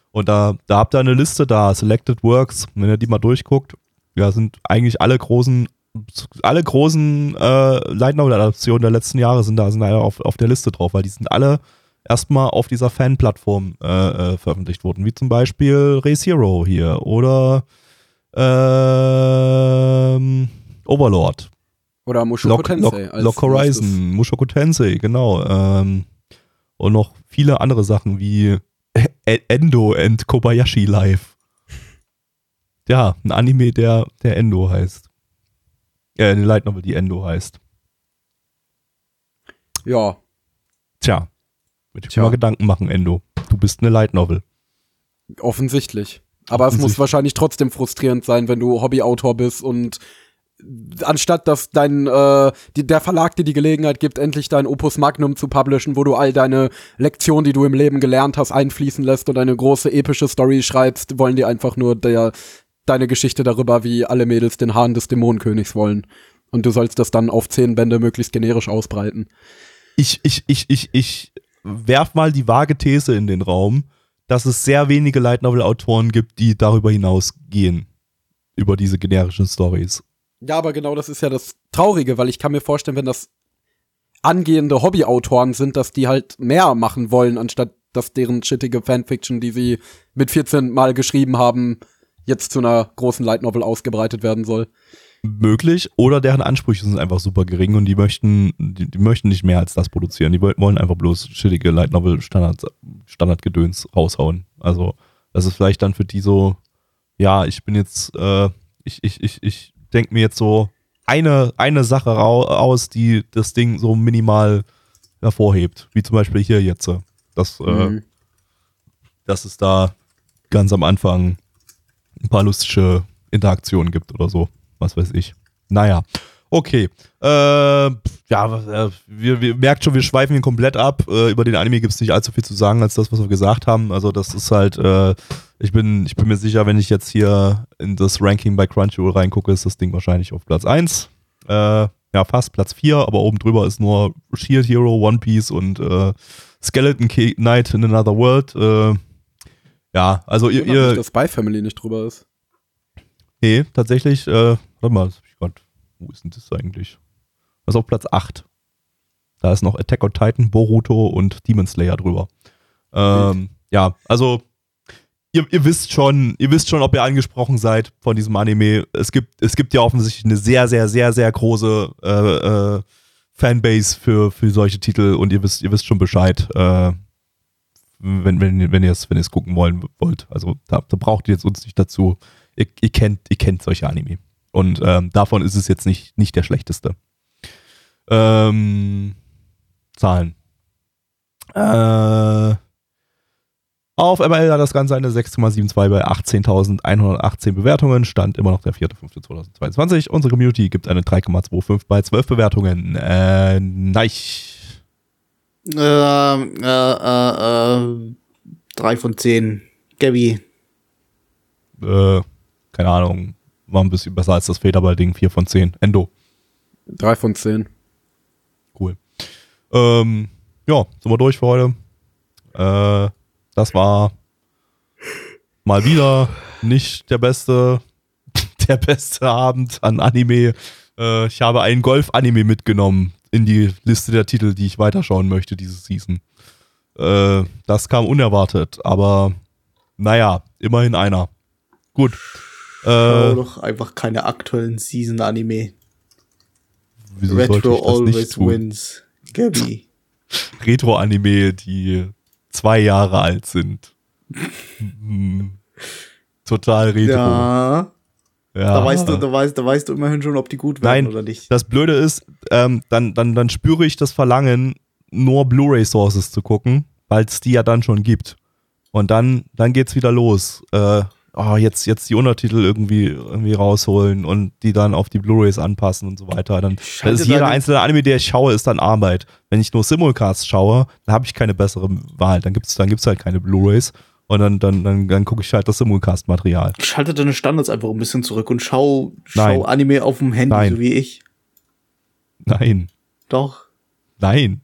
Und da, da habt ihr eine Liste da, Selected Works, wenn ihr die mal durchguckt, ja, sind eigentlich alle großen alle großen äh, Light Novel Adaptionen der letzten Jahre sind da sind alle auf, auf der Liste drauf, weil die sind alle erstmal auf dieser Fan-Plattform äh, äh, veröffentlicht worden, wie zum Beispiel Race Hero hier oder ähm, Overlord, Oder Mushoku Lock, Tensei. Lock, Lock Horizon, Mushoku Tensei, genau. Ähm, und noch viele andere Sachen wie E- Endo and Kobayashi Live. Ja, ein Anime, der, der Endo heißt. Äh, eine Light Novel, die Endo heißt. Ja. Tja, würde ich Tja. mir mal Gedanken machen, Endo. Du bist eine Light Novel. Offensichtlich. Aber es muss Offensichtlich. wahrscheinlich trotzdem frustrierend sein, wenn du Hobbyautor bist und anstatt dass dein äh, die, der Verlag dir die Gelegenheit gibt, endlich dein Opus Magnum zu publishen, wo du all deine Lektionen, die du im Leben gelernt hast, einfließen lässt und eine große epische Story schreibst, wollen die einfach nur der, deine Geschichte darüber, wie alle Mädels den Hahn des Dämonenkönigs wollen. Und du sollst das dann auf zehn Bände möglichst generisch ausbreiten. Ich, ich, ich, ich, ich werf mal die vage These in den Raum, dass es sehr wenige Light Novel Autoren gibt, die darüber hinausgehen. Über diese generischen Stories. Ja, aber genau das ist ja das Traurige, weil ich kann mir vorstellen, wenn das angehende Hobbyautoren sind, dass die halt mehr machen wollen, anstatt dass deren shittige Fanfiction, die sie mit 14 Mal geschrieben haben, jetzt zu einer großen Light Novel ausgebreitet werden soll. Möglich. Oder deren Ansprüche sind einfach super gering und die möchten, die, die möchten nicht mehr als das produzieren. Die wollen einfach bloß shittige Light Novel Standard, Standardgedöns raushauen. Also, das ist vielleicht dann für die so, ja, ich bin jetzt, äh, ich, ich, ich, ich denke mir jetzt so eine, eine Sache aus, die das Ding so minimal hervorhebt. Wie zum Beispiel hier jetzt. Das, äh, mhm. äh, dass es da ganz am Anfang ein paar lustige Interaktionen gibt oder so. Was weiß ich. Naja. Okay. Äh, ja, äh, wir, wir merkt schon, wir schweifen ihn komplett ab. Äh, über den Anime gibt es nicht allzu viel zu sagen, als das, was wir gesagt haben. Also, das ist halt, äh, ich, bin, ich bin mir sicher, wenn ich jetzt hier in das Ranking bei Crunchyroll reingucke, ist das Ding wahrscheinlich auf Platz 1. Äh, ja, fast Platz 4, aber oben drüber ist nur Shield Hero, One Piece und äh, Skeleton Knight in Another World. Ja, also ihr. ihr dass Spy Family nicht drüber ist. Nee, tatsächlich, äh, warte mal, wo ist denn das eigentlich? Das ist auf Platz 8. Da ist noch Attack on Titan, Boruto und Demon Slayer drüber. Ähm, ja, also ihr, ihr, wisst schon, ihr wisst schon, ob ihr angesprochen seid von diesem Anime. Es gibt, es gibt ja offensichtlich eine sehr, sehr, sehr, sehr große äh, äh, Fanbase für, für solche Titel und ihr wisst, ihr wisst schon Bescheid, äh, wenn, wenn, wenn ihr es wenn gucken wollen wollt. Also da, da braucht ihr jetzt uns nicht dazu. Ihr, ihr, kennt, ihr kennt solche Anime. Und ähm, davon ist es jetzt nicht, nicht der schlechteste. Ähm, Zahlen. Äh, auf ML hat das Ganze eine 6,72 bei 18.118 Bewertungen. Stand immer noch der 4.5.2022. Unsere Community gibt eine 3,25 bei 12 Bewertungen. Äh, neich. Äh, äh, äh, äh, 3 von 10. Gabby. Äh, keine Ahnung war ein bisschen besser als das Federball-Ding. 4 von 10. Endo. 3 von 10. Cool. Ähm, ja, sind wir durch für heute. Äh, das war mal wieder nicht der beste, der beste Abend an Anime. Äh, ich habe einen Golf-Anime mitgenommen in die Liste der Titel, die ich weiterschauen möchte diese Season. Äh, das kam unerwartet, aber naja, immerhin einer. Gut. Schau äh, doch einfach keine aktuellen Season-Anime. Retro always wins. Gabby. Retro-Anime, die zwei Jahre alt sind. hm. Total retro. Ja. Ja. Da weißt du, da weißt, da weißt du immerhin schon, ob die gut werden Nein, oder nicht. Das Blöde ist, ähm, dann, dann, dann spüre ich das Verlangen, nur Blu-ray-Sources zu gucken, weil es die ja dann schon gibt. Und dann, dann geht's wieder los. Äh, oh, jetzt, jetzt die Untertitel irgendwie, irgendwie rausholen und die dann auf die Blu-Rays anpassen und so weiter. Dann, ist jeder einzelne Anime, der ich schaue, ist dann Arbeit. Wenn ich nur Simulcasts schaue, dann habe ich keine bessere Wahl. Dann gibt es dann gibt's halt keine Blu-Rays. Und dann, dann, dann, dann gucke ich halt das Simulcast-Material. Schalte deine Standards einfach ein bisschen zurück und schau, schau Anime auf dem Handy, Nein. so wie ich. Nein. Doch. Nein.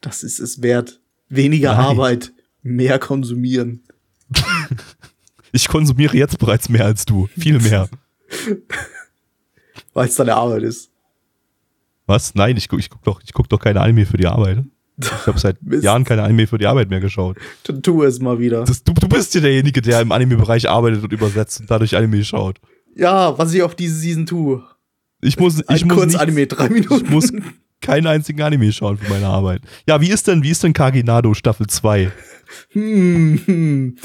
Das ist es wert. Weniger Nein. Arbeit, mehr konsumieren. Ich konsumiere jetzt bereits mehr als du. Viel mehr. Weil es deine Arbeit ist. Was? Nein, ich gucke ich guck doch, guck doch keine Anime für die Arbeit. Ich habe seit Jahren keine Anime für die Arbeit mehr geschaut. Dann tu es mal wieder. Das, du, du bist ja derjenige, der im Anime-Bereich arbeitet und übersetzt und dadurch Anime schaut. Ja, was ich auf diese Season tue. Ich muss, ich Ein muss kurz nicht, Anime, drei Minuten. Ich muss keinen einzigen Anime schauen für meine Arbeit. Ja, wie ist denn, wie ist denn Kaginado Staffel 2? Hm, hm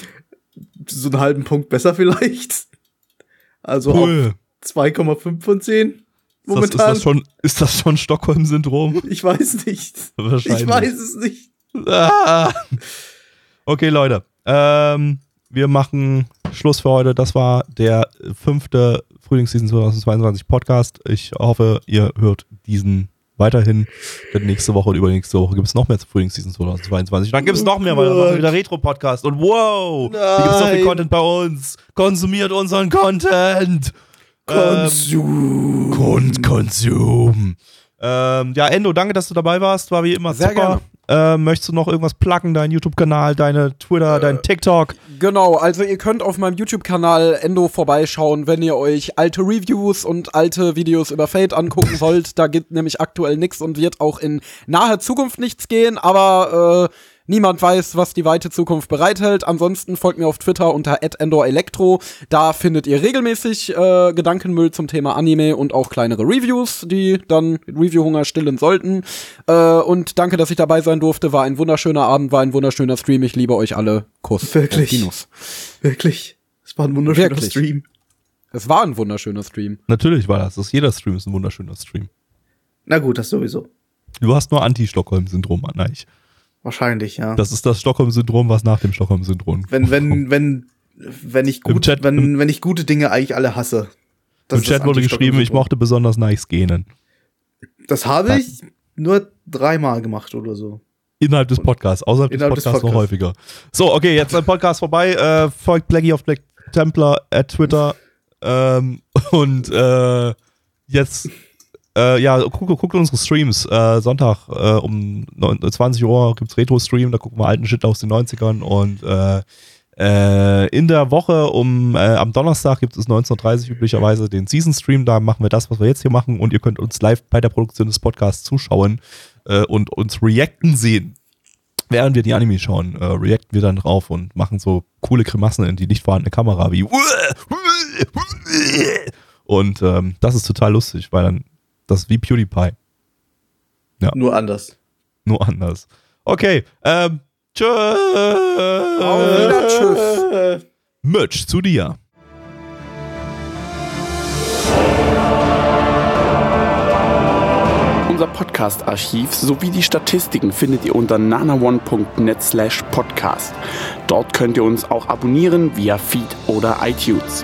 so einen halben Punkt besser vielleicht. Also cool. 2,5 von 10. Momentan. Ist das, ist das schon, ist das schon Stockholm-Syndrom? Ich weiß nicht. Wahrscheinlich. Ich weiß es nicht. Ah. Okay, Leute. Ähm, wir machen Schluss für heute. Das war der fünfte Frühlingsseason 2022 Podcast. Ich hoffe, ihr hört diesen weiterhin. Denn nächste Woche und übernächste Woche gibt es noch mehr zu Frühlingsseason 2022. Dann gibt es noch mehr, weil dann machen wir wieder Retro-Podcast. Und wow, hier gibt es so viel Nein. Content bei uns. Konsumiert unseren Content. Konsum. Kon Konsum. Ähm, ja, Endo, danke, dass du dabei warst. War wie immer Sehr super. Ähm, möchtest du noch irgendwas pluggen? Dein YouTube-Kanal, deine Twitter, dein TikTok? Genau, also ihr könnt auf meinem YouTube-Kanal Endo vorbeischauen, wenn ihr euch alte Reviews und alte Videos über Fate angucken wollt. Da gibt nämlich aktuell nichts und wird auch in naher Zukunft nichts gehen, aber äh, niemand weiß, was die weite Zukunft bereithält. Ansonsten folgt mir auf Twitter unter @endorelektro. Da findet ihr regelmäßig äh, Gedankenmüll zum Thema Anime und auch kleinere Reviews, die dann Review-Hunger stillen sollten. Äh, und danke, dass ich dabei sein durfte. War ein wunderschöner Abend, war ein wunderschöner Stream. Ich liebe euch alle. Kuss. Wirklich? Wirklich. Es war ein wunderschöner Wirklich. Stream. Es war ein wunderschöner Stream. Natürlich war das. jeder Stream ist ein wunderschöner Stream. Na gut, das sowieso. Du hast nur Anti-Stockholm-Syndrom, Anneich. Wahrscheinlich, ja. Das ist das Stockholm-Syndrom, was nach dem Stockholm-Syndrom wenn, wenn, wenn, wenn ich gut, Chat- wenn, wenn ich gute Dinge eigentlich alle hasse. Das Im Chat wurde geschrieben, ich mochte besonders nice gähnen. Das habe ich nur dreimal gemacht oder so. Innerhalb des Podcasts, außerhalb Innerhalb des Podcasts noch häufiger. So, okay, jetzt ein Podcast vorbei. Äh, folgt Blackie auf Black Templar at Twitter. Ähm, und äh, jetzt, äh, ja, guckt guckt unsere Streams. Äh, Sonntag äh, um 9, 20 Uhr gibt's Retro-Stream, da gucken wir alten Shit aus den 90ern. Und äh, äh, in der Woche um äh, am Donnerstag gibt es 19.30 Uhr üblicherweise den Season-Stream. Da machen wir das, was wir jetzt hier machen. Und ihr könnt uns live bei der Produktion des Podcasts zuschauen äh, und uns reacten sehen. Während wir die Anime schauen, äh, reacten wir dann drauf und machen so coole Grimassen in die nicht vorhandene Kamera wie und ähm, das ist total lustig, weil dann das ist wie PewDiePie, Nur anders. nur anders. Okay, ähm, tschüss. Auf wieder, tschüss. Mitch, zu dir. Unser Podcast-Archiv sowie die Statistiken findet ihr unter nanaone.net slash podcast. Dort könnt ihr uns auch abonnieren via Feed oder iTunes.